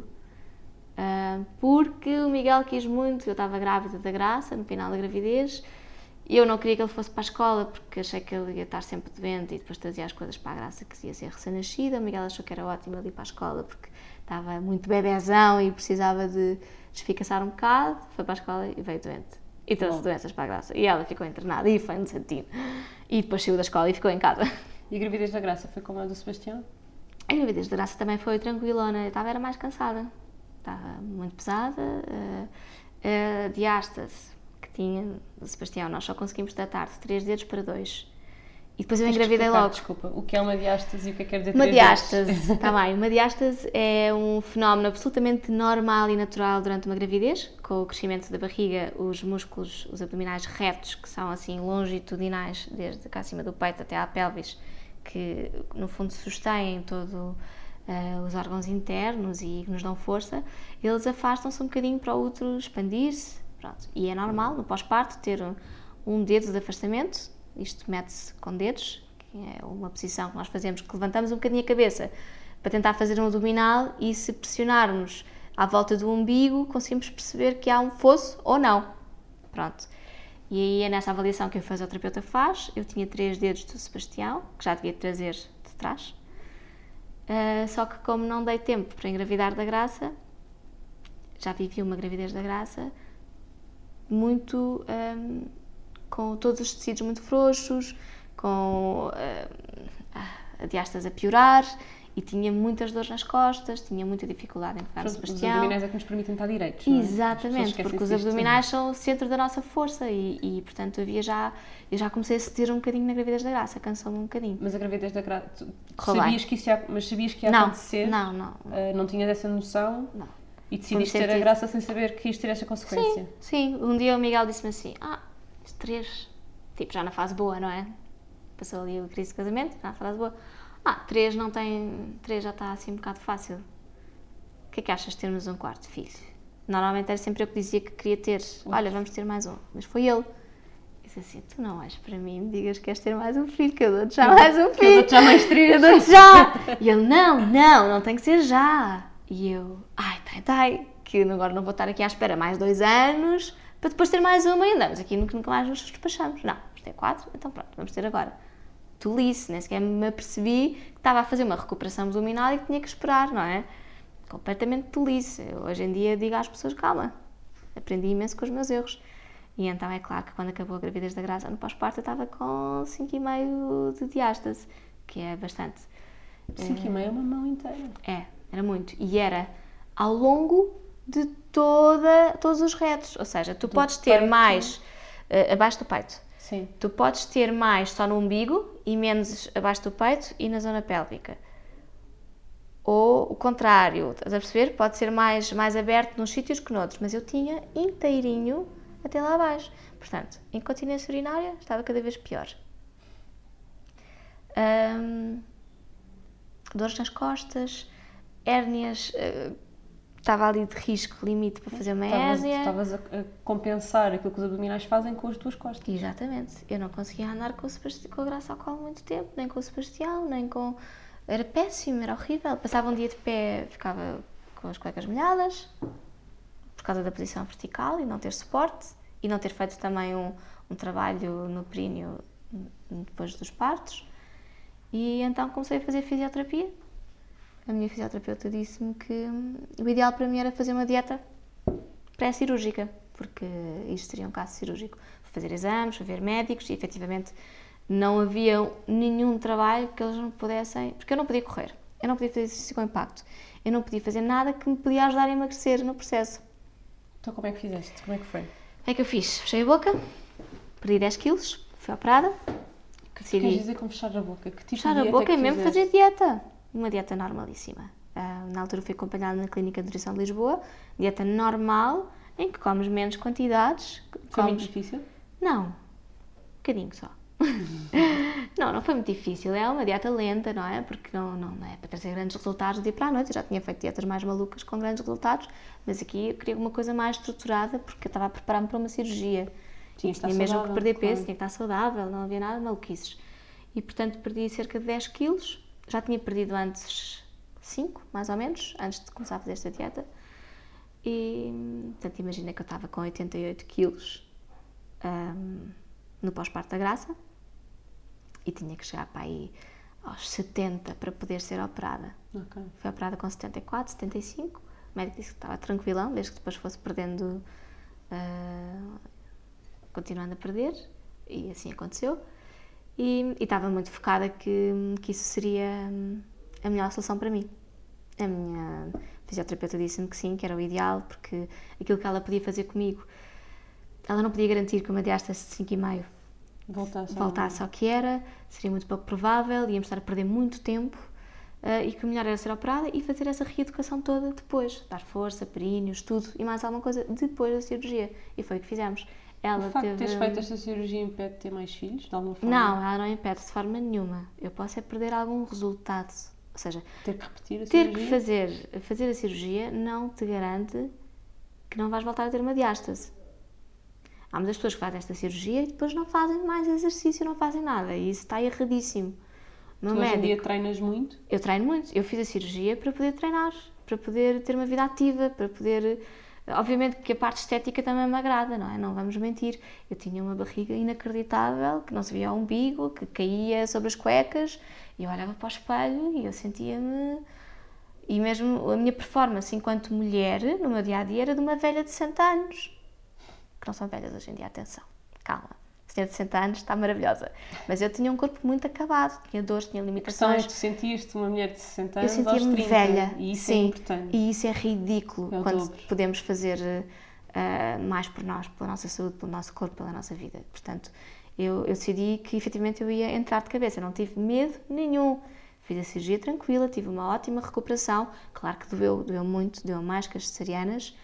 Speaker 2: uh, porque o Miguel quis muito, eu estava grávida da Graça, no final da gravidez, e eu não queria que ele fosse para a escola, porque achei que ele ia estar sempre doente e depois trazia as coisas para a Graça, que ia ser recém-nascida. O Miguel achou que era ótimo ele ir para a escola, porque estava muito bebezão e precisava de desficaçar um bocado, foi para a escola e veio doente e trouxe Bom. doenças para a Graça. E ela ficou internada e foi no Santino. E depois saiu da escola e ficou em casa.
Speaker 1: E a gravidez da Graça foi como a do Sebastião?
Speaker 2: A gravidez da Graça também foi tranquilona. Eu estava era mais cansada. Estava muito pesada. A diástase que tinha do Sebastião, nós só conseguimos tratar de três dedos para dois. E depois eu engravidei
Speaker 1: explicar,
Speaker 2: logo.
Speaker 1: Desculpa, o que é uma diástase e o que é que quer dizer
Speaker 2: Uma diástase, está bem. Uma diástase é um fenómeno absolutamente normal e natural durante uma gravidez. Com o crescimento da barriga, os músculos, os abdominais retos, que são assim longitudinais, desde cá acima do peito até à pelvis, que no fundo sustêm todo eh, os órgãos internos e nos dão força, eles afastam-se um bocadinho para o útero expandir-se. Pronto. E é normal no pós-parto ter um, um dedo de afastamento, isto mete-se com dedos, que é uma posição que nós fazemos, que levantamos um bocadinho a cabeça para tentar fazer um abdominal e se pressionarmos à volta do umbigo conseguimos perceber que há um fosso ou não. Pronto. E aí é nessa avaliação que o fisioterapeuta faz. Eu tinha três dedos do Sebastião, que já devia trazer de trás. Uh, só que como não dei tempo para engravidar da graça, já vivi uma gravidez da graça, muito um, com todos os tecidos muito frouxos, com uh, a diástase a piorar e tinha muitas dores nas costas, tinha muita dificuldade em pegar o
Speaker 1: Os
Speaker 2: Sebastião.
Speaker 1: abdominais é que nos permitem estar direitos, não é?
Speaker 2: Exatamente, porque os abdominais são o centro da nossa força e, e, portanto havia já, eu já comecei a ceder um bocadinho na gravidez da graça, cansou-me um bocadinho.
Speaker 1: Mas a gravidez da graça, tu sabias que isso ia, mas sabias que ia
Speaker 2: Não,
Speaker 1: acontecer?
Speaker 2: não, não,
Speaker 1: Ah, não tinhas essa noção
Speaker 2: não.
Speaker 1: e decidiste ter a graça sem saber que ias ter esta consequência.
Speaker 2: Sim, um dia o Miguel disse-me assim: Ah, isto três, tipo, já na fase boa, não é? Passou ali a crise de casamento, na fase boa. Ah, três não tem. Três já está assim um bocado fácil. O que é que achas de termos um quarto filho? Normalmente era sempre eu que dizia que queria ter. Olha, vamos ter mais um. Mas foi ele. Disse assim: Tu não és para mim, me digas que queres ter mais um filho, que eu dou-te já mais um
Speaker 1: Eu
Speaker 2: filho.
Speaker 1: dou-te já mais três.
Speaker 2: Eu dou-te já! E ele: Não, não, não tem que ser já. E eu: Ai, tá, tá, que agora não vou estar aqui à espera mais dois anos para depois ter mais uma e andamos aqui nunca mais nos despachamos. Não, vamos ter quatro, então pronto, vamos ter agora. Tolice, nem sequer me apercebi que estava a fazer uma recuperação abdominal e que tinha que esperar, não é? Completamente tolice. Eu, hoje em dia digo às pessoas: calma, aprendi imenso com os meus erros. E então é claro que quando acabou a gravidez da graça no pós-parto eu estava com 5,5 de diástase, que é bastante.
Speaker 1: Cinco e meio é uma mão inteira.
Speaker 2: É, era muito. E era ao longo de toda, todos os retos. Ou seja, tu podes ter
Speaker 1: peito.
Speaker 2: mais eh, abaixo do peito.
Speaker 1: Sim.
Speaker 2: Tu podes ter mais só no umbigo e menos abaixo do peito e na zona pélvica. Ou o contrário, estás a perceber? Pode ser mais, mais aberto nos sítios que noutros, mas eu tinha inteirinho até lá abaixo. Portanto, incontinência urinária estava cada vez pior. Dores nas costas, hérnias, eh, estava ali de risco limite para fazer uma
Speaker 1: Estavas-
Speaker 2: hérnia.
Speaker 1: Estavas a, a compensar aquilo que os abdominais fazem com as tuas costas.
Speaker 2: Exatamente. Eu não conseguia andar com, o com a Graça ao colo muito tempo, nem com o Sebastião, nem com. Era péssimo, era horrível. Passava um dia de pé, ficava com as cuecas molhadas, por causa da posição vertical e não ter suporte, e não ter feito também um, um trabalho no períneo depois dos partos. E então comecei a fazer fisioterapia. A minha fisioterapeuta disse-me que hum, o ideal para mim era fazer uma dieta pré-cirúrgica, porque isto seria um caso cirúrgico. Fazer exames, ver médicos e efetivamente não havia nenhum trabalho que eles não pudessem. Porque eu não podia correr, eu não podia fazer exercício com impacto, eu não podia fazer nada que me podia ajudar a emagrecer no processo.
Speaker 1: Então como é que fizeste? Como é que foi?
Speaker 2: O é que eu fiz? Fechei a boca, perdi 10 quilos, fui operada,
Speaker 1: Que
Speaker 2: decidi
Speaker 1: queres dizer com fechar a boca? Que tipo
Speaker 2: fechar
Speaker 1: de
Speaker 2: a
Speaker 1: dieta
Speaker 2: boca
Speaker 1: é que
Speaker 2: mesmo fazer dieta. Uma dieta normalíssima. Ah, na altura fui acompanhada na Clínica de Nutrição de Lisboa, dieta normal, em que comes menos quantidades.
Speaker 1: Foi muito
Speaker 2: comes-
Speaker 1: difícil?
Speaker 2: Não, um bocadinho só. não, não foi muito difícil. É uma dieta lenta, não é? Porque não, não é para trazer grandes resultados do dia para a noite. Eu já tinha feito dietas mais malucas com grandes resultados, mas aqui eu queria uma coisa mais estruturada porque eu estava a preparar-me para uma cirurgia.
Speaker 1: Tinha que
Speaker 2: tinha mesmo que
Speaker 1: saudável,
Speaker 2: perder peso,
Speaker 1: claro.
Speaker 2: tinha que estar saudável, não havia nada de maluquices. E portanto perdi cerca de 10 quilos. Já tinha perdido antes 5, mais ou menos, antes de começar a fazer esta dieta. E portanto imagina que eu estava com 88 quilos hum, no pós-parto da graça e tinha que chegar para aí aos 70 para poder ser operada.
Speaker 1: Ok.
Speaker 2: Fui operada com 74, 75. O médico disse que estava tranquilão, desde que depois fosse perdendo, ah, continuando a perder, e assim aconteceu. E, e estava muito focada que, que isso seria hum, a melhor solução para mim. A minha fisioterapeuta disse-me que sim, que era o ideal, porque aquilo que ela podia fazer comigo, ela não podia garantir que uma diástase de 5,5
Speaker 1: voltasse,
Speaker 2: voltasse ao que era, seria muito pouco provável, íamos estar a perder muito tempo uh, e que o melhor era ser operada e fazer essa reeducação toda depois, dar força, períneos, tudo e mais alguma coisa depois da cirurgia. E foi o que fizemos.
Speaker 1: Ela o facto teve... de teres feito esta cirurgia impede de ter mais filhos, de alguma forma?
Speaker 2: Não, ela não impede de forma nenhuma. Eu posso é perder algum resultado. Ou seja,
Speaker 1: ter que repetir a
Speaker 2: ter
Speaker 1: cirurgia?
Speaker 2: que fazer, fazer a cirurgia não te garante que não vais voltar a ter uma diástase. Há muitas pessoas que fazem esta cirurgia e depois não fazem mais exercício, não fazem nada. E isso está erradíssimo.
Speaker 1: Meu tu médico, hoje em dia treinas muito?
Speaker 2: Eu treino muito. Eu fiz a cirurgia para poder treinar, para poder ter uma vida ativa, para poder. Obviamente que a parte estética também me agrada, não é? Não vamos mentir. Eu tinha uma barriga inacreditável, que não se via o umbigo, que caía sobre as cuecas, e eu olhava para o espelho e eu sentia-me. E mesmo a minha performance enquanto mulher, no meu dia a dia, era de uma velha de 60 anos que não são velhas hoje em dia, atenção, calma. Senhora de 60 anos está maravilhosa. Mas eu tinha um corpo muito acabado, tinha dores, tinha limitações. A questão é
Speaker 1: que sentias-te uma mulher de 60 anos
Speaker 2: Eu sentia-me velha.
Speaker 1: E isso
Speaker 2: sim,
Speaker 1: é importante.
Speaker 2: E isso é ridículo
Speaker 1: é
Speaker 2: quando
Speaker 1: dobro.
Speaker 2: podemos fazer uh, mais por nós, pela nossa saúde, pelo nosso corpo, pela nossa vida. Portanto, eu, eu decidi que efetivamente eu ia entrar de cabeça. Eu não tive medo nenhum. Fiz a cirurgia tranquila, tive uma ótima recuperação. Claro que doeu, doeu muito, doeu mais que as cesarianas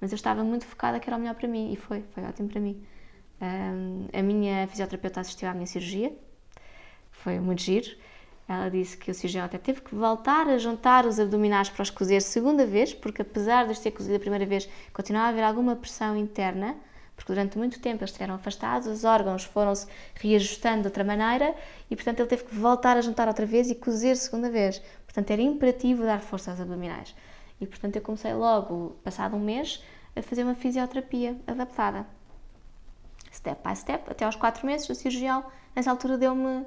Speaker 2: mas eu estava muito focada que era o melhor para mim e foi, foi ótimo para mim. A minha fisioterapeuta assistiu à minha cirurgia, foi muito giro. Ela disse que o cirurgião até teve que voltar a juntar os abdominais para os cozer segunda vez, porque apesar de os ter cozido a primeira vez, continuava a haver alguma pressão interna, porque durante muito tempo eles estiveram afastados, os órgãos foram-se reajustando de outra maneira e, portanto, ele teve que voltar a juntar outra vez e cozer segunda vez. Portanto, era imperativo dar força aos abdominais. E, portanto, eu comecei logo, passado um mês, a fazer uma fisioterapia adaptada. Step by step, até aos 4 meses, o cirurgião, nessa altura, deu-me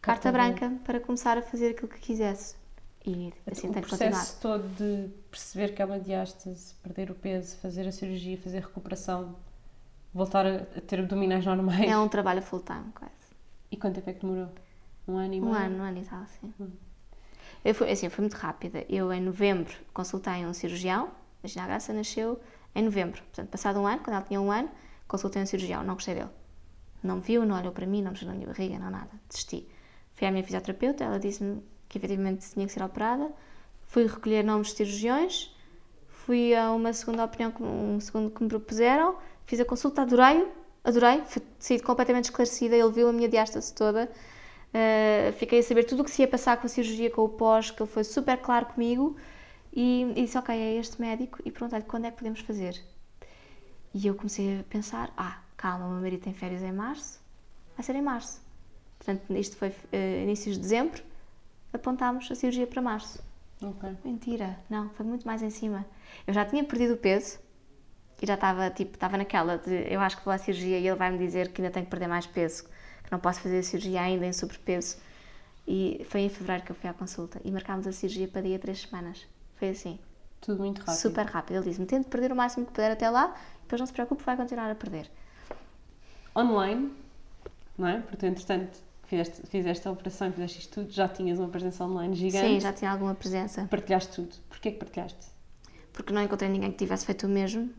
Speaker 2: carta, branca para começar a fazer aquilo que quisesse. E assim tem que continuar.
Speaker 1: O processo todo de perceber que é uma diástase, perder o peso, fazer a cirurgia, fazer a recuperação, voltar a ter abdominais normais.
Speaker 2: É um trabalho full time, quase.
Speaker 1: E quanto tempo é que demorou? Um ano e
Speaker 2: meio? Um ano, um ano e tal, sim. Hum. Eu fui, assim, foi muito rápida. Eu, em novembro, consultei um cirurgião. A Gina Graça nasceu em novembro. Portanto, passado um ano, quando ela tinha um ano, consultei um cirurgião, não gostei dele. Não me viu, não olhou para mim, não mexeu na minha barriga, não nada. Desisti. Fui à minha fisioterapeuta, ela disse-me que efetivamente tinha que ser operada. Fui recolher nomes de cirurgiões, fui a uma segunda opinião, um segundo que me propuseram, fiz a consulta, adorei, fui, saí completamente esclarecida, ele viu a minha diástase toda, uh, fiquei a saber tudo o que se ia passar com a cirurgia, com o pós, que ele foi super claro comigo, e, e disse, ok, é este médico, e perguntei-lhe quando é que podemos fazer. E eu comecei a pensar, ah, calma, o meu marido tem férias em março, vai ser em março. Portanto, isto foi uh, inícios de dezembro, apontámos a cirurgia para março.
Speaker 1: Okay.
Speaker 2: Mentira, não, foi muito mais em cima. Eu já tinha perdido o peso e já estava, tipo, estava naquela de eu acho que vou à cirurgia e ele vai me dizer que ainda tenho que perder mais peso, que não posso fazer a cirurgia ainda em sobrepeso. E foi em fevereiro que eu fui à consulta e marcámos a cirurgia para dia três semanas. Foi assim.
Speaker 1: Tudo muito rápido.
Speaker 2: Super rápido. Ele disse-me: tente perder o máximo que puder até lá, depois não se preocupe, vai continuar a perder.
Speaker 1: Online, não é? Porque, entretanto, fizeste, fizeste a operação e fizeste isto tudo, já tinhas uma presença online gigante.
Speaker 2: Sim, já tinha alguma presença.
Speaker 1: Partilhaste tudo. Porquê que partilhaste?
Speaker 2: Porque não encontrei ninguém que tivesse feito o mesmo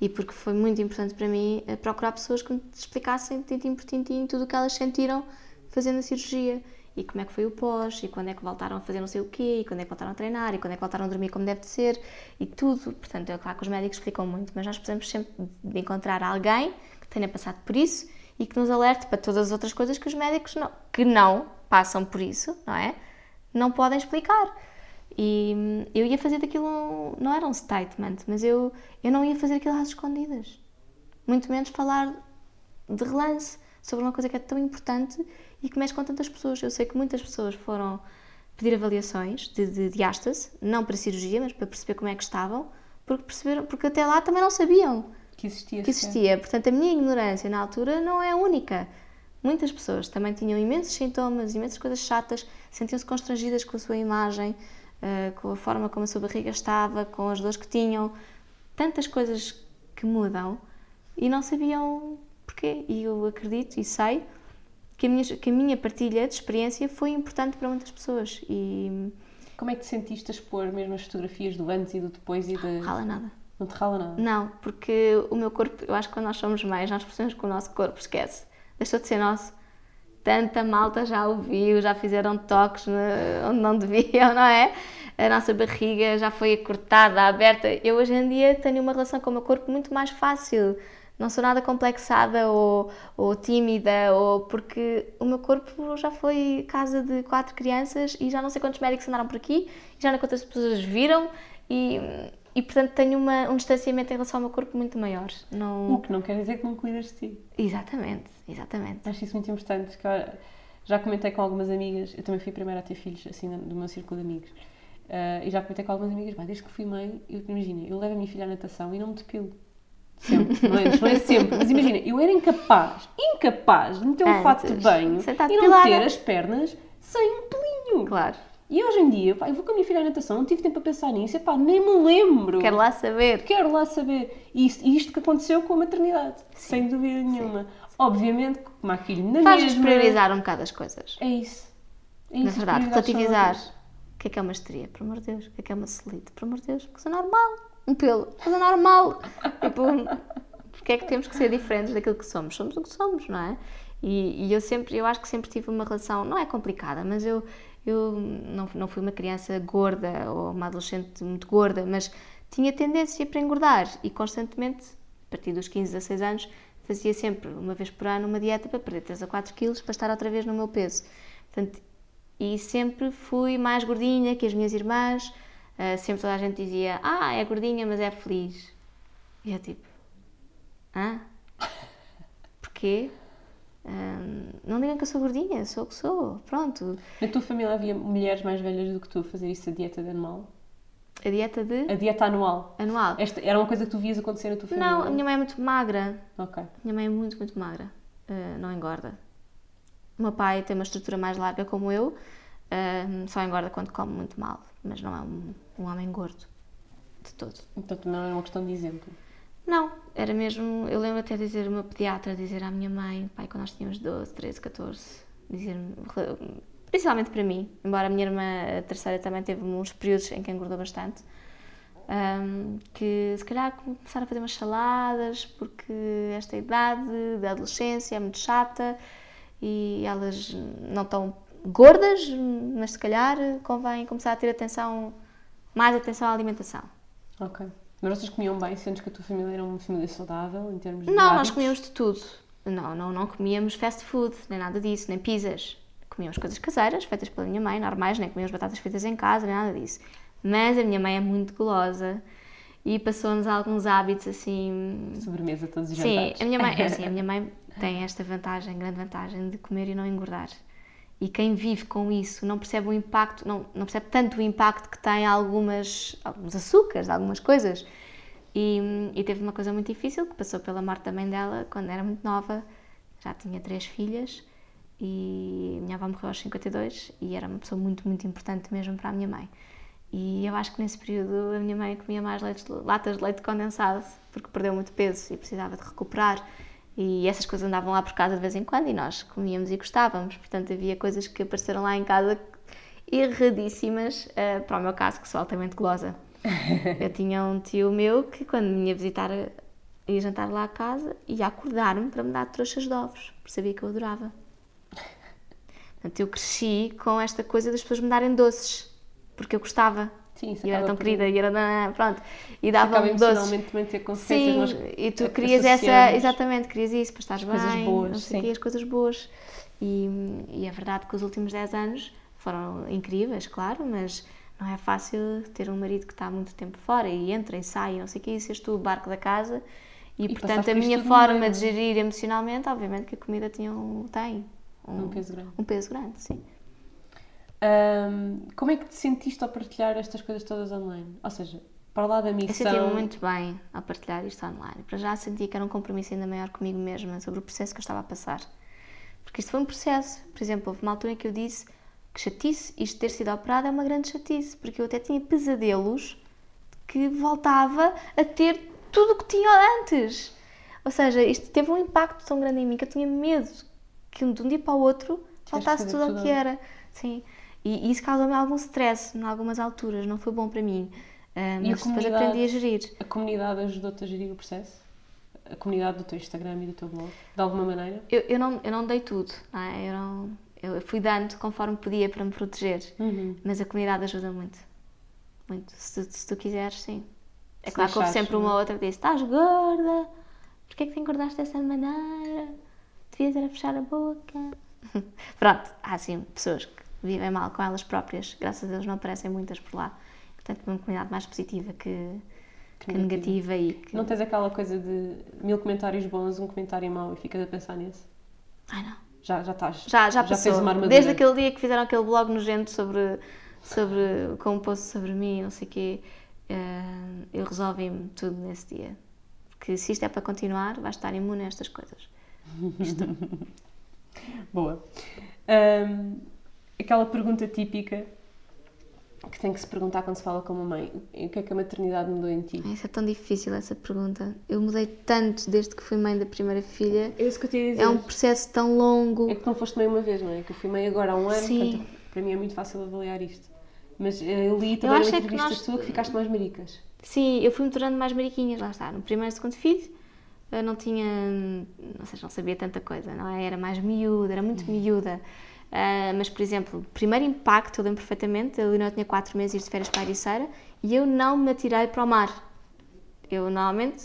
Speaker 2: e porque foi muito importante para mim eh, procurar pessoas que me explicassem tintim por tintim tudo o que elas sentiram fazendo a cirurgia e como é que foi o pós, e quando é que voltaram a fazer não sei o quê, e quando é que voltaram a treinar, e quando é que voltaram a dormir como deve de ser, e tudo. Portanto, é claro que os médicos explicam muito, mas nós precisamos sempre de encontrar alguém que tenha passado por isso e que nos alerte para todas as outras coisas que os médicos não, que não passam por isso, não é? Não podem explicar. E hum, eu ia fazer daquilo, não era um statement, mas eu, eu não ia fazer aquilo às escondidas. Muito menos falar de relance sobre uma coisa que é tão importante e que mexe com tantas pessoas. Eu sei que muitas pessoas foram pedir avaliações de, de diástase, não para cirurgia, mas para perceber como é que estavam, porque, perceberam, porque até lá também não sabiam
Speaker 1: que existia.
Speaker 2: Que existia. Portanto, a minha ignorância na altura não é única. Muitas pessoas também tinham imensos sintomas, imensas coisas chatas, sentiam-se constrangidas com a sua imagem, uh, com a forma como a sua barriga estava, com as dores que tinham, tantas coisas que mudam e não sabiam porquê. E eu acredito e sei que a minha, que a minha partilha de experiência foi importante para muitas pessoas. E...
Speaker 1: Como é que te sentiste a expor mesmo as fotografias do antes e do depois e de...
Speaker 2: Rala nada.
Speaker 1: Não te rala nada?
Speaker 2: Não, porque o meu corpo, eu acho que quando nós somos mães, nós percebemos que o nosso corpo esquece. deixou de ser nosso. Tanta malta já ouviu, já fizeram toques onde não deviam, não é? A nossa barriga já foi cortada, aberta. Eu hoje em dia tenho uma relação com o meu corpo muito mais fácil. Não sou nada complexada ou, ou tímida, ou porque o meu corpo já foi casa de quatro crianças e já não sei quantos médicos andaram por aqui, já não sei quantas pessoas viram e e portanto tenho uma, um distanciamento em relação ao meu corpo muito maior.
Speaker 1: Não... O que não quer dizer que não cuidas de ti.
Speaker 2: Exatamente, exatamente.
Speaker 1: Acho isso muito importante. Que já comentei com algumas amigas, eu também fui a primeira a ter filhos, assim, do meu círculo de amigos. Uh, e já comentei com algumas amigas, desde que fui mãe, eu, imagina, eu levo a minha filha à natação e não me depilo. Sempre, não é, não é sempre, mas imagina, eu era incapaz, incapaz de meter um fato de banho e não ter as pernas sem um pelinho.
Speaker 2: Claro.
Speaker 1: E hoje em dia, pá, eu vou com a minha filha à natação, não tive tempo para pensar nisso, e pá, nem me lembro.
Speaker 2: Quero lá saber.
Speaker 1: Quero lá saber. E isto, isto que aconteceu com a maternidade, sim, sem dúvida nenhuma. Sim. Obviamente, como filho na.
Speaker 2: Faz-nos priorizar um bocado as coisas.
Speaker 1: É isso. É isso
Speaker 2: na verdade, relativizar. O que é que é uma estria? Por amor de Deus. O que é que é uma celite? Por amor de Deus. Coisa normal. Um pelo. Coisa normal. tipo, porque é que temos que ser diferentes daquilo que somos? Somos o que somos, não é? E, e eu sempre, eu acho que sempre tive uma relação, não é complicada, mas eu, eu não, não fui uma criança gorda ou uma adolescente muito gorda, mas tinha tendência para engordar e constantemente, a partir dos 15, 16 anos, fazia sempre, uma vez por ano, uma dieta para perder 3 a 4 quilos para estar outra vez no meu peso. Portanto, e sempre fui mais gordinha que as minhas irmãs, uh, sempre toda a gente dizia, ah, é gordinha, mas é feliz. E eu tipo, hã? Porquê? não digam que eu sou gordinha, sou o que sou, pronto.
Speaker 1: Na tua família havia mulheres mais velhas do que tu a fazer isso, a dieta de anual?
Speaker 2: A dieta de?
Speaker 1: A dieta anual.
Speaker 2: Anual.
Speaker 1: Esta era uma coisa que tu vias acontecer na tua família?
Speaker 2: Não, a minha mãe é muito magra.
Speaker 1: Ok.
Speaker 2: Minha mãe é muito, muito magra. Uh, não engorda. O meu pai tem uma estrutura mais larga como eu, uh, só engorda quando come muito mal, mas não é um, um homem gordo. De todo.
Speaker 1: Então não é uma questão de exemplo.
Speaker 2: Não, era mesmo. Eu lembro até dizer uma pediatra dizer à minha mãe, pai, quando nós tínhamos 12, 13, 14, dizer-me, principalmente para mim, embora a minha irmã a terceira também teve uns períodos em que engordou bastante, um, que se calhar começar a fazer umas saladas, porque esta idade da adolescência é muito chata e elas não estão gordas, mas se calhar convém começar a ter atenção, mais atenção à alimentação.
Speaker 1: Ok. Mas vocês comiam bem? Sentes que a tua família era uma família saudável em termos de
Speaker 2: Não,
Speaker 1: hábitos?
Speaker 2: nós comíamos de tudo. Não, não, não comíamos fast food, nem nada disso, nem pizzas. Comíamos coisas caseiras, feitas pela minha mãe, normais, nem comíamos batatas feitas em casa, nem nada disso. Mas a minha mãe é muito golosa e passou-nos alguns hábitos assim...
Speaker 1: Sobremesa todos os
Speaker 2: Sim,
Speaker 1: jantares.
Speaker 2: a minha mãe, é assim, a minha mãe tem esta vantagem, grande vantagem, de comer e não engordar. E quem vive com isso não percebe o impacto, não, não percebe tanto o impacto que tem algumas, alguns açúcares, algumas coisas. E, e, teve uma coisa muito difícil que passou pela morte da mãe dela quando era muito nova, já tinha três filhas e minha avó morreu aos 52 e era uma pessoa muito, muito importante mesmo para a minha mãe. E eu acho que nesse período a minha mãe comia mais leite, latas de leite condensado porque perdeu muito peso e precisava de recuperar. E essas coisas andavam lá por casa de vez em quando e nós comíamos e gostávamos. Portanto, havia coisas que apareceram lá em casa erradíssimas, uh, para o meu caso, que sou altamente golosa. Eu tinha um tio meu que, quando me ia visitar, ia jantar lá a casa, ia acordar-me para me dar trouxas de ovos, porque sabia que eu adorava. Portanto, eu cresci com esta coisa das pessoas me darem doces, porque eu gostava.
Speaker 1: Sim,
Speaker 2: e era tão querida, e era pronto, e dava-me doces.
Speaker 1: também ter
Speaker 2: Sim, e tu querias essa, exatamente, querias isso para estar bem, coisas boas, não sei sim. as coisas boas. E, e é verdade que os últimos 10 anos foram incríveis, claro, mas não é fácil ter um marido que está muito tempo fora e entra e sai, não sei o que, e seres tu o barco da casa. E, e portanto, a minha forma de gerir emocionalmente, obviamente, que a comida tinha um, tem
Speaker 1: um, um peso grande.
Speaker 2: Um peso grande, sim.
Speaker 1: Um, como é que te sentiste ao partilhar estas coisas todas online? Ou seja, para lá da missão...
Speaker 2: Eu senti-me muito bem ao partilhar isto online. Para já senti que era um compromisso ainda maior comigo mesma sobre o processo que eu estava a passar. Porque isto foi um processo. Por exemplo, houve uma altura em que eu disse que chatice, isto ter sido operado é uma grande chatice, porque eu até tinha pesadelos que voltava a ter tudo o que tinha antes. Ou seja, isto teve um impacto tão grande em mim que eu tinha medo que de um dia para o outro voltasse tudo o que era. Sim. E isso causou-me algum stress em algumas alturas, não foi bom para mim. Uh, mas depois aprendi a gerir.
Speaker 1: A comunidade ajudou-te a gerir o processo? a comunidade do teu Instagram e do teu blog? De alguma maneira?
Speaker 2: Eu, eu, não, eu não dei tudo, não é? Eu, não, eu fui dando conforme podia para me proteger,
Speaker 1: Uhum.
Speaker 2: mas a comunidade ajuda muito. Muito. Se tu, se tu quiseres, sim. É
Speaker 1: Se
Speaker 2: claro que houve sempre uma outra que disse: estás gorda, porquê é que te engordaste dessa maneira? Devias era fechar a boca. Pronto, há assim pessoas que vivem mal com elas próprias, graças a Deus não aparecem muitas por lá. Portanto, uma comunidade mais positiva que, que negativa e que.
Speaker 1: Não tens aquela coisa de mil comentários bons, um comentário mau e ficas a pensar nisso?
Speaker 2: Ai não.
Speaker 1: Já, já estás.
Speaker 2: Já, já passou.
Speaker 1: fez uma armadura.
Speaker 2: Desde aquele dia que fizeram aquele blog nojento sobre, sobre com um post sobre mim, não sei o quê, eh, eu resolvi-me tudo nesse dia. Porque se isto é para continuar, vais estar imune a estas coisas.
Speaker 1: Boa. Ahm, aquela pergunta típica que tem que se perguntar quando se fala com uma mãe: o que é que a maternidade mudou em ti?
Speaker 2: Isso é tão difícil, essa pergunta. Eu mudei tanto desde que fui mãe da primeira filha.
Speaker 1: É isso que eu te ia dizer.
Speaker 2: É um processo tão longo.
Speaker 1: É que não foste mãe uma vez, não é? Que eu fui mãe agora há um ano,
Speaker 2: Sim.
Speaker 1: portanto, para mim é muito fácil avaliar isto. Mas eh, eu li também
Speaker 2: acho
Speaker 1: uma
Speaker 2: é que
Speaker 1: entrevista
Speaker 2: nós-
Speaker 1: sua que ficaste mais maricas.
Speaker 2: Sim, eu fui-me tornando mais mariquinhas, lá está. No primeiro e segundo filho, eu não tinha, não sei, não sabia tanta coisa, não é? Era mais miúda, era muito miúda. Ah, mas, por exemplo, primeiro impacto, eu lembro perfeitamente, a Leonor tinha 4 meses de férias para a Ericeira e eu não me atirei para o mar. Eu, normalmente,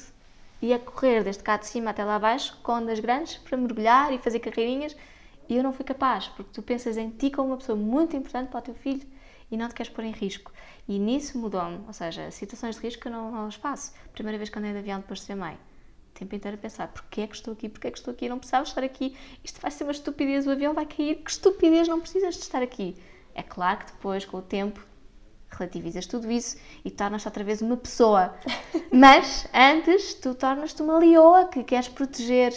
Speaker 2: ia correr desde cá de cima até lá abaixo com ondas grandes para mergulhar e fazer carreirinhas e eu não fui capaz, porque tu pensas em ti como uma pessoa muito importante para o teu filho e não te queres pôr em risco. E nisso mudou-me, ou seja, situações de risco eu não, não as faço. Primeira vez que andei de avião depois de ser mãe, tempo inteiro a pensar, porquê é que estou aqui, porquê é que estou aqui, não precisava estar aqui, isto vai ser uma estupidez, o avião vai cair, que estupidez, não precisas de estar aqui. É claro que depois, com o tempo, relativizas tudo isso e tornas-te outra vez uma pessoa. Mas antes tu tornas-te uma leoa que queres proteger,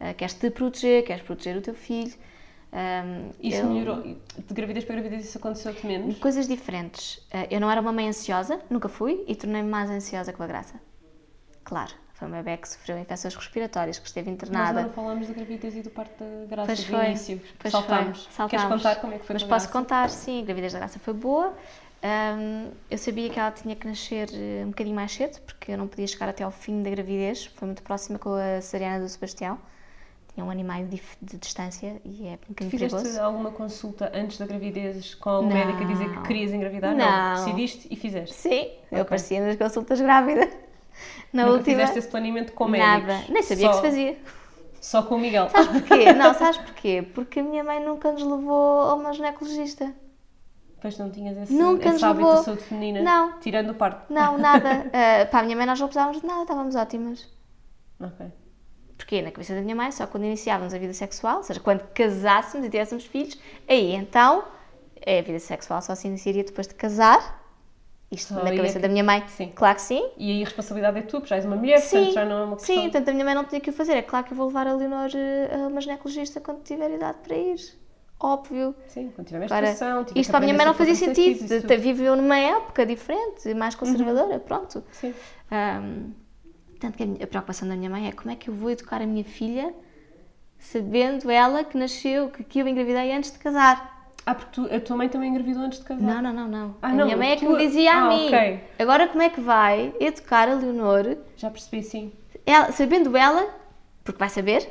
Speaker 2: eh, queres te proteger, queres proteger o teu filho. Ahm,
Speaker 1: Isso
Speaker 2: eu-
Speaker 1: melhorou. De gravidez para gravidez isso aconteceu-te menos?
Speaker 2: Coisas diferentes. Eh, Eu não era uma mãe ansiosa, nunca fui, e tornei-me mais ansiosa com a Graça. Claro, foi uma bebé que sofreu infecções respiratórias, que esteve
Speaker 1: Nós
Speaker 2: internada.
Speaker 1: não falámos da gravidez e do parto da graça
Speaker 2: Pois foi.
Speaker 1: início.
Speaker 2: Pois
Speaker 1: saltámos.
Speaker 2: foi. Saltámos.
Speaker 1: Queres contar como é que foi
Speaker 2: Mas posso
Speaker 1: Graça?
Speaker 2: contar, sim, a gravidez da Graça foi boa. Ahm, eu sabia que ela tinha que nascer eh, um bocadinho mais cedo, porque eu não podia chegar até ao fim da gravidez. Foi muito próxima com a Sariana do Sebastião. Tinha um ano e meio de, de distância e é um bocadinho
Speaker 1: Fizeste
Speaker 2: perigoso.
Speaker 1: alguma consulta antes da gravidez com algum
Speaker 2: Não.
Speaker 1: médico a dizer que querias engravidar?
Speaker 2: Não.
Speaker 1: Decidiste e fizeste.
Speaker 2: Sim, eu
Speaker 1: Ok.
Speaker 2: aparecia nas consultas grávida. Na
Speaker 1: Nunca
Speaker 2: última.
Speaker 1: fizeste esse planeamento com médicos?
Speaker 2: Nada, nem sabia
Speaker 1: só,
Speaker 2: que se fazia.
Speaker 1: Só com o Miguel.
Speaker 2: Sabes porquê? Não, sabes porquê? Porque a minha mãe nunca nos levou a uma ginecologista.
Speaker 1: Pois não tinhas esse,
Speaker 2: Nunca
Speaker 1: esse hábito
Speaker 2: levou.
Speaker 1: saúde feminina?
Speaker 2: Não.
Speaker 1: Tirando o parto?
Speaker 2: Não, nada. Uh, para a minha mãe nós não precisávamos de nada, estávamos ótimas.
Speaker 1: Ok.
Speaker 2: Porque na cabeça da minha mãe, só quando iniciávamos a vida sexual, ou seja, quando casássemos e tivéssemos filhos, aí então a vida sexual só se iniciaria depois de casar. Isto na cabeça
Speaker 1: é que-
Speaker 2: da minha mãe,
Speaker 1: Sim.
Speaker 2: claro que sim.
Speaker 1: E aí a responsabilidade é tua, porque já és uma mulher, portanto já não é uma questão...
Speaker 2: sim, portanto a minha mãe não tinha que o fazer. É claro que eu vou levar a Leonor eh, a uma ginecologista quando tiver idade para ir. Óbvio.
Speaker 1: Sim, quando tiver
Speaker 2: Agora,
Speaker 1: menstruação, tiver
Speaker 2: isto para a minha mãe não fazia sentido.
Speaker 1: isso tudo.
Speaker 2: Viveu numa época diferente, mais conservadora, pronto.
Speaker 1: Sim.
Speaker 2: Ahm, tanto que a, minha- a preocupação da minha mãe é como é que eu vou educar a minha filha sabendo ela que nasceu, que, que eu engravidei antes de casar.
Speaker 1: Ah, porque tu- a tua mãe também engravidou antes de casar?
Speaker 2: Não, não, não, não.
Speaker 1: Ah,
Speaker 2: a
Speaker 1: não,
Speaker 2: minha mãe é que
Speaker 1: tu-
Speaker 2: me dizia a
Speaker 1: Ah,
Speaker 2: mim.
Speaker 1: ok.
Speaker 2: Agora como é que vai educar a Leonor,
Speaker 1: Já percebi, sim.
Speaker 2: ela, sabendo ela, porque vai saber,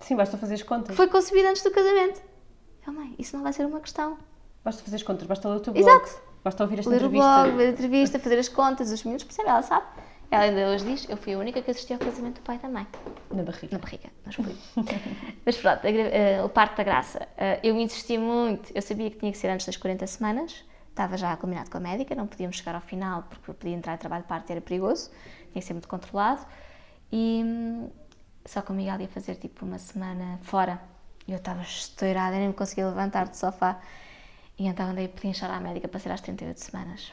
Speaker 1: Sim, basta fazer as contas.
Speaker 2: foi concebida antes do casamento. Oh, mãe, isso não vai ser uma questão.
Speaker 1: Basta fazer as contas, basta ler o teu blog.
Speaker 2: Exato.
Speaker 1: Basta ouvir esta
Speaker 2: Ler o
Speaker 1: entrevista.
Speaker 2: blog, ver a entrevista, fazer as contas, os miúdos, percebe? Ela sabe. Ela ainda hoje diz, eu fui a única que assisti ao casamento do pai da mãe.
Speaker 1: Na barriga.
Speaker 2: Na barriga, mas fui. mas pronto, eh, o parto da graça. Eh, eu insisti muito, eu sabia que tinha que ser antes das 40 semanas, estava já combinado com a médica, não podíamos chegar ao final porque podia entrar em trabalho de parto era perigoso, tinha que ser muito controlado. E hum, só que o Miguel ia fazer tipo uma semana fora e eu estava estourada, nem me conseguia levantar do sofá. E então andei a pedinchar à médica para ser às 38 semanas.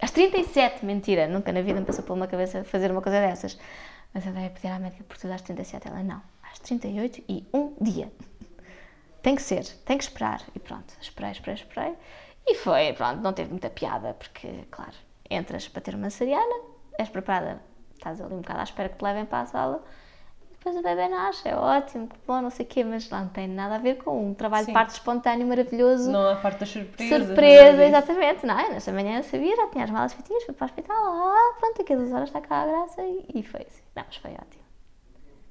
Speaker 2: Às 37, mentira, nunca na vida me passou pela uma cabeça fazer uma coisa dessas. Mas andei a pedir à médica por tudo às 37. Ela, não, às 38 e um dia. Tem que ser, tem que esperar. E pronto, esperei, esperei, esperei. E foi, pronto, não teve muita piada, porque, claro, entras para ter uma cesariana, és preparada, estás ali um bocado à espera que te levem para a sala, depois o bebê nasce, é ótimo, que bom, não sei o quê, mas não tem nada a ver com um trabalho
Speaker 1: Sim.
Speaker 2: de parto espontâneo maravilhoso.
Speaker 1: Não há parte das surpresas.
Speaker 2: Surpresa,
Speaker 1: nada disso.
Speaker 2: exatamente. Não, eu nessa manhã sabia, já tinha as malas feitinhas, fui para o hospital, ah, pronto, daqui a duas horas está cá a graça e, foi assim. Não, mas foi ótimo.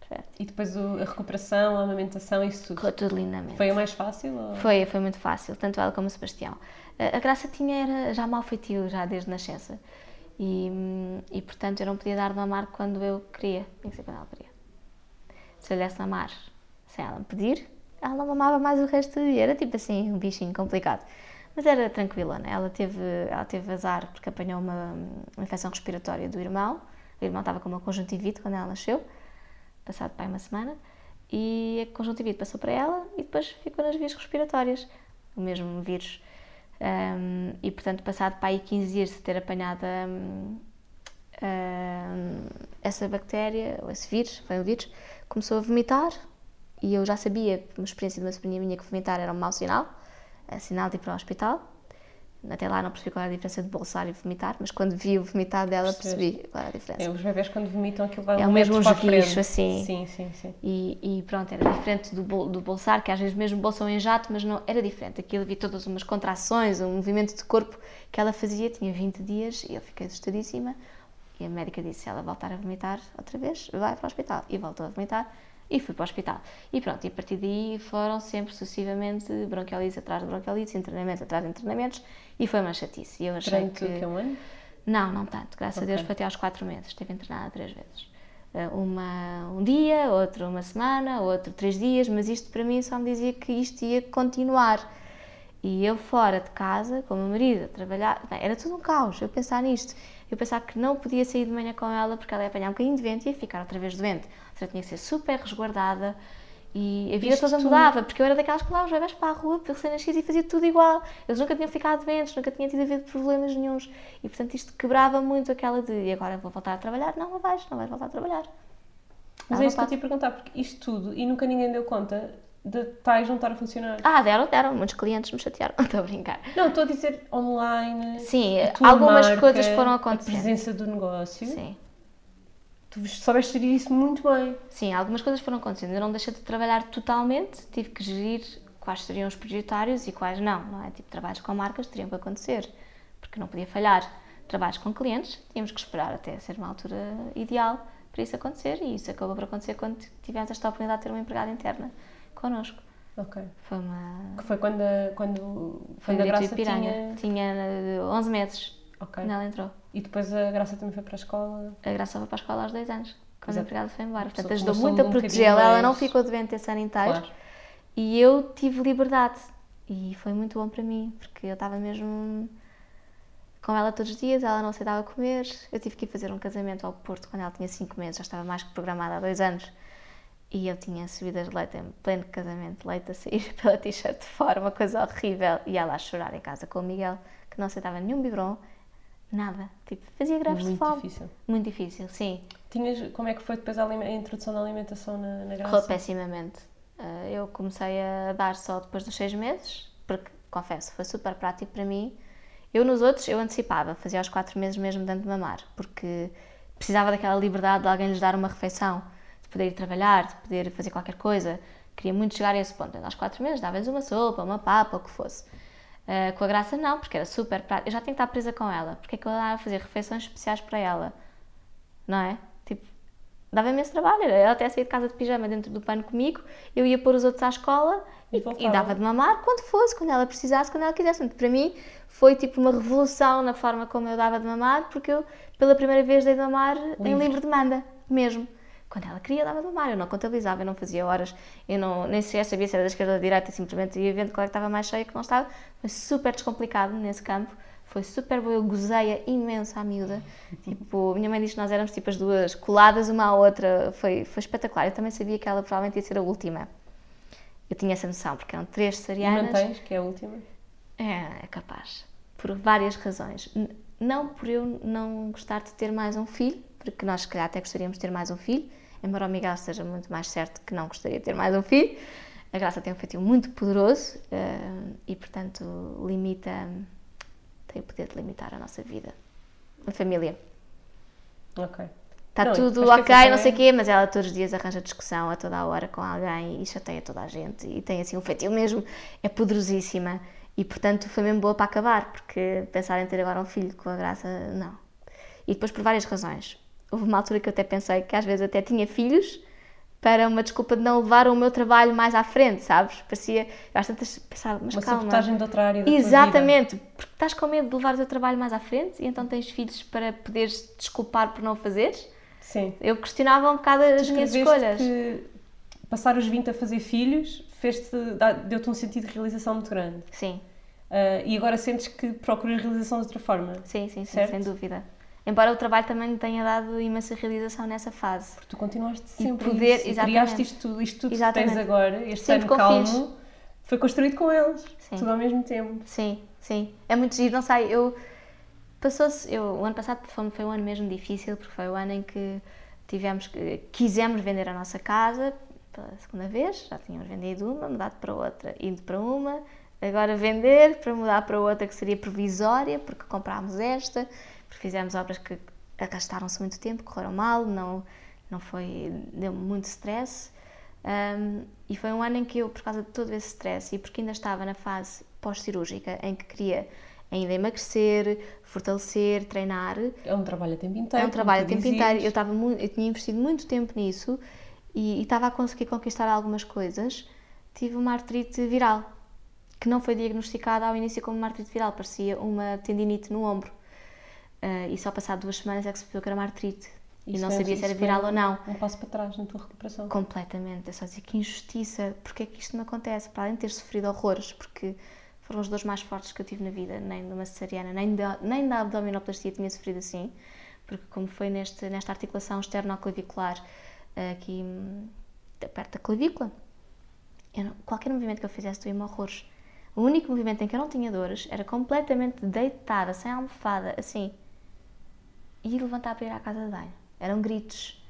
Speaker 2: fértil.
Speaker 1: E depois a recuperação, a amamentação, isso tudo.
Speaker 2: Correu tudo lindamente.
Speaker 1: Foi o mais fácil? Ou...
Speaker 2: Foi, foi muito fácil, tanto ela como o Sebastião. A a Graça tinha era já mal feitio, já desde nascença. E, e, portanto, eu não podia dar de mamar quando eu queria. Tinha que ser quando ela queria. Se eu lhe desse de mamar sem ela me pedir, ela mamava mais o resto do dia. Era tipo assim, um bichinho complicado. Mas era tranquila, né? Ela teve, ela teve azar porque apanhou uma, uma infecção respiratória do irmão. O irmão estava com uma conjuntivite quando ela nasceu, passado para uma semana. E a conjuntivite passou para ela e depois ficou nas vias respiratórias, o mesmo vírus. Um, e portanto, passado para aí 15 dias de ter apanhado um, essa bactéria, ou esse vírus, foi um vírus, começou a vomitar e eu já sabia, uma experiência de uma sobrinha minha, que vomitar era um mau sinal, é sinal de ir para o hospital. Até lá não percebi qual era a diferença de bolsar e vomitar, mas quando vi o vomitar dela percebi qual era a diferença.
Speaker 1: É, os bebés quando vomitam aquilo vai
Speaker 2: É
Speaker 1: um
Speaker 2: o mesmo
Speaker 1: frente.
Speaker 2: assim.
Speaker 1: Sim, sim, sim.
Speaker 2: E, e pronto, era diferente do, bol- do bolsar, que às vezes mesmo bolsam em jato, mas não era diferente. Aquilo vi todas umas contrações, um movimento de corpo que ela fazia, tinha 20 dias e eu fiquei assustadíssima. E a médica disse: se ela voltar a vomitar outra vez, vai para o hospital. E voltou a vomitar e fui para o hospital. E pronto, e a partir daí foram sempre sucessivamente bronquiolites atrás de bronquiolites, internamentos atrás de internamentos e foi uma chatice. E eu achei
Speaker 1: Durante o que é um ano?
Speaker 2: não, não tanto. Graças a Deus foi até aos quatro meses. Estive internada três vezes. Eh, Uma um dia, outro uma semana, outro três dias, mas isto para mim só me dizia que isto ia continuar. E eu fora de casa, com o meu marido, a trabalhar, bem, era tudo um caos, eu pensar nisto. Eu pensava que não podia sair de manhã com ela porque ela ia apanhar um bocadinho de vento e ia ficar outra vez doente. Ou seja, tinha que ser super resguardada e a vida
Speaker 1: Isto
Speaker 2: toda mudava, porque eu era daquelas que levava os bebés para a rua, para recém-nascidos e fazia tudo igual. Eles nunca tinham ficado doentes, nunca tinha tido havido problemas nenhuns. E portanto isto quebrava muito aquela de e agora vou voltar a trabalhar. Não, não vais, não vais voltar a trabalhar.
Speaker 1: Mas
Speaker 2: Ah,
Speaker 1: é isso que eu te ia perguntar, porque isto tudo, e nunca ninguém deu conta de tais não estar a funcionar.
Speaker 2: Ah, deram, deram. Muitos clientes me chatearam. Estou a brincar.
Speaker 1: Não, estou a dizer online.
Speaker 2: Sim,
Speaker 1: a
Speaker 2: algumas
Speaker 1: marca,
Speaker 2: coisas foram
Speaker 1: A
Speaker 2: acontecendo.
Speaker 1: presença do negócio.
Speaker 2: Sim.
Speaker 1: Tu soubeste gerir isso muito bem.
Speaker 2: Sim, algumas coisas foram acontecendo. Eu não deixei de trabalhar totalmente, tive que gerir quais seriam os prioritários e quais não, não é? Tipo, trabalhos com marcas teriam que acontecer, porque não podia falhar. Trabalhos com clientes, tínhamos que esperar até ser uma altura ideal para isso acontecer e isso acabou por acontecer quando tivemos esta oportunidade de ter uma empregada interna connosco.
Speaker 1: Ok.
Speaker 2: Foi uma...
Speaker 1: Que foi quando a, quando,
Speaker 2: Foi
Speaker 1: quando a Graça tinha...
Speaker 2: Tinha eh, 11 meses
Speaker 1: Ok.
Speaker 2: quando ela entrou.
Speaker 1: E depois a Graça também foi para a escola.
Speaker 2: A Graça foi para a escola aos dois anos, quando
Speaker 1: Exato.
Speaker 2: a empregada foi embora. Portanto, ajudou muito a protegê-la. Ela não ficou doente esse ano inteiro.
Speaker 1: Claro.
Speaker 2: E eu tive liberdade. E foi muito bom para mim, porque eu estava mesmo com ela todos os dias, ela não aceitava comer. Eu tive que ir fazer um casamento ao Porto quando ela tinha 5 meses, já estava mais que programada há dois anos. E eu tinha subidas de leite em pleno casamento, leite a sair pela t-shirt de fora, uma coisa horrível. E ela a chorar em casa com o Miguel, que não aceitava nenhum biberon, nada. Tipo, fazia greves de
Speaker 1: Muito
Speaker 2: fome.
Speaker 1: difícil.
Speaker 2: Muito difícil, sim.
Speaker 1: Tinhas, como é que foi depois a, a introdução da alimentação na, na Graça?
Speaker 2: Correu pessimamente. Eh, Eu comecei a dar só depois dos seis meses, porque, confesso, foi super prático para mim. Eu nos outros, eu antecipava, fazia aos quatro meses mesmo dando de mamar, porque precisava daquela liberdade de alguém lhes dar uma refeição, de poder ir trabalhar, de poder fazer qualquer coisa. Queria muito chegar a esse ponto. Então, aos quatro meses dava-lhes uma sopa, uma papa, o que fosse. Eh, com a Graça não, porque era super prático. Eu já tenho que estar presa com ela, porque é que eu andava a fazer refeições especiais para ela? Não é? Tipo, dava imenso trabalho. Ela até saía de casa de pijama dentro do pano comigo, eu ia pôr os outros à escola
Speaker 1: E
Speaker 2: e, e dava de mamar quando fosse, quando ela precisasse, quando ela quisesse. Portanto, para mim foi tipo uma revolução na forma como eu dava de mamar, porque eu pela primeira vez dei de mamar em
Speaker 1: Livre.
Speaker 2: livre demanda, mesmo. Quando ela queria, dava de mamar. Eu não contabilizava, eu não fazia horas, eu não, nem sequer sabia se era da esquerda ou da direita, simplesmente ia vendo qual é que estava mais cheia e que não estava. Foi super descomplicado nesse campo. Foi super bom, eu gozei imenso à miúda. Tipo, minha mãe diz que nós éramos tipo as duas coladas uma à outra. Foi, foi espetacular. Eu também sabia que ela provavelmente ia ser a última. Eu tinha essa noção, porque eram três
Speaker 1: E
Speaker 2: cesarianas.
Speaker 1: mantens, que é a última?
Speaker 2: É, é capaz. Por várias razões. Não por eu não gostar de ter mais um filho, porque nós, se calhar, até gostaríamos de ter mais um filho, embora o Miguel esteja muito mais certo que não gostaria de ter mais um filho. A Graça tem um feitio muito poderoso eh, e, portanto, limita. tem o poder de limitar a nossa vida. A família.
Speaker 1: Ok.
Speaker 2: Está
Speaker 1: Não,
Speaker 2: tudo ok,
Speaker 1: dizer
Speaker 2: não sei o
Speaker 1: também-
Speaker 2: quê, mas ela todos os dias arranja discussão a toda a hora com alguém e chateia toda a gente e tem assim um feitio mesmo, é poderosíssima e portanto foi mesmo boa para acabar, porque pensar em ter agora um filho com a graça, não. E depois por várias razões. Houve uma altura que eu até pensei que às vezes até tinha filhos para uma desculpa de não levar o meu trabalho mais à frente, sabes? Parecia, eu às tantas pensava, mas
Speaker 3: Uma
Speaker 2: calma.
Speaker 3: sabotagem de outra área da
Speaker 2: Exatamente, porque estás com medo de levar o teu trabalho mais à frente e então tens filhos para poderes desculpar por não fazeres.
Speaker 3: Sim.
Speaker 2: Eu questionava um bocado as
Speaker 3: Tu
Speaker 2: minhas
Speaker 3: escreveste
Speaker 2: escolhas.
Speaker 3: que passar os 20 a fazer filhos deu-te um sentido de realização muito grande.
Speaker 2: Sim,
Speaker 3: Ah, e agora sentes que procuras realização de outra forma.
Speaker 2: sim, sim, sim sem dúvida. Embora o trabalho também tenha dado imensa realização nessa fase.
Speaker 3: Porque tu continuaste
Speaker 2: E
Speaker 3: sempre
Speaker 2: poder-
Speaker 3: isso. E criaste isto tudo, isto tudo que
Speaker 2: Exatamente.
Speaker 3: tens agora, este
Speaker 2: Sempre
Speaker 3: ano calmo, foi construído com eles.
Speaker 2: Sim.
Speaker 3: Tudo ao mesmo tempo.
Speaker 2: Sim, sim. É muito giro, não sei, eu... Passou-se, eu, o ano passado foi, foi um ano mesmo difícil, porque foi o ano em que tivemos que, quisemos vender a nossa casa pela segunda vez, já tínhamos vendido uma, mudado para outra, indo para uma, agora vender para mudar para outra que seria provisória, porque comprámos esta, fizemos obras que arrastaram-se muito tempo, correram mal, não, não foi, deu muito stress. Um, e foi um ano em que eu, por causa de todo esse stress e porque ainda estava na fase pós-cirúrgica, em que queria ainda emagrecer, fortalecer, treinar,
Speaker 3: É um trabalho a tempo inteiro.
Speaker 2: é um trabalho a tempo
Speaker 3: dizias.
Speaker 2: inteiro. Eu, estava eu tinha investido muito tempo nisso e, e estava a conseguir conquistar algumas coisas. Tive uma artrite viral, que não foi diagnosticada ao início como uma artrite viral, parecia uma tendinite no ombro. Ah, e só passado duas semanas é que se percebeu que era uma artrite. e
Speaker 3: Isso
Speaker 2: não
Speaker 3: foi-
Speaker 2: sabia se era viral
Speaker 3: um-
Speaker 2: ou não.
Speaker 3: Um passo para trás na tua recuperação.
Speaker 2: Completamente. Eu só dizia que injustiça, porque é que isto me acontece? Para além de ter sofrido horrores, porque foram os dores mais fortes que eu tive na vida, nem de uma cesariana, nem da, nem da abdominoplastia tinha sofrido assim, porque como foi neste, nesta articulação esternoclavicular, eh, aqui hum, perto da clavícula, não- qualquer movimento que eu fizesse doía-me horrores. O único movimento em que eu não tinha dores era completamente deitada, sem almofada, assim, e levantar para ir à casa de banho. Eram gritos.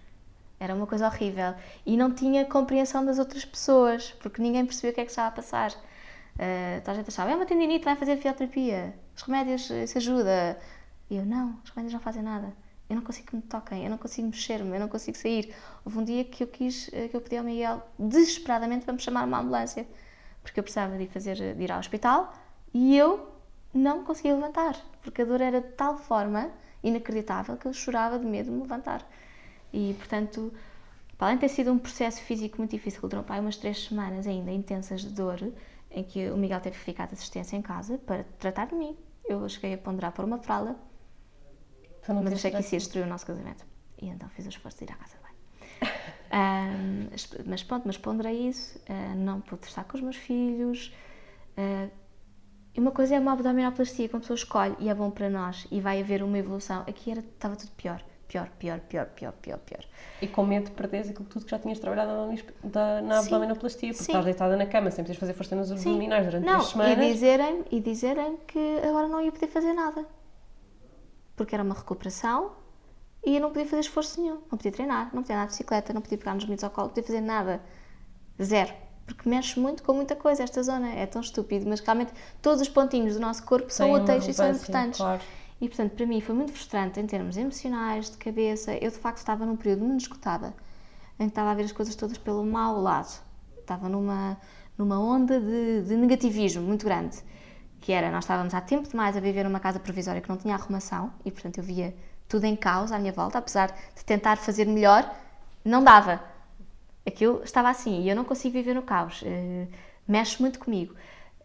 Speaker 2: Era uma coisa horrível. E não tinha compreensão das outras pessoas, porque ninguém percebia o que é que estava a passar. Uh, a gente achava, é uma tendinite, vai fazer fisioterapia. Os remédios, isso ajuda. E eu, não, os remédios não fazem nada. Eu não consigo que me toquem, eu não consigo mexer-me, eu não consigo sair. Houve um dia que eu quis, eh, que eu pedi ao Miguel desesperadamente para me chamar uma ambulância, porque eu precisava de fazer, de ir ao hospital e eu não conseguia levantar, porque a dor era de tal forma inacreditável que eu chorava de medo de me levantar. E, portanto, para além de ter sido um processo físico muito difícil, durou pá, umas três semanas ainda intensas de dor, em que o Miguel teve que ficar de assistência em casa para tratar de mim. Eu cheguei a ponderar por uma fralda,
Speaker 3: não
Speaker 2: mas achei que isso ia destruir o nosso casamento. E então fiz o esforço de ir à casa de banho. Esp- mas pronto, mas ponderei isso, ah, não pude estar com os meus filhos. ah, e uma coisa é uma abdominoplastia que uma pessoa escolhe e é bom para nós e vai haver uma evolução. Aqui era, estava tudo pior, pior, pior, pior, pior, pior, pior.
Speaker 3: E com medo de perderes aquilo tudo que já tinhas trabalhado na na abdominoplastia, porque
Speaker 2: Sim.
Speaker 3: estás deitada na cama sem poderes fazer força nos abdominais durante
Speaker 2: não,
Speaker 3: três semanas.
Speaker 2: E dizerem, e dizerem que agora não ia poder fazer nada. Porque era uma recuperação e eu não podia fazer esforço nenhum. Não podia treinar, não podia andar de bicicleta, não podia pegar nos miúdos ao colo, não podia fazer nada. Zero. Porque mexe muito com muita coisa esta zona. É tão estúpido, mas realmente todos os pontinhos do nosso corpo são
Speaker 3: Tem
Speaker 2: úteis e são importantes.
Speaker 3: claro.
Speaker 2: E portanto, para mim foi muito frustrante em termos emocionais, de cabeça. Eu de facto estava num período muito esgotada, em que estava a ver as coisas todas pelo mau lado. Estava numa, numa onda de, de negativismo muito grande. Que era, nós estávamos há tempo demais a viver numa casa provisória que não tinha arrumação e portanto eu via tudo em caos à minha volta, apesar de tentar fazer melhor, não dava. Aquilo estava assim e eu não consigo viver no caos. Eh, mexe muito comigo.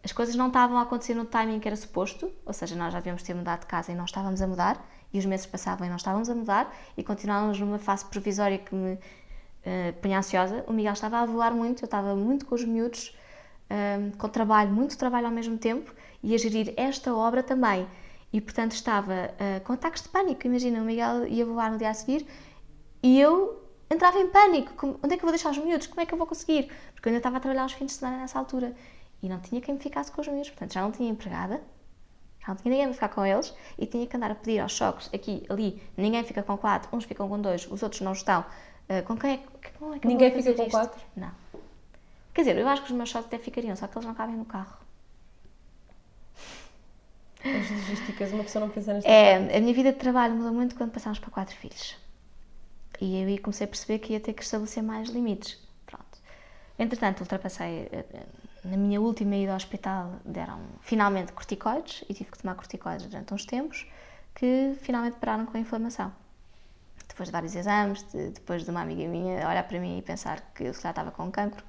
Speaker 2: As coisas não estavam a acontecer no timing que era suposto, ou seja, nós já devíamos ter mudado de casa e não estávamos a mudar, e os meses passavam e não estávamos a mudar, e continuávamos numa fase provisória que me eh, punha ansiosa. O Miguel estava a voar muito, eu estava muito com os miúdos, eh, com trabalho, muito trabalho ao mesmo tempo, e a gerir esta obra também. E portanto estava eh, com ataques de pânico. Imagina, o Miguel ia voar no dia a seguir e eu entrava em pânico. Como- Onde é que eu vou deixar os miúdos? Como é que eu vou conseguir? Porque eu ainda estava a trabalhar aos fins de semana nessa altura. E não tinha quem me ficasse com os miúdos. Portanto, já não tinha empregada, já não tinha ninguém para ficar com eles e tinha que andar a pedir aos choques aqui, ali. Ninguém fica com quatro, uns ficam com dois, os outros não estão. Ah, com quem é, como é que
Speaker 3: Ninguém fica com
Speaker 2: isto?
Speaker 3: quatro?
Speaker 2: Não. Quer dizer, eu acho que os meus choques até ficariam, só que eles não cabem no carro.
Speaker 3: As logísticas, uma pessoa não pensa nesta
Speaker 2: É, a minha vida de trabalho mudou muito quando passámos para quatro filhos. E eu aí comecei a perceber que ia ter que estabelecer mais limites. Pronto. Entretanto, ultrapassei. eh, eh, Na minha última ida ao hospital, deram finalmente corticoides e tive que tomar corticoides durante uns tempos que finalmente pararam com a inflamação. depois de vários exames, de- depois de uma amiga minha olhar para mim e pensar que eu calhar estava com cancro,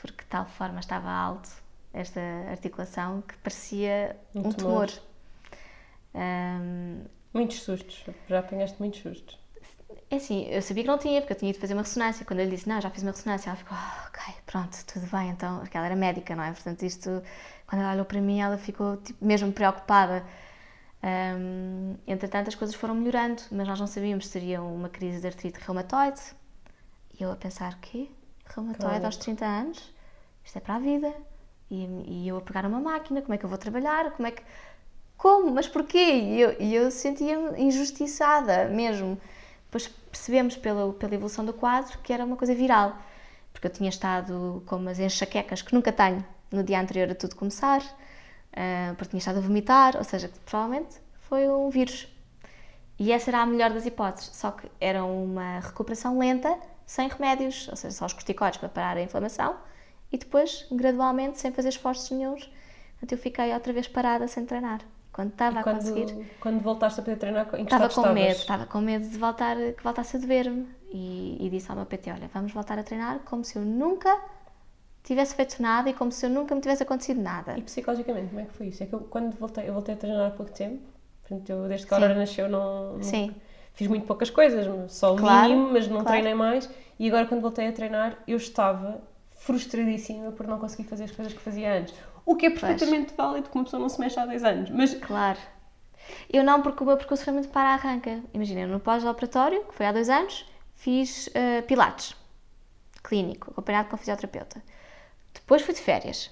Speaker 2: porque de tal forma estava alto esta articulação que parecia
Speaker 3: Um
Speaker 2: um,
Speaker 3: tumor.
Speaker 2: tumor. Ahm,
Speaker 3: Muitos sustos. Já apanhaste muitos sustos.
Speaker 2: É assim, eu sabia que não tinha, porque eu tinha ido fazer uma ressonância. Quando ele disse, não, já fiz uma ressonância, ela ficou, "Ah, ok, pronto, tudo bem, então, porque ela era médica, não é? Portanto, isto, quando ela olhou para mim, ela ficou tipo, mesmo preocupada. Ahm, entretanto, as coisas foram melhorando, mas nós não sabíamos se seria uma crise de artrite reumatoide. E eu a pensar, quê? Reumatoide
Speaker 3: Claro.
Speaker 2: aos 30 anos? Isto é para a vida. E, e eu a pegar uma máquina, como é que eu vou trabalhar? Como é que... Como? Mas porquê? E eu, eu sentia-me injustiçada mesmo. Depois percebemos pela, pela evolução do quadro que era uma coisa viral. Porque eu tinha estado com umas enxaquecas que nunca tenho no dia anterior a tudo começar, ah, porque tinha estado a vomitar, ou seja, provavelmente foi um vírus. E essa era a melhor das hipóteses, só que era uma recuperação lenta, sem remédios, ou seja, só os corticoides para parar a inflamação, e depois, gradualmente, sem fazer esforços nenhums, eu fiquei outra vez parada sem treinar. Quando estava a
Speaker 3: quando,
Speaker 2: conseguir,
Speaker 3: quando voltaste a poder treinar, em que
Speaker 2: estava com medo, estava com medo de voltar, que voltasse a doer-me. E, e disse ao meu PT, olha, vamos voltar a treinar como se eu nunca tivesse feito nada e como se eu nunca me tivesse acontecido nada.
Speaker 3: E psicologicamente, como é que foi isso? É que eu, quando voltei, eu voltei a treinar há pouco tempo, portanto, eu, desde que a. Aurora nasceu, não-
Speaker 2: Sim.
Speaker 3: fiz muito poucas coisas, só o
Speaker 2: Claro,
Speaker 3: mínimo, mas não
Speaker 2: claro.
Speaker 3: treinei mais. E agora, quando voltei a treinar, eu estava frustradíssima por não conseguir fazer as coisas que fazia antes. O que é perfeitamente válido, porque uma pessoa não se mexe há 10 anos. Mas
Speaker 2: Claro. Eu não, porque o meu percurso foi muito para a arranca. Imagina, no pós-operatório, que foi há dois anos, fiz eh, pilates clínico, acompanhado com fisioterapeuta. Depois fui de férias.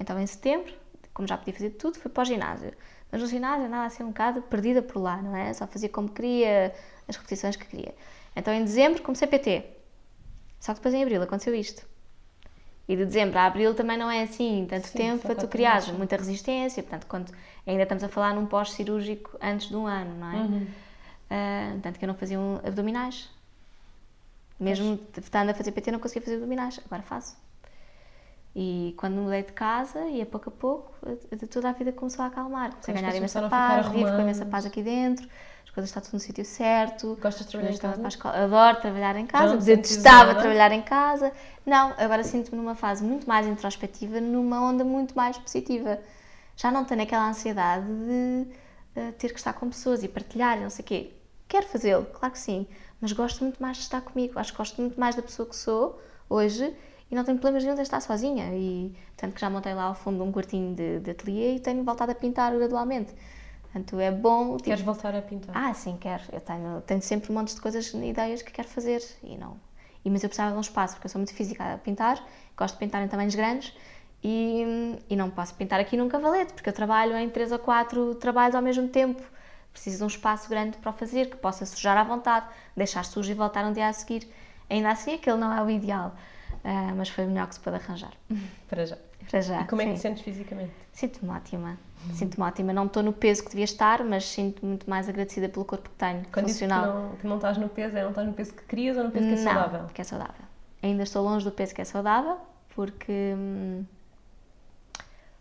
Speaker 2: Então, em setembro, como já podia fazer tudo, fui para o ginásio. Mas no ginásio andava assim um bocado perdida por lá, não é? Só fazia como queria, as repetições que queria. Então, em dezembro, comecei PT. Só que depois, em abril, aconteceu isto. E de dezembro a abril também não é assim tanto
Speaker 3: Sim,
Speaker 2: tempo para tu criares muita resistência. Portanto, quando ainda estamos a falar num pós-cirúrgico antes de um ano, não é?
Speaker 3: Uhum.
Speaker 2: Ah, tanto que eu não fazia um abdominais. Mesmo estando a fazer PT, não conseguia fazer abdominais. Agora faço. E quando mudei de casa, e a pouco a pouco, toda a vida começou a acalmar. Comecei a ganhar imensa paz, vivo com imensa paz aqui dentro, coisas estão tudo no sítio certo.
Speaker 3: Gostas de trabalhar em
Speaker 2: coisas
Speaker 3: casa?
Speaker 2: escola. Adoro trabalhar em casa, detestava trabalhar em casa. Não, agora sinto-me numa fase muito mais introspectiva, numa onda muito mais positiva. Já não tenho aquela ansiedade de eh, ter que estar com pessoas e partilhar, não sei o quê. Quero fazê-lo, claro que sim, mas gosto muito mais de estar comigo. Acho que gosto muito mais da pessoa que sou hoje e não tenho problemas nenhum de estar sozinha. E tanto que já montei lá ao fundo um quartinho de, de ateliê e tenho voltado a pintar gradualmente. Portanto, é bom. tipo,
Speaker 3: Queres voltar a pintar?
Speaker 2: ah, sim, quero. Eu tenho, tenho sempre montes de coisas, ideias que quero fazer e não. E, mas eu precisava de um espaço, porque eu sou muito física a pintar, gosto de pintar em tamanhos grandes e, e não posso pintar aqui num cavalete, porque eu trabalho em três ou quatro trabalhos ao mesmo tempo. Preciso de um espaço grande para o fazer, que possa sujar à vontade, deixar sujo e voltar um dia a seguir. Ainda assim, aquele não é o ideal, ah, mas foi o melhor que se pôde arranjar.
Speaker 3: Para já.
Speaker 2: Para já.
Speaker 3: E como é que
Speaker 2: sim.
Speaker 3: te sentes fisicamente?
Speaker 2: Sinto-me ótima. Sinto-me ótima. Não estou no peso que devia estar, mas sinto-me muito mais agradecida pelo corpo que tenho,
Speaker 3: Quando dizes que
Speaker 2: funcional.
Speaker 3: não, que não estás no peso, é não estás no peso que querias ou no peso que é
Speaker 2: não,
Speaker 3: saudável?
Speaker 2: que é saudável. Ainda estou longe do peso que é saudável, porque hum,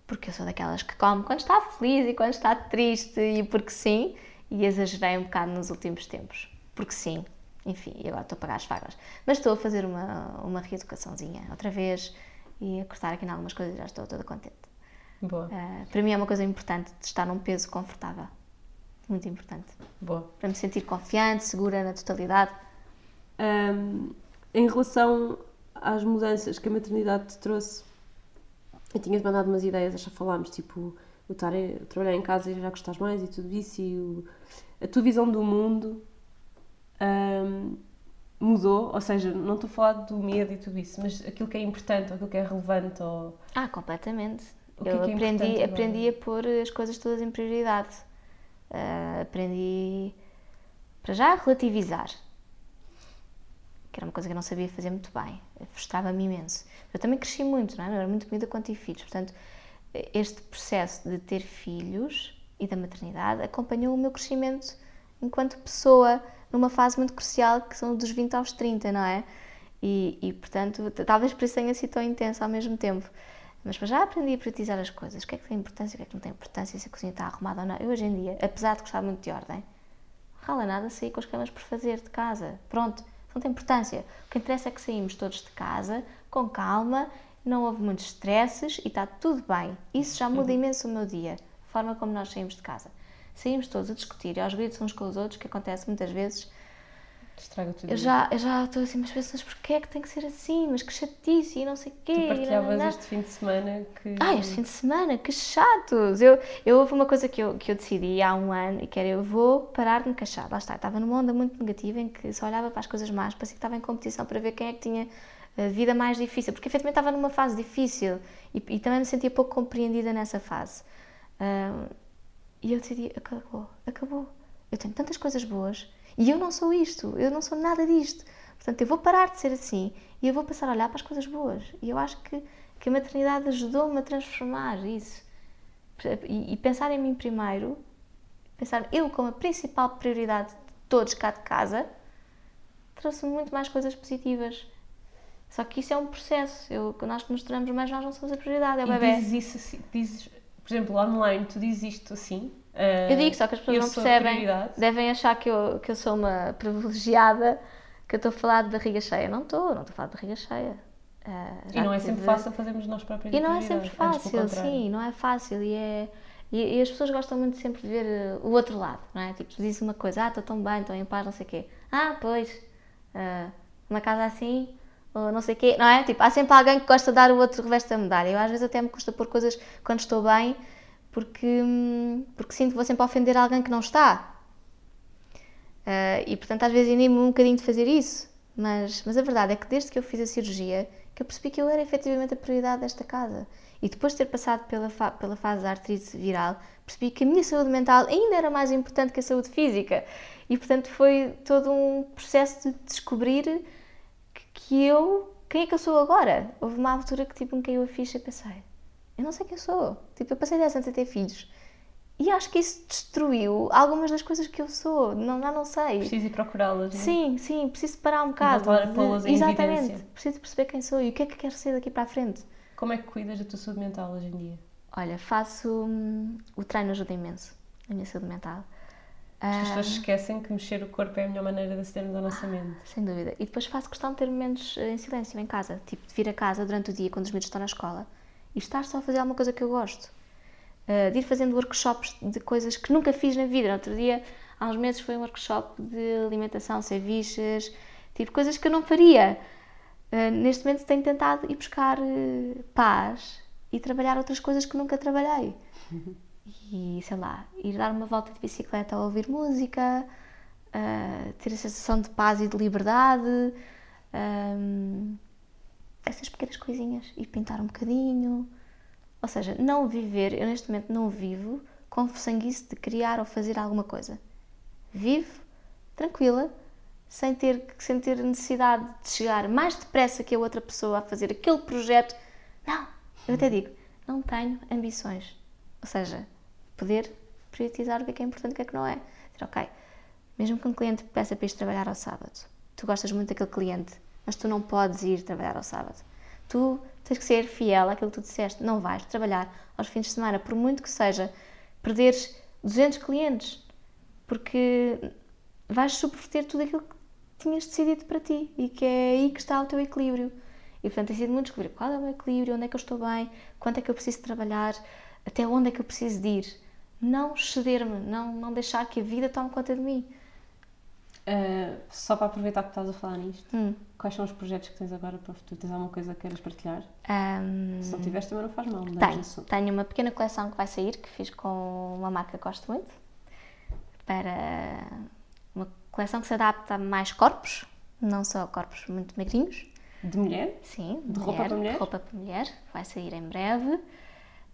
Speaker 2: porque eu sou daquelas que come quando está feliz e quando está triste e porque sim, e exagerei um bocado nos últimos tempos. Porque sim, enfim, e agora estou a pagar as fagas. Mas estou a fazer uma, uma reeducaçãozinha outra vez e a cortar aqui em algumas coisas e já estou toda contente.
Speaker 3: Boa,
Speaker 2: Ah, para mim é uma coisa importante de estar num peso confortável. Muito importante.
Speaker 3: boa.
Speaker 2: Para me sentir confiante, segura na totalidade.
Speaker 1: Ahm, em relação às mudanças que a maternidade te trouxe, eu tinha-te mandado umas ideias, já falámos, tipo, o estar a trabalhar em casa e já gostares mais e tudo isso, e o- a tua visão do mundo ahm, mudou, ou seja, não estou a falar do medo e tudo isso, mas aquilo que é importante, ou aquilo que é relevante, ou...
Speaker 2: Ah, completamente.
Speaker 3: Que
Speaker 2: eu
Speaker 3: é que é
Speaker 2: aprendi,
Speaker 3: agora?
Speaker 2: aprendi a pôr as coisas todas em prioridade. Ah, aprendi, para já, a relativizar. Que era uma coisa que eu não sabia fazer muito bem. Frustrava-me imenso. Eu também cresci muito, não é? Eu era muito comida quando tive filhos. Portanto, este processo de ter filhos e da maternidade acompanhou o meu crescimento enquanto pessoa numa fase muito crucial que são dos 20 aos 30, não é? E, e, portanto, talvez por isso tenha sido tão intenso ao mesmo tempo. Mas para já aprendi a priorizar as coisas. O que é que tem importância, o que é que não tem importância, se a cozinha está arrumada ou não. Eu hoje em dia, apesar de gostar muito de ordem, rala nada sair com as camas por fazer de casa. Pronto, não tem importância. O que interessa é que saímos todos de casa, com calma, não houve muitos stresses e está tudo bem. Isso já muda imenso o meu dia, a forma como nós saímos de casa. Saímos todos a discutir e aos gritos uns com os outros, que acontece muitas vezes.
Speaker 3: Estraga tudo.
Speaker 2: Eu já, eu já estou assim, mas pessoas, porquê é que tem que ser assim? Mas que chatice e não sei o quê.
Speaker 3: Tu partilhavas este fim de semana que.
Speaker 2: Ah, este fim de semana, que chatos! Eu, eu houve uma coisa que eu, que eu decidi há um ano e que era eu vou parar de me queixar. Lá está, estava numa onda muito negativa em que só olhava para as coisas más, parecia que estava em competição para ver quem é que tinha a vida mais difícil, porque efetivamente estava numa fase difícil e, e também me sentia pouco compreendida nessa fase. Ah, e eu decidi, acabou, acabou. Eu tenho tantas coisas boas e eu não sou isto, eu não sou nada disto. Portanto, eu vou parar de ser assim e eu vou passar a olhar para as coisas boas. E eu acho que, que a maternidade ajudou-me a transformar isso. E, e pensar em mim primeiro, pensar eu como a principal prioridade de todos cá de casa, trouxe-me muito mais coisas positivas. Só que isso é um processo. Eu, nós que nos tornamos mais, nós não somos a prioridade, é o
Speaker 3: E
Speaker 2: bebê.
Speaker 3: dizes isso assim, dizes, por exemplo, online, tu dizes isto assim. Ah,
Speaker 2: Eu digo, só que as pessoas não percebem. Devem achar que eu, que eu sou uma privilegiada, que eu estou a falar de barriga cheia. Não estou, não estou a falar de barriga cheia. Ah,
Speaker 3: E não é sempre fácil fazermos nós próprios
Speaker 2: E não é sempre fácil, sim, não é fácil. E, é, e, e as pessoas gostam muito sempre de ver eh, o outro lado, não é? Tipo, diz uma coisa, ah, estou tão bem, estou em paz, não sei o quê. Ah, pois, ah, uma casa assim, ou não sei o quê, não é? Tipo, há sempre alguém que gosta de dar o outro revés da medalha. Eu às vezes até me custa pôr coisas quando estou bem, porque, porque sinto que vou sempre ofender alguém que não está. Ah, e portanto às vezes animo um bocadinho de fazer isso. Mas, mas a verdade é que desde que eu fiz a cirurgia, que eu percebi que eu era efetivamente a prioridade desta casa. E depois de ter passado pela, fa- pela fase da artrite viral, percebi que a minha saúde mental ainda era mais importante que a saúde física. E portanto foi todo um processo de descobrir que, que eu, quem é que eu sou agora? Houve uma altura que tipo me caiu a ficha e pensei, eu não sei quem eu sou. Tipo, eu passei 10 anos a ter filhos. E acho que isso destruiu algumas das coisas que eu sou. Não, já não sei.
Speaker 3: Preciso ir procurá-las. não é?
Speaker 2: Sim, sim, preciso parar um bocado.
Speaker 3: voltar a
Speaker 2: de-
Speaker 3: pô-las em
Speaker 2: Exatamente.
Speaker 3: evidência.
Speaker 2: Preciso perceber quem sou e o que é que quero ser daqui para a frente.
Speaker 3: Como é que cuidas da tua saúde mental hoje em dia?
Speaker 2: Olha, faço. hum, o treino ajuda imenso na minha saúde mental.
Speaker 3: As
Speaker 2: Ah,
Speaker 3: pessoas esquecem que mexer o corpo é a melhor maneira de acedermos à
Speaker 2: Ah.
Speaker 3: nossa mente.
Speaker 2: sem dúvida. E depois faço questão de ter momentos eh, em silêncio em casa. Tipo, de vir a casa durante o dia, quando os miúdos estão na escola, e estar só a fazer alguma coisa que eu gosto. Uh, de ir fazendo workshops de coisas que nunca fiz na vida. No outro dia, há uns meses, foi um workshop de alimentação sem bichas, tipo, coisas que eu não faria. Uh, neste momento tenho tentado ir buscar uh, paz e trabalhar outras coisas que nunca trabalhei. E, sei lá, ir dar uma volta de bicicleta a ouvir música, uh, ter a sensação de paz e de liberdade, um, essas pequenas coisinhas, e pintar um bocadinho. Ou seja, não viver, eu neste momento não vivo com sanguice de criar ou fazer alguma coisa. Vivo tranquila, sem ter, sem ter necessidade de chegar mais depressa que a outra pessoa a fazer aquele projeto. Não, eu até digo, não tenho ambições. Ou seja, poder priorizar o que é, que é importante e o que é que não é. Dizer, ok, mesmo que um cliente peça para ir trabalhar ao sábado, tu gostas muito daquele cliente, mas tu não podes ir trabalhar ao sábado. Tu tens que ser fiel àquilo que tu disseste. Não vais trabalhar aos fins de semana, por muito que seja perderes 200 clientes, porque vais subverter tudo aquilo que tinhas decidido para ti e que é aí que está o teu equilíbrio. E portanto tem sido muito descobrir qual é o meu equilíbrio, onde é que eu estou bem, quanto é que eu preciso trabalhar, até onde é que eu preciso de ir. Não ceder-me, não, não deixar que a vida tome conta de mim.
Speaker 3: Uh, só para aproveitar que estás a falar nisto,
Speaker 2: Hum.
Speaker 3: quais são os projetos que tens agora para o futuro? Tens alguma coisa que queiras partilhar?
Speaker 2: Ahm,
Speaker 3: Se não tiveres, também não faz mal. de
Speaker 2: Tenho,
Speaker 3: assunto.
Speaker 2: tenho uma pequena coleção que vai sair, que fiz com uma marca que gosto muito, para uma coleção que se adapta a mais corpos, não só corpos muito magrinhos.
Speaker 3: De mulher?
Speaker 2: Sim,
Speaker 3: De roupa para mulher?
Speaker 2: Roupa para mulher, vai sair em breve.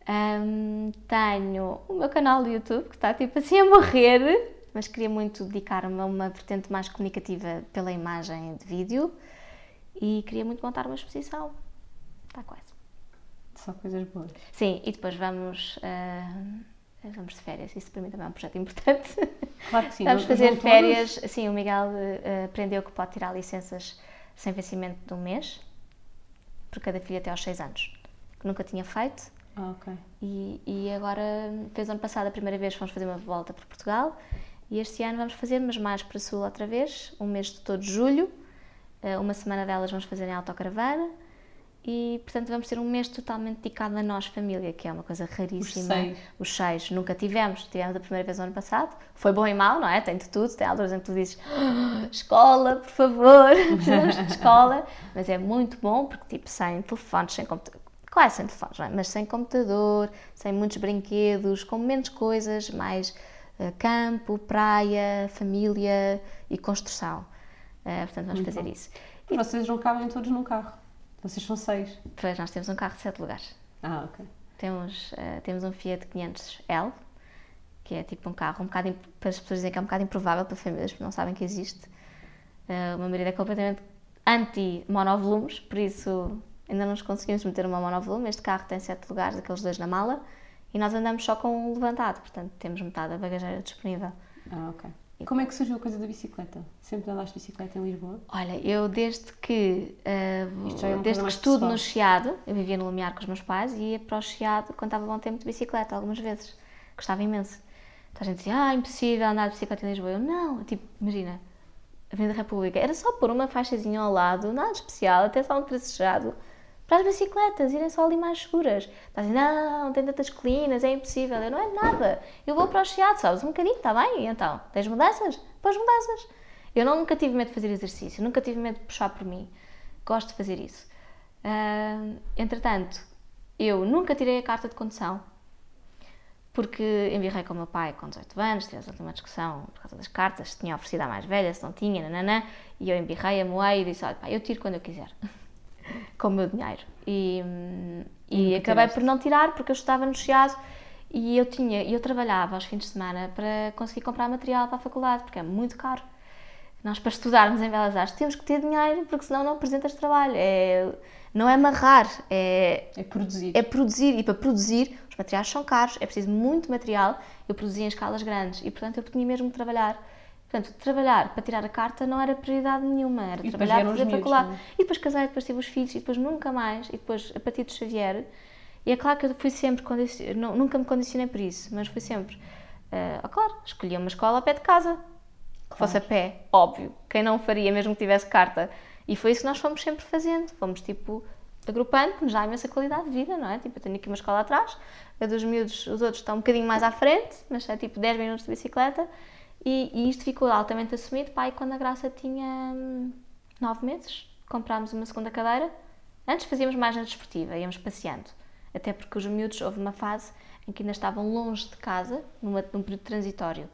Speaker 2: Ahm, tenho o meu canal do YouTube, que está tipo assim a morrer, mas queria muito dedicar-me a uma vertente mais comunicativa pela imagem de vídeo e queria muito montar uma exposição. Está quase.
Speaker 3: Só coisas boas.
Speaker 2: Sim, e depois vamos, ah, vamos de férias. Isso para mim também é um projeto importante.
Speaker 3: Claro que sim.
Speaker 2: vamos fazer
Speaker 3: não todos.
Speaker 2: férias. Sim, o Miguel ah, aprendeu que pode tirar licenças sem vencimento de um mês, por cada filho até aos 6 anos, que nunca tinha feito.
Speaker 3: Ah, ok.
Speaker 2: E, e agora fez ano passado a primeira vez, fomos fazer uma volta por Portugal E este ano vamos fazer, mas mais para sul outra vez, um mês de todo julho. Uh, uma semana delas vamos fazer em autocaravana e portanto vamos ter um mês totalmente dedicado a nós, família, que é uma coisa raríssima.
Speaker 3: Os seis.
Speaker 2: Os seis nunca tivemos, tivemos a primeira vez no ano passado. Foi bom e mau, não é? Tem de tudo. Tem alturas em que tu dizes "Ah, escola, por favor, precisamos de escola. Mas é muito bom porque, tipo, sem telefones, sem computador. Quase sem telefones, não é? Mas sem computador, sem muitos brinquedos, com menos coisas, mais eh, campo, praia, família e construção. Eh, portanto, vamos fazer isso.
Speaker 3: E vocês não cabem todos num carro. Vocês são seis.
Speaker 2: Depois nós temos um carro de sete lugares.
Speaker 3: Ah, ok.
Speaker 2: Temos, eh, temos um Fiat 500L, que é tipo um carro um bocado, para as pessoas dizem que é um bocado improvável para famílias, porque não sabem que existe. Eh, o meu marido é completamente anti-monovolumes, por isso ainda não nos conseguimos meter uma monovolume. Este carro tem sete lugares, aqueles dois na mala, e nós andamos só com um levantado, portanto temos metade da bagageira disponível.
Speaker 3: Ah, ok. E como é que surgiu a coisa da bicicleta? Sempre andaste de bicicleta em Lisboa?
Speaker 2: Olha, eu desde que,
Speaker 3: já é uma
Speaker 2: desde que estudo
Speaker 3: pessoal.
Speaker 2: no Chiado, eu vivia no Lumiar com os meus pais e ia para o Chiado quando estava bom tempo de bicicleta, algumas vezes. Gostava imenso. Então a gente dizia, ah, impossível andar de bicicleta em Lisboa. Eu, não, tipo, imagina, Avenida República, era só pôr uma faixazinha ao lado, nada especial, até só um tracejado, para as bicicletas irem só ali mais seguras. Está a dizer, não, tem tantas colinas, é impossível. Eu, não é nada. Eu vou para o Chiado, sabes, um bocadinho, está bem? Então, tens mudanças? Pois mudanças. Eu não, nunca tive medo de fazer exercício, nunca tive medo de puxar por mim. Gosto de fazer isso. Ah, entretanto, eu nunca tirei a carta de condução, porque embirrei com o meu pai com 18 anos, tivemos uma discussão por causa das cartas, se tinha oferecido à mais velha, se não tinha, nananã, e eu embirrei, amoei e disse, olha, pá, eu tiro quando eu quiser, com o meu dinheiro. E, e
Speaker 3: Nunca
Speaker 2: acabei
Speaker 3: tiraste?
Speaker 2: por não tirar, porque eu estava no Chiado e eu tinha, eu trabalhava aos fins de semana para conseguir comprar material para a faculdade, porque é muito caro. Nós, para estudarmos em Belas Artes, temos que ter dinheiro, porque senão não apresentas trabalho. É, não é amarrar, é,
Speaker 3: É produzir.
Speaker 2: é produzir. E para produzir, os materiais são caros, é preciso muito material. Eu produzia em escalas grandes e, portanto, eu tinha mesmo que trabalhar. Portanto, trabalhar para tirar a carta não era prioridade nenhuma, era
Speaker 3: depois
Speaker 2: trabalhar para fazer a faculdade.
Speaker 3: não é?
Speaker 2: E depois casei, depois tive os filhos, e depois nunca mais, e depois a partir do Xavier. E é claro que eu fui sempre, não- nunca me condicionei por isso, mas fui sempre, ah, claro, escolhi uma escola ao pé de casa, que fosse a pé, óbvio, quem não faria mesmo que tivesse carta. E foi isso que nós fomos sempre fazendo, fomos tipo agrupando, que nos dá imensa qualidade de vida, não é? Tipo, eu tenho aqui uma escola atrás, a dos miúdos, os outros estão um bocadinho mais à frente, mas é tipo 10 minutos de bicicleta, e, e isto ficou altamente assumido, pai, quando a Graça tinha 9 meses, comprámos uma segunda cadeira, antes fazíamos mais na desportiva, íamos passeando, até porque os miúdos, houve uma fase em que ainda estavam longe de casa, numa, num período transitório,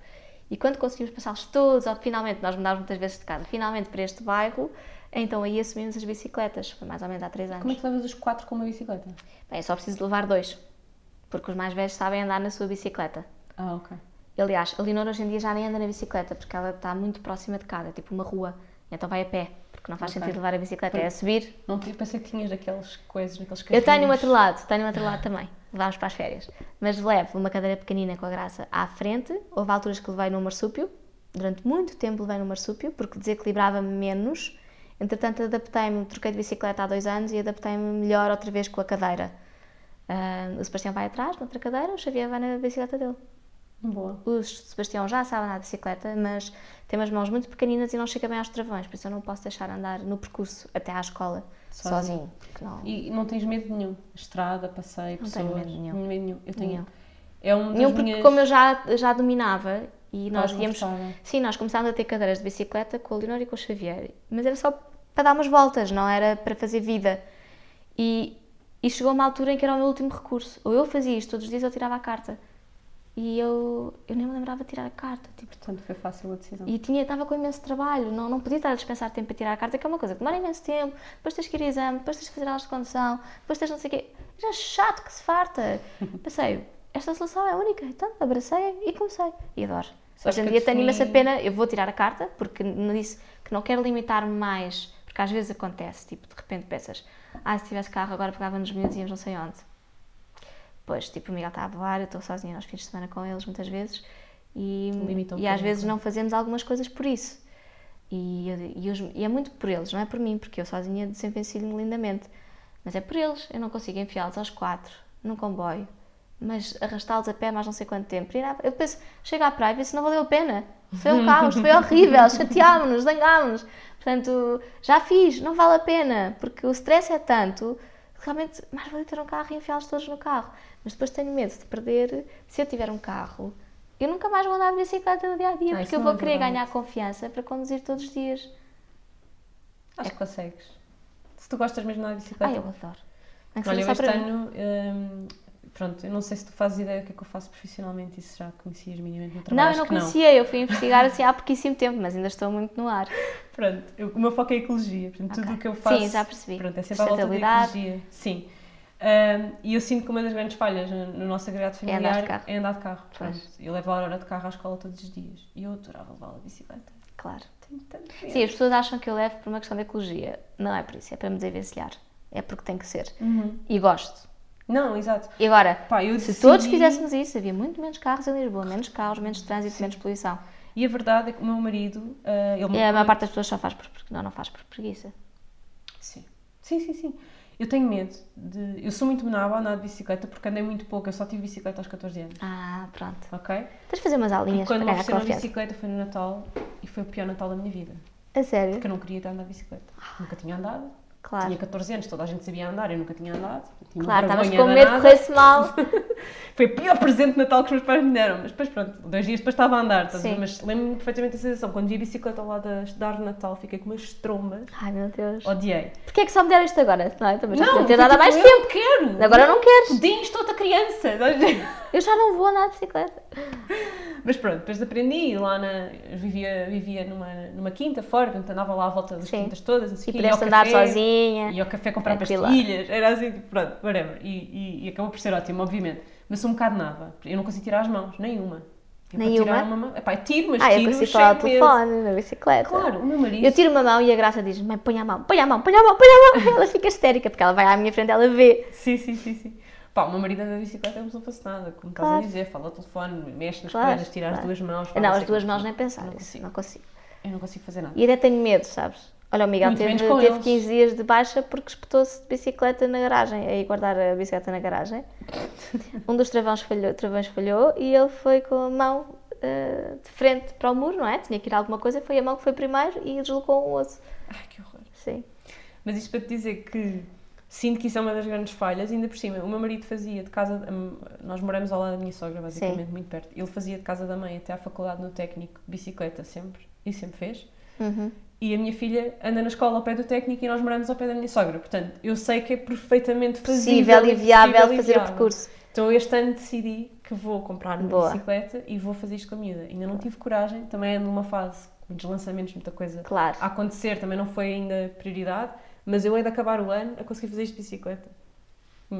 Speaker 2: e quando conseguimos passá-los todos, ou finalmente, nós mudámos muitas vezes de casa, finalmente para este bairro, então aí assumimos as bicicletas, foi mais ou menos há 3 anos.
Speaker 3: Como é que levas os quatro com uma bicicleta?
Speaker 2: Bem, eu só preciso levar dois, porque os mais velhos sabem andar na sua bicicleta.
Speaker 3: Ah, ok.
Speaker 2: Aliás, a Leonor hoje em dia já nem anda na bicicleta, porque ela está muito próxima de casa, é tipo uma rua, então vai a pé, porque não faz
Speaker 3: Ok.
Speaker 2: sentido levar a bicicleta, é a subir.
Speaker 3: Não eu pensei que tinhas daqueles coisas, daqueles
Speaker 2: Eu tenho um
Speaker 3: carrinhos.
Speaker 2: outro lado, tenho um outro lado também, levámos para as férias. Mas levo uma cadeira pequenina com a graça à frente, houve alturas que levei no marsúpio, durante muito tempo levei no marsúpio, porque desequilibrava-me menos, entretanto adaptei-me, troquei de bicicleta há dois anos e adaptei-me melhor outra vez com a cadeira. Ah, o Sebastião vai atrás, noutra cadeira, o Xavier vai na bicicleta dele.
Speaker 3: Boa.
Speaker 2: O Sebastião já sabe andar de bicicleta, mas tem umas mãos muito pequeninas e não chega bem aos travões, por isso eu não posso deixar andar no percurso até à escola
Speaker 3: Sozinho.
Speaker 2: sozinho. não-
Speaker 3: E não tens medo nenhum? Estrada, passeio,
Speaker 2: Não
Speaker 3: pessoas?
Speaker 2: tenho medo nenhum.
Speaker 3: Medo nenhum. Eu tenho.
Speaker 2: Nenhum.
Speaker 3: É um
Speaker 2: Nenhum, porque
Speaker 3: minhas...
Speaker 2: como eu já, já dominava e nós íamos. Sim, nós começámos a ter cadeiras de bicicleta com a Leonor e com o Xavier, mas era só para dar umas voltas, não era para fazer vida. E, e chegou uma altura em que era o meu último recurso. Ou eu fazia isto todos os dias ou tirava a carta. E eu, eu nem me lembrava de tirar a carta. Tipo,
Speaker 3: Portanto, foi fácil a decisão.
Speaker 2: e tinha, estava com imenso trabalho, não, não podia estar a dispensar tempo para tirar a carta, que é uma coisa que demora imenso tempo, depois tens que ir a exame, depois tens que fazer aulas de condução, depois tens não sei o quê. Já chato que se farta. Pensei, esta solução é única, então abracei e comecei. E adoro.
Speaker 3: Sabes
Speaker 2: Hoje em dia tenho imensa
Speaker 3: defini-
Speaker 2: pena, eu vou tirar a carta, porque não disse que não quero limitar-me mais, porque às vezes acontece, tipo, de repente pensas, ah, se tivesse carro agora pegava nos miúdos e íamos não sei onde. Pois, tipo, o Miguel está a voar, eu estou sozinha aos fins de semana com eles muitas vezes e, e às vezes não fazemos algumas coisas por isso. E, e, os- e é muito por eles, não é por mim, porque eu sozinha desenvencilho-me lindamente. Mas é por eles, eu não consigo enfiá-los aos quatro, num comboio, mas arrastá-los a pé mais não sei quanto tempo. À- Eu penso, chego à praia e penso, não valeu a pena. Foi um caos, foi horrível, chateámos-nos, zangámos-nos. Portanto, já fiz, não vale a pena, porque o stress é tanto realmente mais vale ter um carro e enfiá-los todos no carro. Mas depois tenho medo de perder, se eu tiver um carro, eu nunca mais vou andar de bicicleta no dia a dia,
Speaker 1: Ah,
Speaker 2: porque eu vou
Speaker 1: é
Speaker 2: querer
Speaker 1: verdade.
Speaker 2: ganhar confiança para conduzir todos os dias.
Speaker 1: Acho que consegues. Se tu gostas mesmo de andar de bicicleta.
Speaker 2: Ai, eu adoro.
Speaker 1: Olha, eu este ano, hum, pronto, eu não sei se tu fazes ideia do que é que eu faço profissionalmente, isso já conhecias minimamente no trabalho.
Speaker 2: Não, eu não conhecia, eu fui investigar assim há pouquíssimo tempo, mas ainda estou muito no ar.
Speaker 1: Pronto, eu- o meu foco é a ecologia, portanto,
Speaker 2: Ok.
Speaker 1: tudo o que eu faço.
Speaker 2: Sim, já percebi.
Speaker 1: Pronto, é sempre à volta da ecologia. Sim. Hum, e eu sinto que uma das grandes falhas no, no nosso agregado
Speaker 2: É andar de
Speaker 1: familiar
Speaker 2: carro.
Speaker 1: é andar de carro. Eu levo a hora de carro à escola todos os dias e eu adorava levá-la de bicicleta.
Speaker 2: Claro.
Speaker 1: Tenho tanto medo.
Speaker 2: Sim, as pessoas acham que eu levo por uma questão de ecologia. Não é por isso, é para me desenvencilhar. É porque tem que ser.
Speaker 1: Uhum.
Speaker 2: E gosto.
Speaker 1: Não, exato.
Speaker 2: E agora,
Speaker 1: Pá,
Speaker 2: se
Speaker 1: decidi-
Speaker 2: todos fizéssemos isso, havia muito menos carros em Lisboa, menos carros, menos trânsito, menos poluição.
Speaker 1: E a verdade é que o meu marido, ah, ele
Speaker 2: E a maior parte das pessoas só faz por, não, não faz por preguiça.
Speaker 1: Sim. Sim, sim, sim. Eu tenho medo de. Eu sou muito menaba a andar de bicicleta porque andei muito pouco. Eu só tive bicicleta aos 14 anos.
Speaker 2: Ah, pronto.
Speaker 1: Ok?
Speaker 2: Tens de fazer umas
Speaker 1: E
Speaker 2: aulinhas
Speaker 1: quando
Speaker 2: para
Speaker 1: me
Speaker 2: ganhar
Speaker 1: ofereceram a
Speaker 2: confiança.
Speaker 1: bicicleta foi no Natal e foi o pior Natal da minha vida.
Speaker 2: A sério?
Speaker 1: Porque eu não queria andar de bicicleta. Nunca tinha andado.
Speaker 2: Claro.
Speaker 1: Tinha 14 anos, toda a gente sabia andar, eu nunca tinha andado. Tinha uma
Speaker 2: Claro, estavas com medo de correr-se mal.
Speaker 1: Foi o pior presente de Natal que os meus pais me deram. Mas depois, pronto, dois dias depois estava a andar. a?
Speaker 2: Sim.
Speaker 1: Mas lembro-me perfeitamente da sensação. Quando vi a bicicleta ao lado árvore de Natal, fiquei com umas trombas.
Speaker 2: Ai meu Deus.
Speaker 1: Odiei.
Speaker 2: Porquê é que só me deram isto agora? Não, eu também já
Speaker 1: Não,
Speaker 2: ter dado há
Speaker 1: tipo,
Speaker 2: mais
Speaker 1: eu
Speaker 2: tempo.
Speaker 1: quero!
Speaker 2: Agora não queres.
Speaker 1: Pudins, estou outra criança!
Speaker 2: Eu já não vou andar de bicicleta.
Speaker 1: Mas pronto, depois aprendi lá na. Vivia, vivia numa, numa quinta fora, portanto andava lá à volta das
Speaker 2: Sim.
Speaker 1: quintas todas, não sei
Speaker 2: E pudeste andar
Speaker 1: café, Ia ao café comprar
Speaker 2: Tranquila.
Speaker 1: pastilhas, era assim, pronto, whatever. E, e, e acabou por ser ótimo, obviamente. Mas sou um bocado nada. Eu não consigo tirar as mãos, nenhuma. Eu,
Speaker 2: Nenhuma?
Speaker 1: Uma epá, eu tiro, mas
Speaker 2: Ah, eu
Speaker 1: tiro
Speaker 2: consigo
Speaker 1: cheio
Speaker 2: falar ao telefone, na bicicleta.
Speaker 1: Claro, o meu marido.
Speaker 2: Eu tiro uma mão e a Graça diz: Mãe, põe a mão, põe a mão, põe a mão, põe a mão. Ela fica histérica porque ela vai à minha frente, ela vê.
Speaker 1: Sim, sim, sim, sim. Pá, o meu marido anda de bicicleta se não fosse nada, como estás
Speaker 2: Claro.
Speaker 1: a dizer, fala ao telefone, mexe nas
Speaker 2: Claro,
Speaker 1: coisas, tira as
Speaker 2: claro.
Speaker 1: duas mãos.
Speaker 2: Não, as duas mãos nem pensar,
Speaker 1: Não consigo.
Speaker 2: não consigo.
Speaker 1: Eu não consigo fazer nada.
Speaker 2: E até tenho medo, sabes? Olha, o Miguel
Speaker 1: Muito
Speaker 2: teve, teve
Speaker 1: eles.
Speaker 2: 15 dias de baixa porque espetou-se de bicicleta na garagem, aí guardar a bicicleta na garagem. Um dos travões falhou, travões falhou e ele foi com a mão eh, de frente para o muro, não é? Tinha que ir a alguma coisa, foi a mão que foi primeiro e deslocou um osso.
Speaker 1: Ai, que horror.
Speaker 2: Sim.
Speaker 1: Mas isto para te dizer que sinto que isso é uma das grandes falhas, ainda por cima, o meu marido fazia de casa, hum, nós moramos ao lado da minha sogra, basicamente, muito perto. Ele fazia de casa da mãe até à faculdade no técnico, de bicicleta sempre, e sempre fez.
Speaker 2: Uhum.
Speaker 1: E a minha filha anda na escola ao pé do técnico e nós moramos ao pé da minha sogra. Portanto, eu sei que é perfeitamente fazível
Speaker 2: Possível e viável fazer o
Speaker 1: viável.
Speaker 2: percurso.
Speaker 1: Então este ano decidi que vou comprar uma
Speaker 2: Boa.
Speaker 1: bicicleta e vou fazer isto com a miúda. Ainda não tive coragem, também ando numa fase com muitos lançamentos, muita coisa
Speaker 2: Claro.
Speaker 1: a acontecer, também não foi ainda prioridade, mas eu hei de acabar o ano a conseguir fazer isto de bicicleta.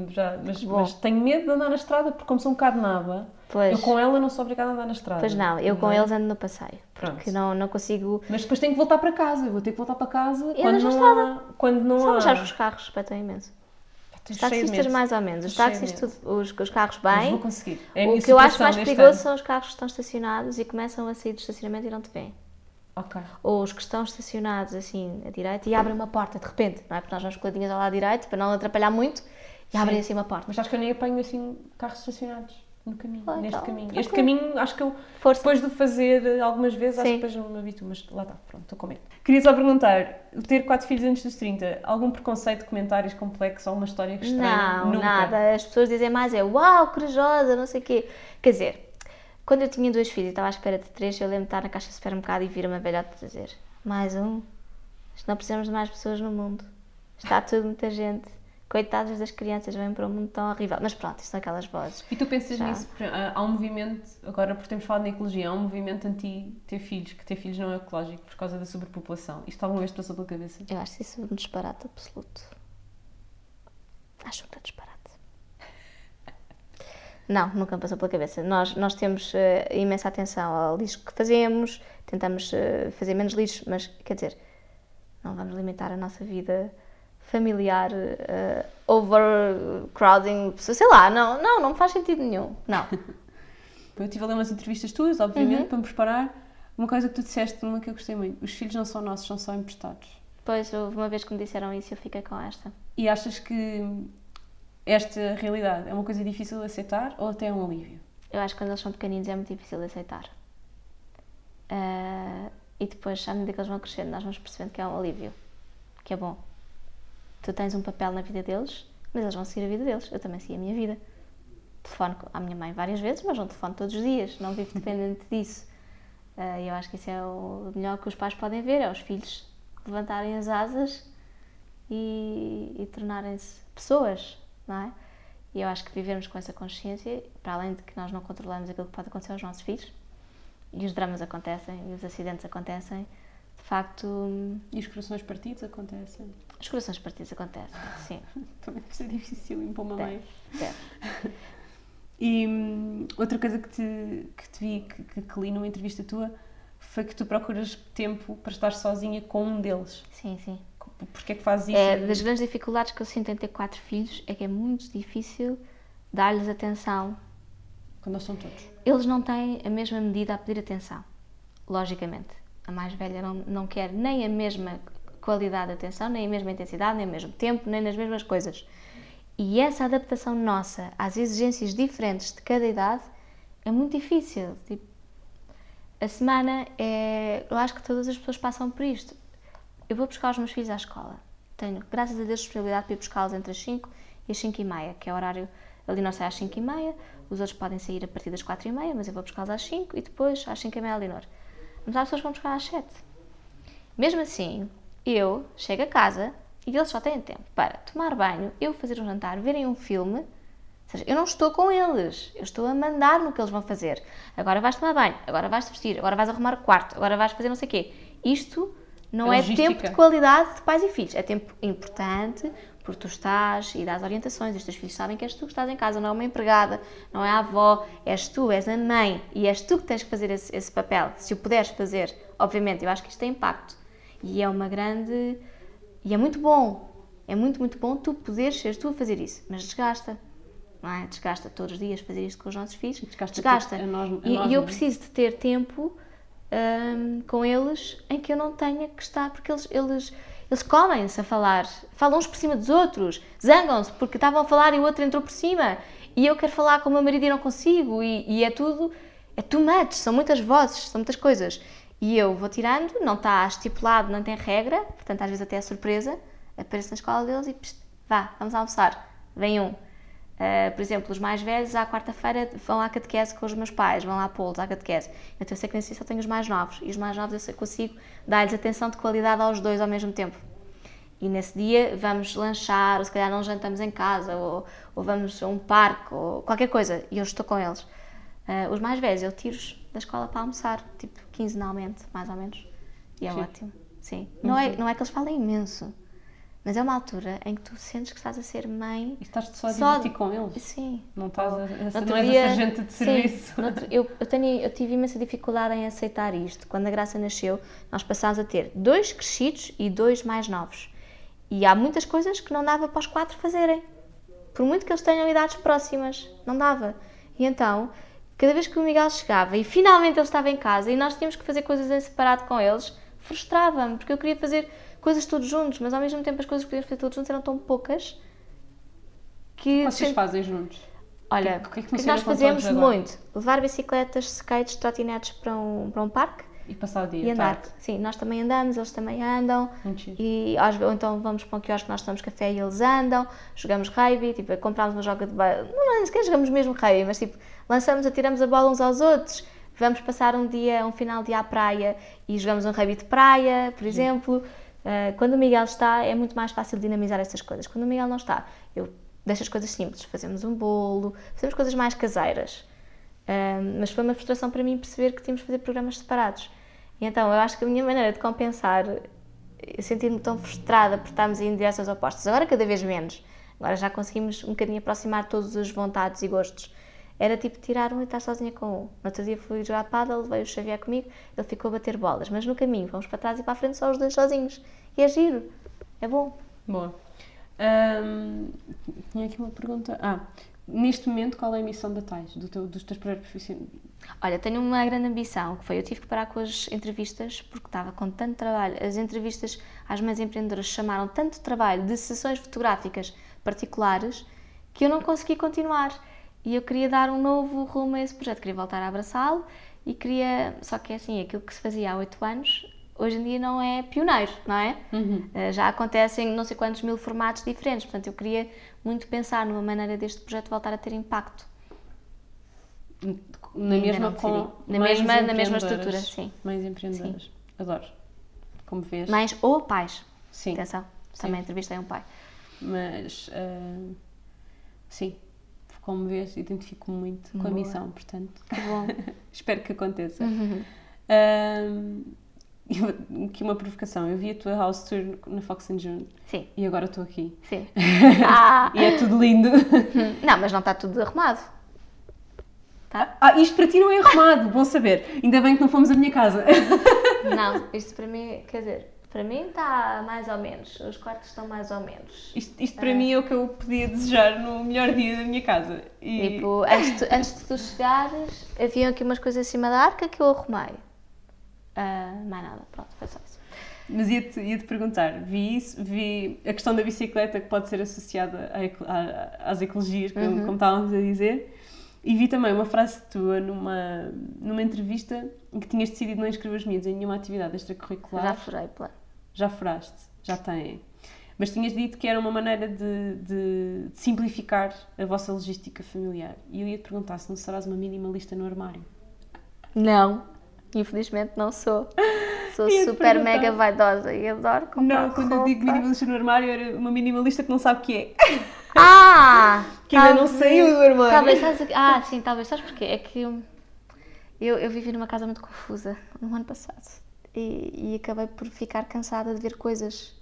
Speaker 1: Já, mas, mas tenho medo de andar na estrada porque como sou um bocado naba, eu com ela não sou obrigada a andar na estrada.
Speaker 2: pois não, eu com
Speaker 1: é?
Speaker 2: eles ando no passeio.
Speaker 1: Pronto.
Speaker 2: Porque não, não consigo.
Speaker 1: Mas depois tenho que voltar para casa, eu vou ter que voltar para casa
Speaker 2: E
Speaker 1: quando não, há, quando não
Speaker 2: Só
Speaker 1: há...
Speaker 2: que os carros respeitam imenso. Os taxistas mais ou menos. Os
Speaker 1: medo.
Speaker 2: tudo, os, os carros
Speaker 1: Mas
Speaker 2: bem.
Speaker 1: vou conseguir. É
Speaker 2: O que eu acho mais perigoso
Speaker 1: ano.
Speaker 2: são os carros que estão estacionados e começam a sair do estacionamento e não te veem.
Speaker 1: Ok.
Speaker 2: Ou os que estão estacionados assim à direita e abrem uma porta de repente, não é? Porque nós vamos coladinhas ao lado direito para não atrapalhar muito e abrem assim uma porta.
Speaker 1: Mas acho que eu nem apanho assim carros estacionados no caminho,
Speaker 2: Ah,
Speaker 1: neste
Speaker 2: então,
Speaker 1: caminho.
Speaker 2: tranquilo.
Speaker 1: Este caminho, acho que eu,
Speaker 2: Força.
Speaker 1: depois de fazer algumas vezes, acho
Speaker 2: Sim.
Speaker 1: que depois não me habituo, mas lá está, pronto, estou com medo. Queria só perguntar, ter quatro filhos antes dos 30, algum preconceito, comentários complexos, alguma história que estranha?
Speaker 2: Não,
Speaker 1: Nunca.
Speaker 2: nada. As pessoas dizem mais é uau, corajosa, não sei o quê. Quer dizer, quando eu tinha duas filhas e estava à espera de três, eu lembro de estar na caixa de supermercado e vir uma velhota dizer mais um. Não precisamos de mais pessoas no mundo. Está tudo muita gente. Coitadas das crianças, vêm para um mundo tão horrível. Mas pronto, isto são aquelas vozes.
Speaker 1: E tu pensas
Speaker 2: Já.
Speaker 1: nisso? há- um movimento, agora por termos falado na ecologia, há um movimento anti ter filhos, que ter filhos não é ecológico por causa da sobrepopulação. Isto alguma vez passou pela cabeça?
Speaker 2: Eu acho isso um disparate absoluto. Acho um disparate. Não, nunca me passou pela cabeça. Nós, nós temos eh, imensa atenção ao lixo que fazemos, tentamos eh, fazer menos lixo, mas quer dizer, não vamos limitar a nossa vida familiar eh, overcrowding, sei lá, não, não, não me faz sentido nenhum. Não.
Speaker 1: Eu estive a ler umas entrevistas tuas, obviamente,
Speaker 2: Uhum.
Speaker 1: para me preparar. Uma coisa que tu disseste, uma que eu gostei muito: os filhos não são nossos, são só emprestados.
Speaker 2: Pois, houve uma vez que me disseram isso eu fiquei com esta.
Speaker 1: E achas que
Speaker 3: esta realidade é uma coisa difícil de aceitar ou até é um alívio?
Speaker 2: Eu acho que quando eles são pequeninos é muito difícil de aceitar. Uh, e depois, à medida que eles vão crescendo, nós vamos percebendo que é um alívio, que é bom. Tu tens um papel na vida deles, mas eles vão seguir a vida deles. Eu também segui a minha vida. Telefono à minha mãe várias vezes, mas não telefono todos os dias, não vivo dependente disso. Uh, eu acho que isso é o melhor que os pais podem ver, é os filhos levantarem as asas e, e tornarem-se pessoas, não é? E eu acho que vivermos com essa consciência, para além de que nós não controlamos aquilo que pode acontecer aos nossos filhos, e os dramas acontecem, e os acidentes acontecem, facto.
Speaker 3: E os corações partidos acontecem?
Speaker 2: Os corações partidos acontecem, sim.
Speaker 3: Também deve ser difícil em uma.
Speaker 2: Deve.
Speaker 3: e hum, outra coisa que te, que te vi, que, que, que li numa entrevista tua, foi que tu procuras tempo para estar sozinha com um deles.
Speaker 2: Sim, sim.
Speaker 3: Porquê é que fazes isso?
Speaker 2: É, das grandes dificuldades que eu sinto em ter quatro filhos é que é muito difícil dar-lhes atenção.
Speaker 3: Quando eles são todos?
Speaker 2: Eles não têm a mesma medida a pedir atenção, logicamente. A mais velha não, não quer nem a mesma qualidade de atenção, nem a mesma intensidade, nem o mesmo tempo, nem nas mesmas coisas. E essa adaptação nossa às exigências diferentes de cada idade é muito difícil. Tipo, a semana é. Eu acho que todas as pessoas passam por isto eu vou buscar os meus filhos à escola. Tenho, graças a Deus, disponibilidade para ir buscá-los entre as 5 e as 5 e meia, que é o horário. Ali não sai às 5 e meia, os outros podem sair a partir das 4 e meia, mas eu vou buscá-los às 5 e depois às 5 e meia. Mas há pessoas vão buscar às 7. Mesmo assim, eu chego a casa e eles só têm tempo para tomar banho, eu fazer um jantar, verem um filme. Ou seja, eu não estou com eles, eu estou a mandar no que eles vão fazer. Agora vais tomar banho, agora vais te vestir, agora vais arrumar o quarto, agora vais fazer não sei o quê. Isto não é tempo de qualidade de pais e filhos, é tempo importante porque tu estás e dás orientações, e os teus filhos sabem que és tu que estás em casa, não é uma empregada, não é a avó, és tu, és a mãe e és tu que tens que fazer esse, esse papel. Se o puderes fazer, obviamente, eu acho que isto tem impacto e é uma grande. e é muito bom, é muito, muito bom tu poderes ser tu a fazer isso, mas desgasta. Não é? Desgasta todos os dias fazer isto com os nossos filhos. Desgasta. desgasta. A nós, a e, e eu preciso de ter tempo um, com eles em que eu não tenha que estar, porque eles, eles, eles comem-se a falar, falam uns por cima dos outros, zangam-se porque estavam a falar e o outro entrou por cima. E eu quero falar com o meu marido e não consigo. E, e é tudo, é too much, são muitas vozes, são muitas coisas. E eu vou tirando, não está estipulado, não tem regra, portanto às vezes até é surpresa, apareço na escola deles e pst, vá, vamos almoçar, vem um. Uh, por exemplo, os mais velhos, à quarta-feira, vão à catequese com os meus pais, vão lá pô-los à catequese. Então eu sei que nesse só tenho os mais novos, e os mais novos eu sei consigo dar-lhes atenção de qualidade aos dois ao mesmo tempo. E nesse dia vamos lanchar, ou se calhar não jantamos em casa, ou, ou vamos a um parque, ou qualquer coisa, e eu estou com eles. Uh, os mais velhos eu tiro-os da escola para almoçar, tipo quinzenalmente, mais ou menos. E é Sim. ótimo. Sim. Não é, não é que eles falem imenso mas é uma altura em que tu sentes que estás a ser mãe.
Speaker 3: E estás só a divertir com eles.
Speaker 2: Sim.
Speaker 3: Não estás a, a, não és a sargento de serviço.
Speaker 2: Sim. Outro, eu, eu, tenho, eu tive imensa dificuldade em aceitar isto. Quando a Graça nasceu, nós passámos a ter dois crescidos e dois mais novos. E há muitas coisas que não dava para os quatro fazerem. Por muito que eles tenham idades próximas, não dava. E então, cada vez que o Miguel chegava e finalmente ele estava em casa e nós tínhamos que fazer coisas em separado com eles, frustrava-me, porque eu queria fazer coisas todos juntos, mas ao mesmo tempo as coisas que podíamos fazer todos juntos eram tão poucas
Speaker 3: que. Vocês fazem juntos?
Speaker 2: Olha, o que, é que, que nós fazemos muito? Levar bicicletas, skates, trotinetes para um, para um parque.
Speaker 3: E passar o dia.
Speaker 2: E andar. Tarde. Sim, nós também andamos, eles também andam. E ou então vamos para um quiosque, nós tomamos café e eles andam. Jogamos rugby, tipo, comprámos uma joga de bola. Não, não sequer jogamos mesmo rugby, mas tipo, lançamos, atiramos a bola uns aos outros. Vamos passar um dia, um final de dia à praia e jogamos um rugby de praia, por Sim. Uh, quando o Miguel está, é muito mais fácil dinamizar essas coisas. Quando o Miguel não está, eu deixo as coisas simples. Fazemos um bolo, fazemos coisas mais caseiras. Uh, mas foi uma frustração para mim perceber que tínhamos de fazer programas separados. E então, eu acho que a minha maneira de compensar, eu senti-me tão frustrada por estarmos em direções opostas. Agora, cada vez menos. Agora já conseguimos um bocadinho aproximar todas as vontades e gostos era tipo tirar um e estar sozinha com um. No outro dia fui jogar paddle, veio o Xavier comigo, ele ficou a bater bolas, mas no caminho vamos para trás e para a frente só os dois sozinhos. E é giro, é bom.
Speaker 3: Boa. Tinha aqui uma pergunta. Ah, neste momento, qual é a missão da TAIS, do teu, dos teus projetos profissionais?
Speaker 2: Olha, tenho uma grande ambição, que foi, eu tive que parar com as entrevistas, porque estava com tanto trabalho. As entrevistas às mães empreendedoras chamaram tanto trabalho de sessões fotográficas particulares que eu não consegui continuar. E eu queria dar um novo rumo a esse projeto, queria voltar a abraçá-lo e queria. Só que é assim, aquilo que se fazia há oito anos, hoje em dia não é pioneiro, não é?
Speaker 1: Uhum.
Speaker 2: Uh, já acontecem não sei quantos mil formatos diferentes, portanto eu queria muito pensar numa maneira deste projeto voltar a ter impacto.
Speaker 1: Na
Speaker 2: Ainda
Speaker 1: mesma, com
Speaker 2: Na mesma- na mesma estrutura, sim.
Speaker 1: Mães empreendedoras. Adoro. Como vês.
Speaker 2: Mães ou pais.
Speaker 1: Sim.
Speaker 2: Atenção, também entrevistei um pai.
Speaker 1: Mas ah, sim, como vês, identifico muito com a
Speaker 2: Boa.
Speaker 1: missão, portanto,
Speaker 2: Que bom.
Speaker 1: espero que aconteça.
Speaker 2: Uhum.
Speaker 1: Eu- aqui uma provocação, eu vi a tua house tour na Fox and June
Speaker 2: Sim,
Speaker 1: e agora estou aqui.
Speaker 2: sim. Ah,
Speaker 1: E é tudo lindo.
Speaker 2: não, mas não está tudo arrumado. Tá?
Speaker 1: Ah, isto para ti não é arrumado, bom saber. Ainda bem que não fomos à minha casa.
Speaker 2: Não, isto para mim, quer dizer, para mim está mais ou menos. Os quartos estão mais ou menos.
Speaker 1: Isto, isto para mim é o que eu podia desejar no melhor dia da minha casa. E
Speaker 2: Tipo, antes de, antes de tu chegares, haviam aqui umas coisas em cima da arca que eu arrumei. Ah, mais nada, pronto, foi só isso.
Speaker 1: Mas ia-te ia -te perguntar, vi isso, vi a questão da bicicleta que pode ser associada eco- à- às ecologias, como,
Speaker 2: Uhum.
Speaker 1: como estávamos a dizer, e vi também uma frase tua numa, numa entrevista em que tinhas decidido não inscrever os miúdos em nenhuma atividade extracurricular.
Speaker 2: Já furei plano.
Speaker 1: Já furaste, já tem. Mas tinhas dito que era uma maneira de, de- de simplificar a vossa logística familiar. E eu ia-te perguntar se não serás uma minimalista no armário.
Speaker 2: Não, infelizmente não sou. Sou super mega vaidosa e adoro comprar
Speaker 1: Não, quando eu digo
Speaker 2: roupa.
Speaker 1: minimalista no armário, era uma minimalista que não sabe o que é.
Speaker 2: Ah!
Speaker 1: Que ainda não
Speaker 2: talvez-
Speaker 1: saiu do armário.
Speaker 2: Talvez, sabes, ah, sim, talvez, sabes porquê? É que eu, eu, eu vivi numa casa muito confusa no ano passado e, e acabei por ficar cansada de ver coisas,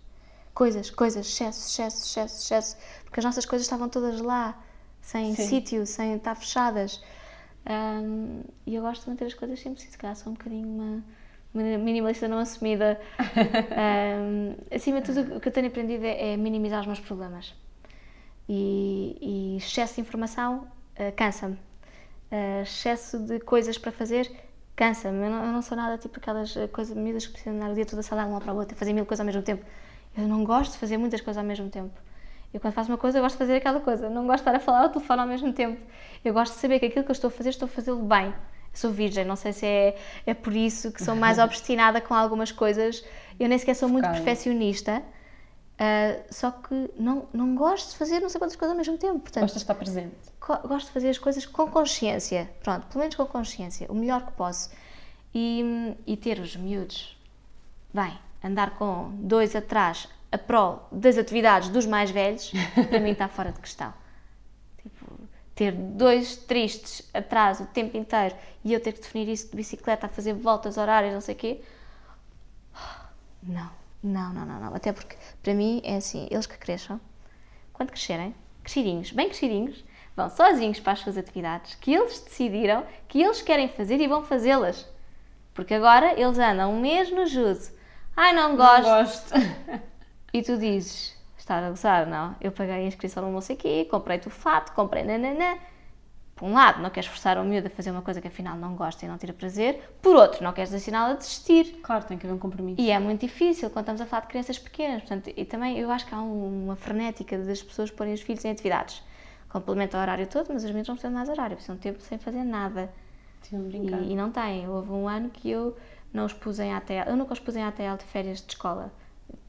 Speaker 2: coisas, coisas, excesso, excesso, excesso, excesso, porque as nossas coisas estavam todas lá, sem
Speaker 1: Sim.
Speaker 2: sítio, sem estar fechadas. Ahm, e eu gosto de manter as coisas simples, se calhar sou um bocadinho uma, uma minimalista não assumida. Ahm, acima de tudo, o que eu tenho aprendido é, é minimizar os meus problemas e, e excesso de informação eh, cansa-me. Eh, excesso de coisas para fazer cansa-me. Eu, não- eu não sou nada tipo aquelas eh, coisas, miúdas que precisam andar o dia todo a salar uma para a outra, fazer mil coisas ao mesmo tempo. Eu não gosto de fazer muitas coisas ao mesmo tempo. Eu quando faço uma coisa, eu gosto de fazer aquela coisa. Não gosto de estar a falar ao telefone ao mesmo tempo. Eu gosto de saber que aquilo que eu estou a fazer, estou a fazê-lo bem. Eu sou virgem, não sei se é, é por isso que sou mais obstinada com algumas coisas. Eu nem sequer sou muito
Speaker 1: Focada.
Speaker 2: perfeccionista. Uh, só que não, não gosto de fazer não sei quantas coisas ao mesmo tempo. Portanto,
Speaker 1: Gostas de estar presente.
Speaker 2: gosto de fazer as coisas com consciência. Pronto, pelo menos com consciência, o melhor que posso. E, e ter os miúdos, bem, andar com dois atrás a prol das atividades dos mais velhos, para mim está fora de questão. Tipo, ter dois tristes atrás o tempo inteiro e eu ter que definir isso de bicicleta, a fazer voltas horárias, não sei o quê. Não, não, não, não, não. Até porque, para mim, é assim, eles que cresçam, quando crescerem, crescidinhos, bem crescidinhos, vão sozinhos para as suas atividades, que eles decidiram, que eles querem fazer e vão fazê-las. Porque agora eles andam um mês no judo. Ai, não gosto.
Speaker 1: Não gosto.
Speaker 2: E tu dizes, está a gozar, não? Eu paguei a inscrição no não sei quê, comprei-te o fato, comprei nananã. Por um lado, não queres forçar o miúdo a fazer uma coisa que afinal não gosta e não tira prazer. Por outro, não queres ensiná-lo a desistir.
Speaker 1: Claro, tem que haver um compromisso.
Speaker 2: E é muito difícil quando estamos a falar de crianças pequenas. Portanto, e também eu acho que há um- uma frenética das pessoas porem os filhos em atividades. Complementa o horário todo, mas os miúdos não precisam de mais horário, precisam de tempo sem fazer nada.
Speaker 1: Brincar.
Speaker 2: E, e não têm. Houve um ano que eu não os pus em ATL. Eu nunca os pus em ATL de férias de escola.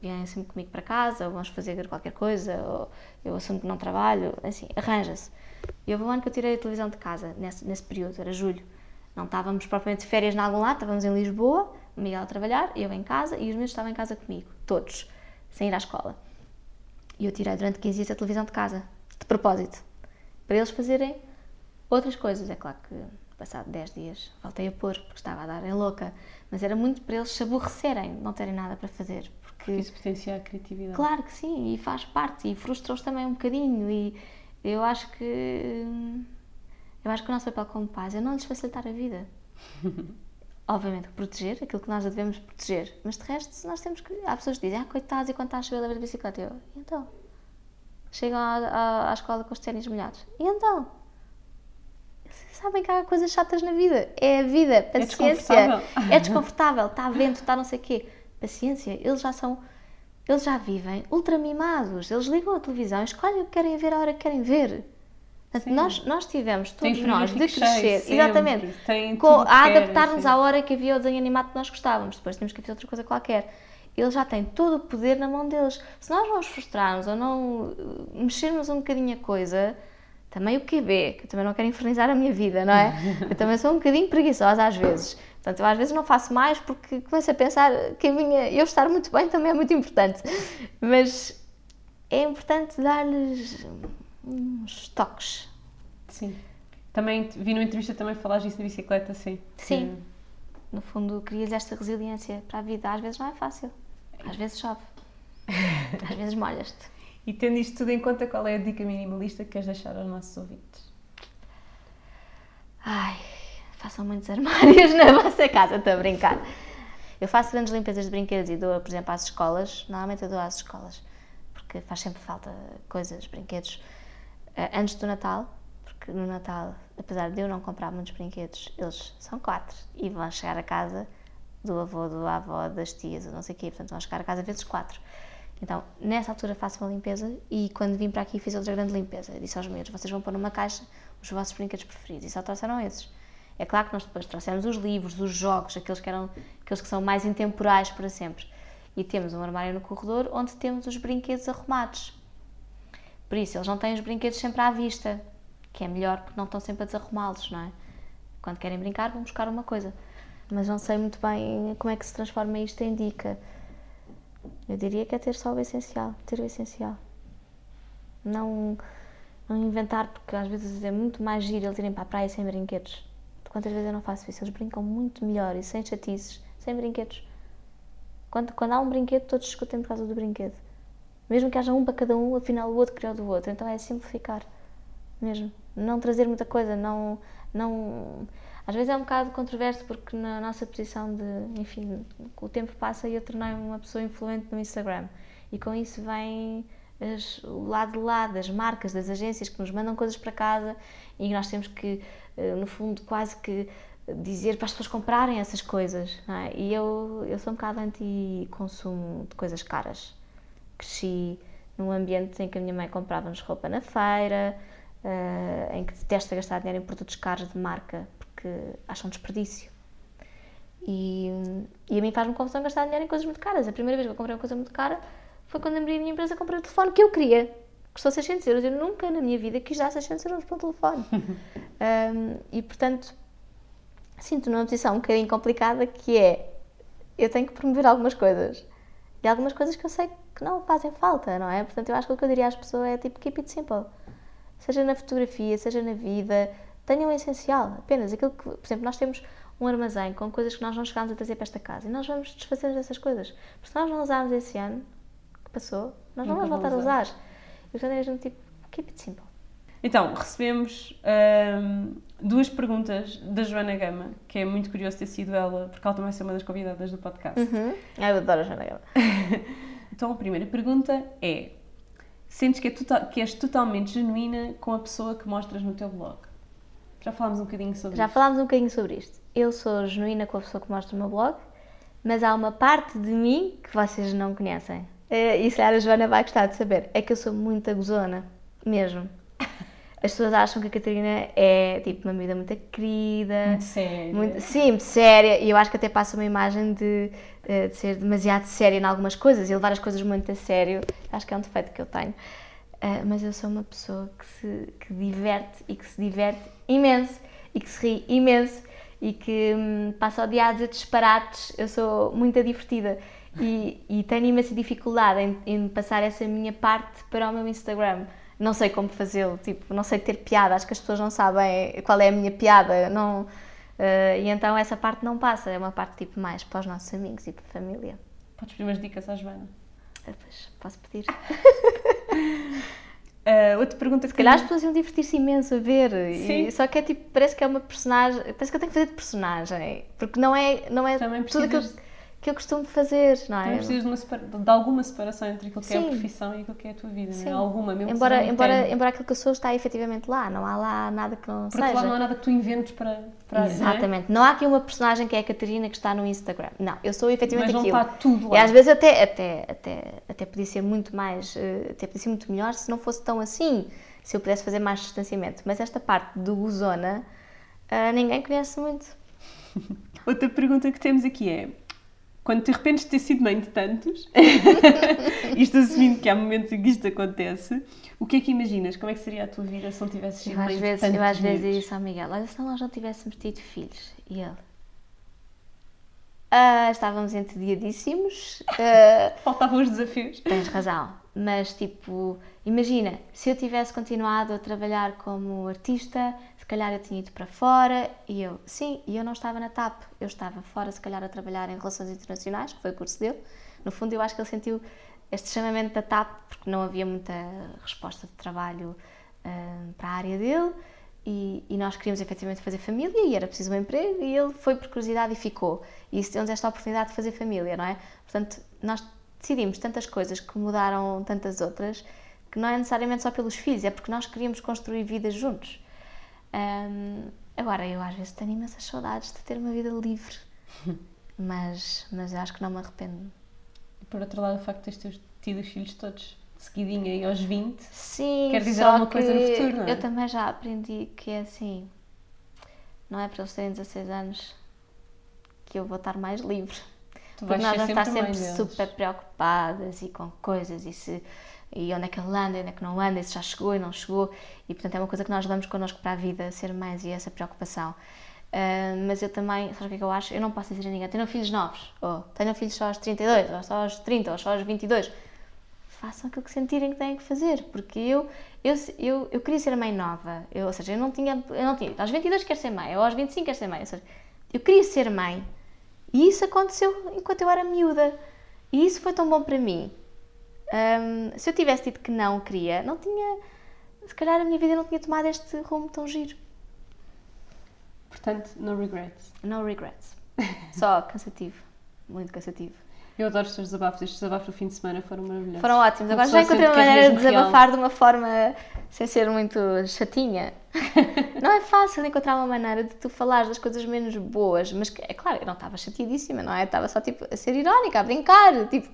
Speaker 2: Vêm sempre comigo para casa, ou vamos fazer qualquer coisa, ou eu assumo que não trabalho, assim, arranja-se. E houve um ano que eu tirei a televisão de casa, nesse, nesse período, era julho. Não estávamos propriamente de férias em algum lado, estávamos em Lisboa, o Miguel a trabalhar, eu em casa, e os meus estavam em casa comigo, todos, sem ir à escola. E eu tirei durante 15 dias a televisão de casa, de propósito, para eles fazerem outras coisas. É claro que, passado 10 dias, voltei a pôr, porque estava a dar em louca, mas era muito para eles se aborrecerem, não terem nada para fazer. Porque,
Speaker 1: Isso potencia a criatividade.
Speaker 2: claro que sim, e faz parte, e frustra-os também um bocadinho. E eu acho que. Eu acho que o nosso papel como pais é não lhes facilitar a vida. Obviamente, proteger aquilo que nós devemos proteger, mas de resto, nós temos que. Há pessoas que dizem, ah, coitados, e quando está a chover, leva de bicicleta. Eu, e então? Chegam à, à, à escola com os ténis molhados. E então? Sabem que há coisas chatas na vida. É a vida, paciência.
Speaker 1: desconfortável.
Speaker 2: É desconfortável, está vento, está não sei o quê. Paciência, eles já são. Eles já vivem ultra mimados. Eles ligam a televisão, escolhem o que querem ver a hora que querem ver. Portanto, nós, nós tivemos, todos nós, de crescer,
Speaker 3: sempre.
Speaker 2: exatamente, com- a adaptar-nos à hora que havia o desenho animado que nós gostávamos. Depois temos que fazer outra coisa qualquer. Eles já têm todo o poder na mão deles. Se nós não os frustrarmos ou não eh, mexermos um bocadinho a coisa, também o QB, que eu também não quero infernizar a minha vida, não é? Eu também sou um bocadinho preguiçosa às vezes. Portanto, eu às vezes não faço mais porque começo a pensar que a minha, eu estar muito bem também é muito importante. Mas é importante dar-lhes uns toques.
Speaker 3: Sim. Também vi numa entrevista também falares disso na bicicleta, sim.
Speaker 2: Sim. No fundo, crias esta resiliência para a vida. Às vezes não é fácil. Às vezes chove. Às vezes molhas-te.
Speaker 3: E tendo isto tudo em conta, qual é a dica minimalista que queres deixar aos nossos ouvintes?
Speaker 2: Ai, façam muitos armários na vossa casa, estou a brincar. Eu faço grandes limpezas de brinquedos e dou, por exemplo, às escolas. Normalmente eu dou às escolas, porque faz sempre falta coisas, brinquedos, eh, antes do Natal, porque no Natal, apesar de eu não comprar muitos brinquedos, eles são quatro e vão chegar a casa do avô, do avó, das tias, não sei o quê, portanto vão chegar a casa vezes quatro. Então, nessa altura faço uma limpeza e quando vim para aqui fiz outra grande limpeza. Eu disse aos meus, vocês vão pôr numa caixa os vossos brinquedos preferidos e só trouxeram esses. É claro que nós depois trouxemos os livros, os jogos, aqueles que, eram, aqueles que são mais intemporais para sempre. E temos um armário no corredor onde temos os brinquedos arrumados. Por isso, eles não têm os brinquedos sempre à vista, que é melhor porque não estão sempre a desarrumá-los, não é? Quando querem brincar, vão buscar uma coisa. Mas não sei muito bem como é que se transforma isto em dica. Eu diria que é ter só o essencial, ter o essencial. Não, não inventar, porque às vezes é muito mais giro eles irem para a praia sem brinquedos. Quantas vezes eu não faço isso? Eles brincam muito melhor e sem chatices, sem brinquedos. Quando, quando há um brinquedo, todos discutem por causa do brinquedo. Mesmo que haja um para cada um, afinal o outro criou do outro. Então é simplificar, mesmo. Não trazer muita coisa, não, não... Às vezes é um bocado controverso porque na nossa posição de, enfim, o tempo passa e eu tornei-me uma pessoa influente no Instagram. E com isso vem as- o lado de lá das marcas, das agências que nos mandam coisas para casa e nós temos que, eh, no fundo, quase que dizer para as pessoas comprarem essas coisas. é? E eu, eu sou um bocado anti-consumo de coisas caras. Cresci num ambiente em que a minha mãe comprava-nos roupa na feira, eh, em que detesta gastar dinheiro em produtos caros de marca porque acham desperdício. E, e a mim faz-me confusão gastar dinheiro em coisas muito caras. A primeira vez que eu comprei uma coisa muito cara foi quando abri a minha empresa comprei o telefone que eu queria. Custou 600 euros. Eu nunca na minha vida quis dar 600 euros para um telefone. Um, e portanto, sinto numa posição um bocadinho complicada que é eu tenho que promover algumas coisas. E algumas coisas que eu sei que não fazem falta, não é? Portanto, eu acho que o que eu diria às pessoas é tipo, keep it simple. Seja na fotografia, seja na vida, tenham o essencial. Apenas aquilo que, por exemplo, nós temos um armazém com coisas que nós não chegámos a trazer para esta casa e nós vamos desfazer dessas coisas. Porque se nós não usarmos esse ano que passou, nós não vamos voltar a usar. E portanto é mesmo tipo, keep it simple.
Speaker 3: Então, recebemos ahm, duas perguntas da Joana Gama, que é muito curioso ter sido ela, porque ela também vai ser uma das convidadas do podcast.
Speaker 2: Uhum. Eu adoro a Joana Gama.
Speaker 3: Então, a primeira pergunta é: sentes que, é tota- que és totalmente genuína com a pessoa que mostras no teu blog? Já falámos um bocadinho sobre
Speaker 2: Já
Speaker 3: isto.
Speaker 2: falámos um bocadinho sobre isto. Eu sou genuína com a pessoa que mostra o meu blog, mas há uma parte de mim que vocês não conhecem. Eh, E se calhar a Joana vai gostar de saber. É que eu sou muito gozona, mesmo. As pessoas acham que a Catarina é tipo uma vida muito querida,
Speaker 3: Muito séria.
Speaker 2: muito- sim, muito séria, e eu acho que até passa uma imagem de, eh, de ser demasiado séria em algumas coisas e levar as coisas muito a sério. Acho que é um defeito que eu tenho. Ah, mas eu sou uma pessoa que se que diverte e que se diverte imenso e que se ri imenso e que hum, passa o dia a dizer disparates. Eu sou muito divertida e, e tenho imensa dificuldade em, em passar essa minha parte para o meu Instagram. Não sei como fazê-lo, tipo, não sei ter piada, acho que as pessoas não sabem qual é a minha piada, não, ah, e então essa parte não passa, é uma parte tipo mais para os nossos amigos e para a família.
Speaker 3: Podes pedir umas dicas à Joana.
Speaker 2: Ah, pois, posso pedir?
Speaker 3: Ah, outra pergunta que
Speaker 2: Se calhar as pessoas iam divertir-se imenso a ver.
Speaker 3: Sim.
Speaker 2: E, só que é tipo, parece que é uma personagem. Parece que eu tenho que fazer de personagem. Porque não é, não é
Speaker 3: Também
Speaker 2: tudo aquilo
Speaker 3: precisas-
Speaker 2: que eu costumo fazer, não é?
Speaker 3: Precisas de, separa- de alguma separação entre aquilo que é a
Speaker 2: Sim.
Speaker 3: profissão e aquilo que é a tua vida, não
Speaker 2: Sim.
Speaker 3: é? Alguma, mesmo
Speaker 2: embora, embora, embora aquilo que eu sou está efetivamente lá. Não há lá nada que não
Speaker 3: Por outro
Speaker 2: seja.
Speaker 3: lado, não há nada que tu inventes para. para é?
Speaker 2: Exatamente. Não há aqui uma personagem que é a Catarina que está no Instagram. Não, eu sou efetivamente
Speaker 3: Mas não
Speaker 2: aquilo.
Speaker 3: está tudo
Speaker 2: E
Speaker 3: lá.
Speaker 2: às vezes até, até, até, até podia ser muito mais, eh, até podia ser muito melhor se não fosse tão assim. se eu pudesse fazer mais distanciamento. Mas esta parte do gozona, uh, ninguém conhece muito.
Speaker 1: Outra pergunta que temos aqui é: quando te arrependes de ter sido mãe de tantos, isto assumindo que há momentos em que isto acontece, o que é que imaginas? Como é que seria a tua vida se não tivesses sido
Speaker 2: eu
Speaker 1: mãe
Speaker 2: às vezes,
Speaker 1: de tantos
Speaker 2: Eu às vezes digo isso ao Miguel, olha, se nós não tivéssemos tido filhos. E ele... "Ah, estávamos entediadíssimos. ah,
Speaker 1: Faltavam os desafios.
Speaker 2: Tens razão, mas tipo, imagina, se eu tivesse continuado a trabalhar como artista, calhar eu tinha ido para fora e eu, sim, e eu não estava na TAP, eu estava fora, se calhar, a trabalhar em Relações Internacionais, que foi o curso dele. No fundo, eu acho que ele sentiu este chamamento da TAP porque não havia muita resposta de trabalho ah, para a área dele e, e nós queríamos efetivamente fazer família e era preciso um emprego e ele foi por curiosidade e ficou. E isso deu-nos esta oportunidade de fazer família, não é? Portanto, nós decidimos tantas coisas que mudaram tantas outras que não é necessariamente só pelos filhos, é porque nós queríamos construir vidas juntos. Hum, agora, eu às vezes tenho imensas saudades de ter uma vida livre, mas, mas eu acho que não me arrependo.
Speaker 1: E por outro lado, o facto de teres tido os filhos todos de seguidinha e aos 20,
Speaker 2: Sim,
Speaker 1: Quer dizer alguma coisa no futuro, não é?
Speaker 2: Eu também já aprendi que é assim, não é para eles terem 16 anos que eu vou estar mais livre.
Speaker 1: tu
Speaker 2: Porque nós vamos estar
Speaker 1: sempre mãe
Speaker 2: sempre
Speaker 1: deles.
Speaker 2: super preocupadas e com coisas e, se, e onde é que ele anda, onde é que não anda, e se já chegou e não chegou. E portanto é uma coisa que nós levamos connosco para a vida, ser mães e essa preocupação. Ah, mas eu também, sabes o que é que eu acho? Eu não posso dizer a ninguém, tenham filhos novos, ou tenham filhos só aos 32, ou só aos 30, ou só aos 22. Façam aquilo que sentirem que têm que fazer, porque eu, eu, eu, eu queria ser mãe nova, eu, ou seja, eu não tinha, eu não tinha, aos 22 quero ser mãe, ou aos 25 quero ser mãe, ou seja, eu queria ser mãe, e isso aconteceu enquanto eu era miúda. E isso foi tão bom para mim. Hum, se eu tivesse dito que não queria, não tinha. Se calhar a minha vida não tinha tomado este rumo tão giro.
Speaker 1: Portanto, no regrets.
Speaker 2: No regrets. Só cansativo. Muito cansativo.
Speaker 1: Eu adoro os teus desabafos. Estes desabafos do fim de semana foram maravilhosos.
Speaker 2: Foram ótimos. Agora já encontrei uma
Speaker 1: és
Speaker 2: maneira de
Speaker 1: mesmo real.
Speaker 2: desabafar de uma forma sem ser muito chatinha. não é fácil encontrar uma maneira de tu falares das coisas menos boas, mas é claro, eu não estava chateadíssima, não é? Estava só tipo a ser irónica, a brincar. Tipo,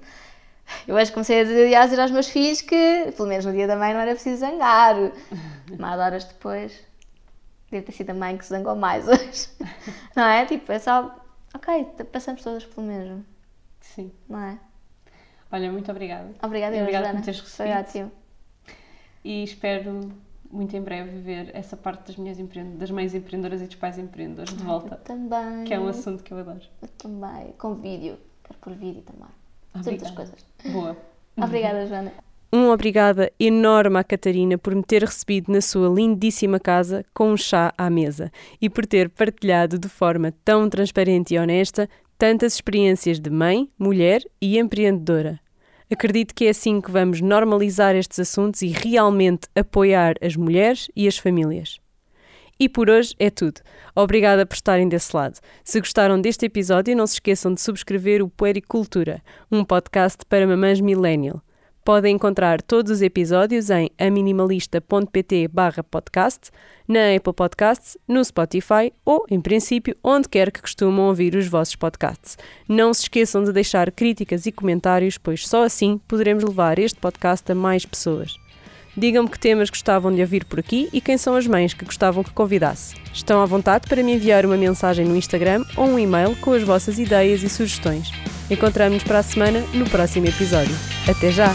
Speaker 2: eu hoje comecei a dizer, aos meus filhos que, pelo menos no dia da mãe, não era preciso zangar. Mais horas depois, deve ter sido a mãe que se zangou mais hoje. Não é? Tipo, é só, ok, passamos todas pelo mesmo,
Speaker 1: Sim.
Speaker 2: não é?
Speaker 1: Olha, muito obrigada.
Speaker 2: Obrigada, eu,
Speaker 1: Obrigada
Speaker 2: Joana.
Speaker 1: por teres recebido.
Speaker 2: ótimo.
Speaker 1: E espero muito em breve ver essa parte das minhas empre... das mães empreendedoras e dos pais empreendedores de
Speaker 2: Eu
Speaker 1: volta.
Speaker 2: também.
Speaker 1: Que é um assunto que eu adoro.
Speaker 2: Eu também. Com vídeo. Quero por vídeo também. Muitas
Speaker 1: Obrigada.
Speaker 2: coisas.
Speaker 1: Boa.
Speaker 2: Obrigada, Joana.
Speaker 3: Um obrigada enorme à Catarina por me ter recebido na sua lindíssima casa com um chá à mesa e por ter partilhado de forma tão transparente e honesta tantas experiências de mãe, mulher e empreendedora. Acredito que é assim que vamos normalizar estes assuntos e realmente apoiar as mulheres e as famílias. E por hoje é tudo. Obrigada por estarem desse lado. Se gostaram deste episódio, não se esqueçam de subscrever o Puericultura, um podcast para mamães millennial. Podem encontrar todos os episódios em aminimalista.pt podcast, na Apple Podcasts, no Spotify ou, em princípio, onde quer que costumam ouvir os vossos podcasts. Não se esqueçam de deixar críticas e comentários, pois só assim poderemos levar este podcast a mais pessoas. Digam-me que temas gostavam de ouvir por aqui e quem são as mães que gostavam que convidasse. Estão à vontade para me enviar uma mensagem no Instagram ou um e-mail com as vossas ideias e sugestões. Encontramos-nos para a semana no próximo episódio. Até já!